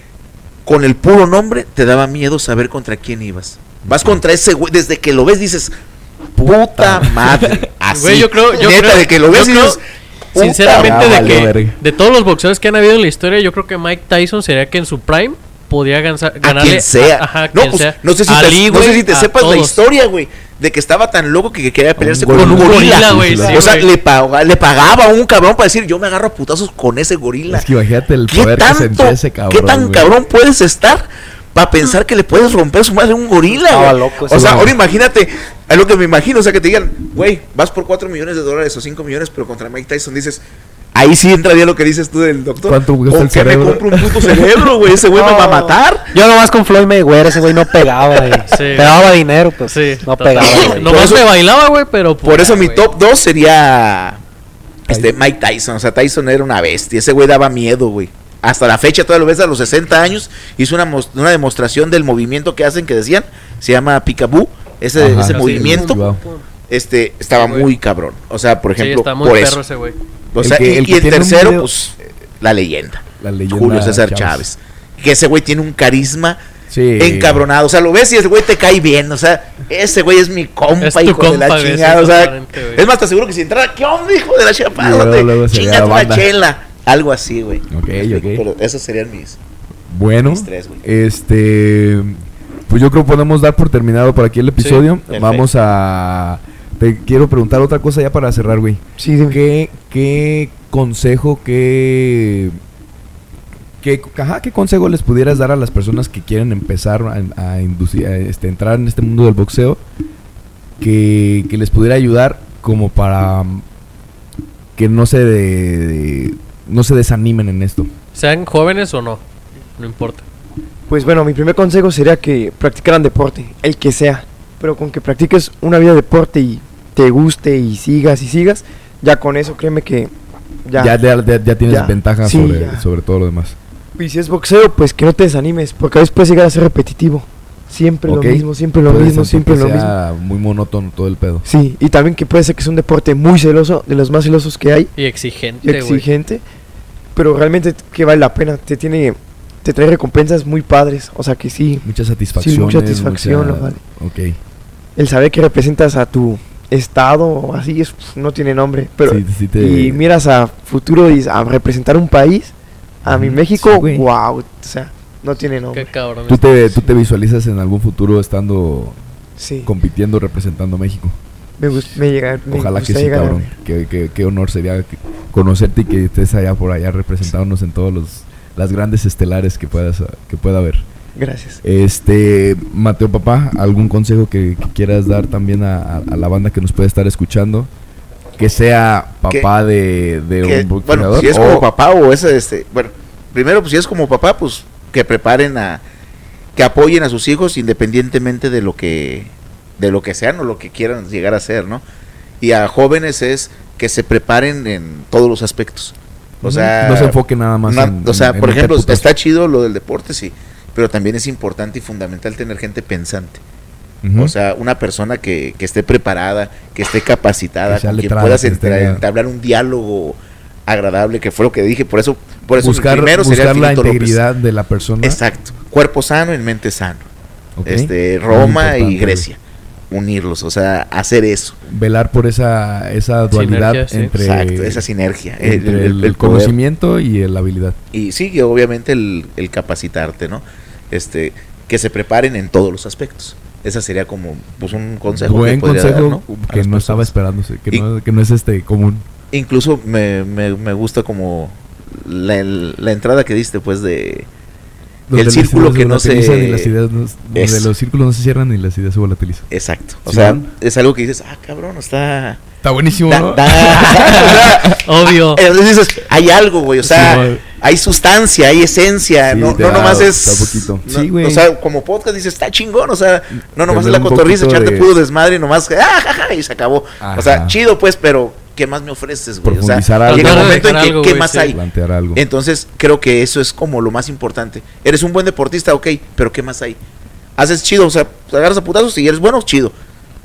con el puro nombre te daba miedo saber contra quién ibas. Vas contra ese güey, desde que lo ves dices, puta madre. Así. Güey, yo creo, yo neta, creo- de que lo ves y creo, dices, Sinceramente, de que verga. de todos los boxeadores que han habido en la historia, yo creo que Mike Tyson sería que en su prime podía gansa- a quien sea. a- ajá, no, quien pues, sea. no sé si te, Lee, no sé güey, si te a sepas la historia, güey. De que estaba tan loco que, que quería pelearse un con un gorila. gorila. güey, sí, o sea, le, paga- le pagaba a un cabrón para decir, yo me agarro a putazos con ese gorila. Es que imagínate el ¿Qué poder que tanto, sentía ese cabrón. qué tan cabrón puedes estar para pensar que le puedes romper su madre a un gorila? Loco o sea, ahora imagínate, es lo que me imagino, o sea, que te digan, güey, vas por 4 millones de dólares o 5 millones, pero contra Mike Tyson dices, ahí sí entraría lo que dices tú del doctor. ¿Cuánto ¿Con el qué me compro un puto cerebro, güey? Ese güey me va a matar. Yo nomás con Floyd Mayweather, ese güey no pegaba, güey. Sí. Pegaba dinero, pues. Sí, no total. pegaba, güey. Nomás Por me bailaba, güey, pero. Por puta, eso mi top 2 sería este Mike Tyson. O sea, Tyson era una bestia. Ese güey daba miedo, güey. Hasta la fecha, todavía lo ves a los 60 años. Hizo una, una demostración del movimiento que hacen, que decían. Se llama Picaboo. Ese, Ajá. ese Sí, movimiento. Wow. Este, estaba Sí, muy cabrón. O sea, por Sí, ejemplo, está muy por perro eso. ese güey. O El sea, que- y, el y que el tiene un tercero, video- pues, la leyenda. La leyenda Julio César Chávez. Que ese güey tiene un carisma Sí. encabronado. O sea, lo ves y el güey te cae bien. O sea, ese güey es mi compa, hijo de la chingada. O sea, es más, te aseguro que si entrara, ¿qué onda, hijo de la sería Chingate la una chela. Algo así, güey. Ok, ok. Pero esos serían mis. Bueno, Mis tres, güey. este, pues yo creo que podemos dar por terminado por aquí el episodio. Vamos a, te quiero preguntar otra cosa ya para cerrar, güey. Sí, dime. ¿Qué, qué consejo, qué, qué, ajá, qué consejo les pudieras dar a las personas que quieren empezar a, a inducir- a, este, entrar en este mundo del boxeo? Que, que les pudiera ayudar como para que no se de- no se desanimen en esto. Sean jóvenes o no, no importa. Pues bueno, mi primer consejo sería que practicaran deporte, el que sea. Pero con que practiques una vida de deporte y te guste y sigas y sigas, ya con eso créeme que ya. Ya, ya, ya- ya tienes Ya. ventaja Sí, sobre, ya. sobre todo lo demás. Y si es boxeo, pues que no te desanimes, porque a veces puede llegar a ser repetitivo. Siempre lo mismo, siempre lo Puede mismo, siempre que lo mismo. sea muy monótono todo el pedo. Sí, y también que puede ser que es un deporte muy celoso, de los más celosos que hay, Y y exigente, güey. exigente, pero realmente que vale la pena, te tiene, te trae recompensas muy padres, o sea que sí, Mucha satisfacción. mucha satisfacción, vale. Ok. el saber que representas a tu estado o así es, pf, no tiene nombre, pero Sí, sí te- y miras a futuro y a representar un país, a mi Ujú, México, sí, wow, o sea, no tiene Qué nombre. cabrón. ¿Tú te. ¿Tú te visualizas en algún futuro estando Sí, compitiendo, representando a México? me, gust- me llega, me Ojalá que gusta sí, cabrón. Qué, qué- qué honor sería conocerte y que estés allá por allá representándonos en todos los las grandes estelares que puedas que pueda haber. Gracias. Este, Mateo Papá, ¿algún consejo que, que quieras dar también a, a- a la banda que nos puede estar escuchando? Que sea papá de, de Que, un bueno, boxeador si es o- como papá o ese, este, bueno, primero, pues si es como papá, pues que preparen a, que apoyen a sus hijos independientemente de lo que, de lo que sean o lo que quieran llegar a ser, ¿no? Y a jóvenes es que se preparen en todos los aspectos. O sea, no se enfoque nada más na- en- o sea, en- por ejemplo, está chido lo del deporte, sí, pero también es importante y fundamental tener gente pensante. O sea, una persona que, que esté preparada, que esté capacitada, Que con quien puedas entablar un diálogo agradable, que fue lo que dije. Por eso, por eso buscar, primero sería buscar la Finito López. integridad de la persona. Exacto. Cuerpo sano en mente sano. Este, Roma y Grecia. Unirlos, o sea, hacer eso. Velar por esa, esa dualidad Sinergia, sí. entre, Exacto, esa sinergia. el- entre el- el, el poder. conocimiento y la habilidad. Y sí, que obviamente el, el capacitarte, ¿no? Este, que se preparen en todos los aspectos. Esa sería como pues, un consejo. que Buen podría dar, consejo ¿no? A que no estaba esperándose, que, Y- no, que no es este común. incluso me, me, me gusta como la, la entrada que diste pues de El círculo que no se- y las ideas no- los círculos no se cierran y las ideas se volatilizan. exacto o Sí, sea es algo que dices ah cabrón está Está buenísimo, da- ¿no? da- Obvio. Entonces dices hay algo güey o sea Sí, hay sustancia hay esencia Sí, no, no da- nomás es está poquito. no- Sí, güey. o sea como podcast dices está chingón o sea no nomás es la da cotorriza echarte de- puro desmadre y nomás ah, ja, ja, y se acabó o sea chido pues pero qué más me ofreces güey o sea Profundizar algo. llega un Tratar de momento en dejar que algo, qué güey, más sí. hay Plantear algo. entonces, creo que eso es como lo más importante. Eres un buen deportista, ok, pero ¿qué más hay? Haces chido, o sea, agarras a putazos y eres bueno, chido.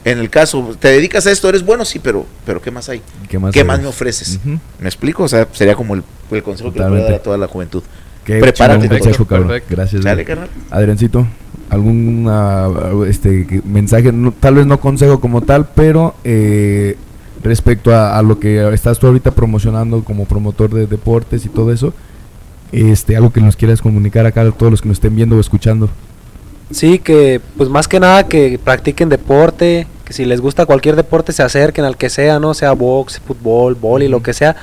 En el caso, te dedicas a esto, eres bueno, sí, pero, pero ¿qué más hay? ¿Qué más, ¿Qué más me ofreces? ¿Me explico? O sea, sería como el, el consejo que le voy a dar a toda la juventud. Qué Prepárate, perfecto, cabrón. perfecto. Gracias. Dale, carnal. Adriancito, algún este mensaje, no- tal vez no consejo como tal, pero eh, respecto a, a lo que estás tú ahorita promocionando como promotor de deportes y todo eso, este algo que nos quieras comunicar acá a todos los que nos estén viendo o escuchando. Sí, que pues más que nada que practiquen deporte, que si les gusta cualquier deporte se acerquen al que sea, ¿no? Sea box, fútbol, vóley, lo que sea,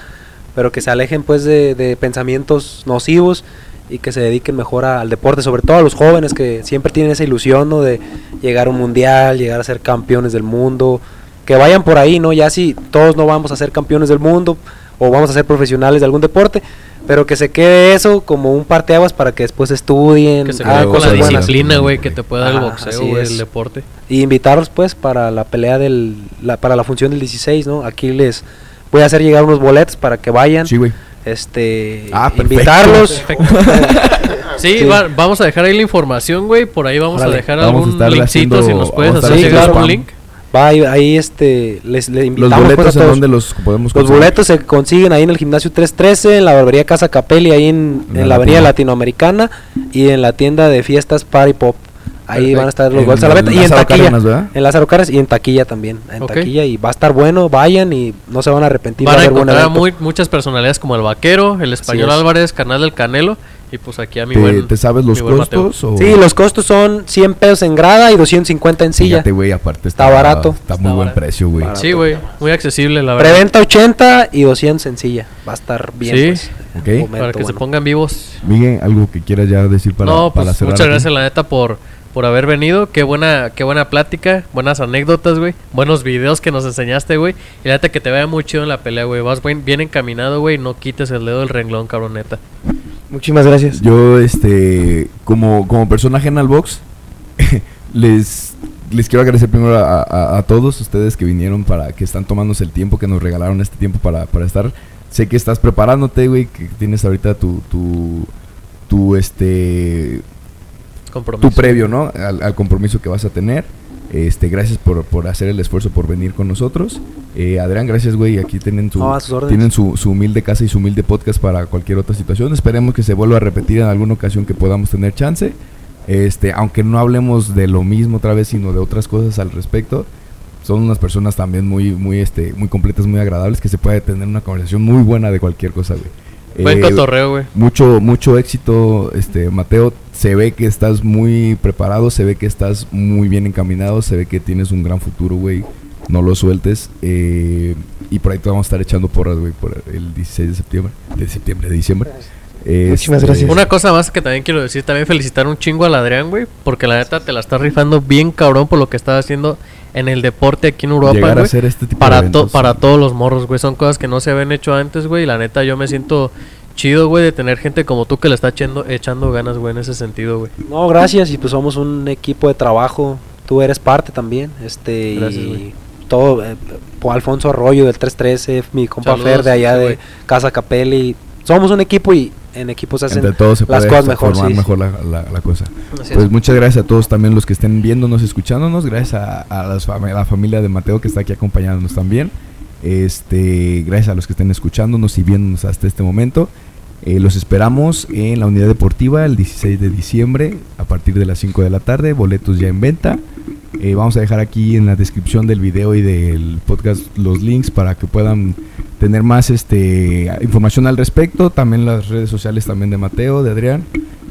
pero que se alejen pues de, de pensamientos nocivos y que se dediquen mejor a- al deporte, sobre todo a los jóvenes que siempre tienen esa ilusión, ¿no? De llegar a un mundial, llegar a ser campeones del mundo, que vayan por ahí, ¿no? Ya si todos no vamos a ser campeones del mundo o vamos a ser profesionales de algún deporte, pero que se quede eso como un parteaguas para que después estudien, Que se quede con la disciplina, güey, que te puede dar el boxeo, es. el deporte. y invitarlos pues para la pelea del la, para la función del 16 no aquí les voy a hacer llegar unos boletos para que vayan Sí, güey. este Ah, perfecto. invitarlos Sí, Sí. va- vamos a dejar ahí la información, güey. Por ahí vamos Órale. a dejar Vamos algún linkcito si nos puedes hacer llegar un spam. link. Va ahí, ahí, este les, les Los invitamos pues, boletos a en todos. donde los podemos los conseguir? boletos se consiguen ahí en el gimnasio 313 en la barbería Casa Capelli ahí en, En en la la avenida latinoamericana y en la tienda de fiestas Party Pop ahí van a estar los boletos a la venta y en Lázaro taquilla en Lázaro Cárdenas y en taquilla también en taquilla y va a estar bueno vayan y no se van a arrepentir Van va a encontrar a muy, muchas personalidades como el Vaquero, el Español es. Álvarez, Canal del Canelo. Y pues aquí a mi ¿Te, buen. te sabes los costos? O... Sí, los costos son 100 pesos en grada y 250 en silla. Fíjate, güey, aparte Está barato. Está Está muy buen barato. precio, güey. Sí, güey. Muy accesible, la verdad. Preventa 80 y 200 en silla. Va a estar bien. Sí. pues, momento, Para que se pongan vivos. Miguel, algo que quieras ya decir para, no, pues para cerrar muchas aquí? gracias, la neta, por, por haber venido. Qué buena, qué buena plática, buenas anécdotas, güey. Buenos videos que nos enseñaste, güey. Y la neta que te vaya muy chido en la pelea, güey. Vas buen- bien encaminado, güey. No quites el dedo del renglón, cabrón, neta. Muchísimas gracias. Yo, este, como, como persona ajena al box, les, les quiero agradecer primero a, a- a todos ustedes que vinieron para, que están tomándose el tiempo, que nos regalaron este tiempo para, para estar. Sé que estás preparándote, güey, que tienes ahorita tu, tu, tu, este, Compromiso. tu previo, ¿no? Al, al compromiso que vas a tener. Este, gracias por, por hacer el esfuerzo por venir con nosotros. Eh, Adrián, gracias, güey. Aquí tienen su, tienen su, su humilde casa y su humilde podcast para cualquier otra situación. Esperemos que se vuelva a repetir en alguna ocasión que podamos tener chance. Este, aunque no hablemos de lo mismo otra vez, sino de otras cosas al respecto. Son unas personas también muy, muy, este, muy completas, muy agradables, que se puede tener una conversación muy buena de cualquier cosa, güey. Buen Eh, cotorreo, güey. mucho mucho éxito este Mateo se ve que estás muy preparado se ve que estás muy bien encaminado se ve que tienes un gran futuro güey no lo sueltes eh, y por ahí te vamos a estar echando porras güey por el 16 de septiembre de septiembre de diciembre Muchísimas Este, gracias. Una cosa más que también quiero decir, también felicitar un chingo al Adrián, güey, porque la neta te la estás rifando bien cabrón por lo que estás haciendo en el deporte aquí en Europa, llegar a güey. hacer este tipo de Para, to- para todos los morros, güey. Son cosas que no se habían hecho antes, güey. Y la neta, yo me siento chido, güey, de tener gente como tú que le está echando, echando ganas, güey, en ese sentido, güey. No, gracias, y pues somos un equipo de trabajo. Tú eres parte también. Este, Gracias, y güey. todo. eh, Alfonso Arroyo del 313, mi compa Saludos, Fer de allá sí, de güey. Casa Capelli. Somos un equipo y en equipo se hacen entre todos se las puede cosas mejor. formar sí, sí. mejor la, la- la cosa Así Pues es. muchas gracias a todos también los que estén viéndonos, escuchándonos. Gracias a, a las fam- a la familia de Mateo que está aquí acompañándonos también. Este, gracias a los que estén escuchándonos y viéndonos hasta este momento. Eh, los esperamos en la unidad deportiva el 16 de diciembre a partir de las 5 de la tarde. Boletos ya en venta. Eh, vamos a dejar aquí en la descripción del video y del podcast los links para que puedan tener más este información al respecto. También las redes sociales también de Mateo, de Adrián,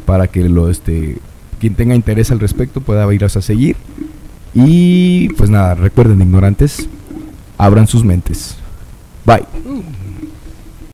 para que lo este quien tenga interés al respecto pueda irlas a seguir. Y pues nada, recuerden ignorantes, abran sus mentes. Bye.